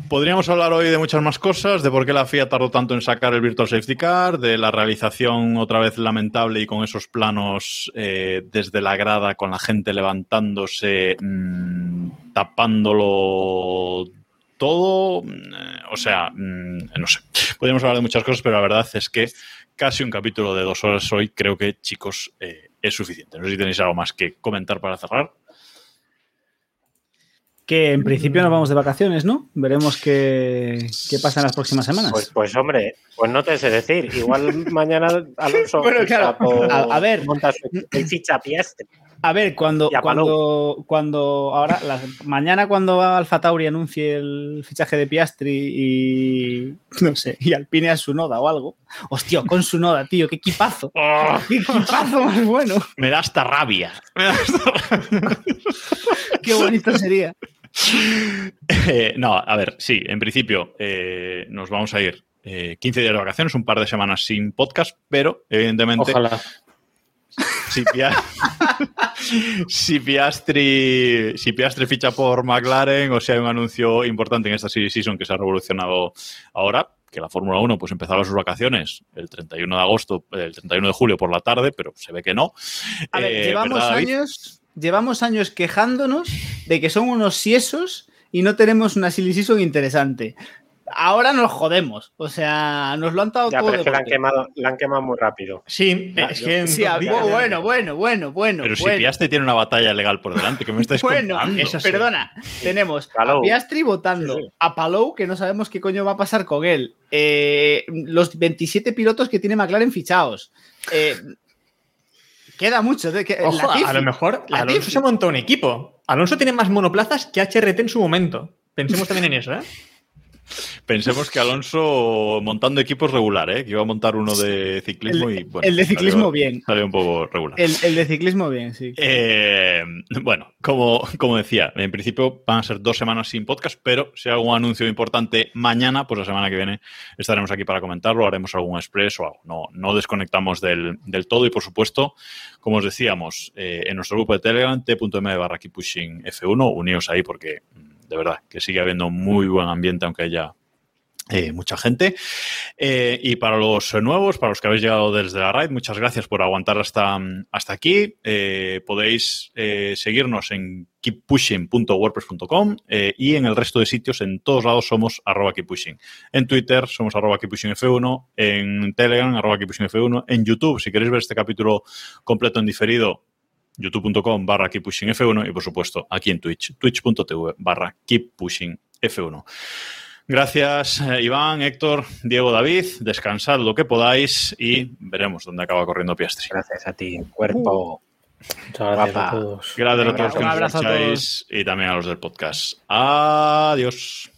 Podríamos hablar hoy de muchas más cosas, de por qué la FIA tardó tanto en sacar el Virtual Safety Car, de la realización otra vez lamentable y con esos planos eh, desde la grada con la gente levantándose, mm, tapándolo todo. mm, o sea, mm, no sé. Podríamos hablar de muchas cosas, pero la verdad es que casi un capítulo de dos horas hoy creo que, chicos, eh, es suficiente. No sé si tenéis algo más que comentar para cerrar. Que en principio nos vamos de vacaciones, ¿no? Veremos qué, qué pasa en las próximas semanas. Pues, pues hombre, pues no te sé decir. Igual mañana Alonso <laughs> Bueno, claro, por- a- a ver. monta su- el ficha a Piastri. A ver, cuando, cuando, cuando ahora, mañana cuando Alfa Tauri anuncie el fichaje de Piastri y no sé, y Alpine a su noda o algo. Hostia, con su noda, tío, qué equipazo. <laughs> Qué equipazo más bueno. Me da hasta rabia. Me da hasta rabia. Qué bonito sería. Eh, no, a ver, sí, en principio eh, nos vamos a ir eh, 15 días de vacaciones, un par de semanas sin podcast, pero evidentemente Ojalá. si, Pia- <laughs> si Piastri, si Piastri ficha por McLaren o si hay un anuncio importante en esta season que se ha revolucionado ahora, que la Fórmula 1 pues empezaba sus vacaciones el 31 de agosto, el 31 de julio por la tarde, pero se ve que no. A ver, Eh, llevamos años, llevamos años quejándonos de que son unos siesos y no tenemos una silly season interesante. Ahora nos jodemos. O sea, nos lo han dado Ya, todo. pero es que la han quemado, la han quemado muy rápido. Sí, es que Sí, bueno, bueno, bueno, bueno, Pero si. Piastri tiene una batalla legal por delante, que me estáis Bueno, contando? eso sí. perdona, tenemos Palou. a Piastri votando, Sí. a Palou, que no sabemos qué coño va a pasar con él, eh, los 27 pilotos que tiene McLaren fichados. Eh, queda mucho. De que, Ojo, a lo mejor. Alonso se montó un equipo. Alonso tiene más monoplazas que HRT en su momento. Pensemos también en eso, ¿eh? Pensemos que Alonso montando equipos regular, ¿eh? que iba a montar uno de ciclismo y bueno. el de ciclismo salió- bien. Salió un poco regular. El, el de ciclismo bien, sí. Eh, bueno, como, como decía, en principio van a ser dos semanas sin podcast, pero si hay algún anuncio importante mañana, pues la semana que viene estaremos aquí para comentarlo, haremos algún express o algo. No, no desconectamos del, del todo y, por supuesto, como os decíamos, eh, en nuestro grupo de Telegram, t.m barra keep pushing F1, uníos ahí porque mm, de verdad que sigue habiendo muy buen ambiente, aunque haya eh, mucha gente. Eh, y para los nuevos, para los que habéis llegado desde la raid, muchas gracias por aguantar hasta, hasta aquí. Eh, podéis seguirnos en keeppushing.wordpress.com y en el resto de sitios, en todos lados somos arroba keeppushing. En Twitter somos arroba keeppushingf1, en Telegram arroba keeppushingf1, en YouTube, si queréis ver este capítulo completo en diferido, youtube.com barra keeppushingf1 y por supuesto aquí en Twitch, twitch.tv barra keeppushingf1. Gracias, eh, Iván, Héctor, Diego, David. Descansad lo que podáis y veremos dónde acaba corriendo Piastri. Gracias a ti, cuerpo. Muchas gracias Guapa. a todos. Gracias a todos Un que nos escucháis y también a los del podcast. Adiós.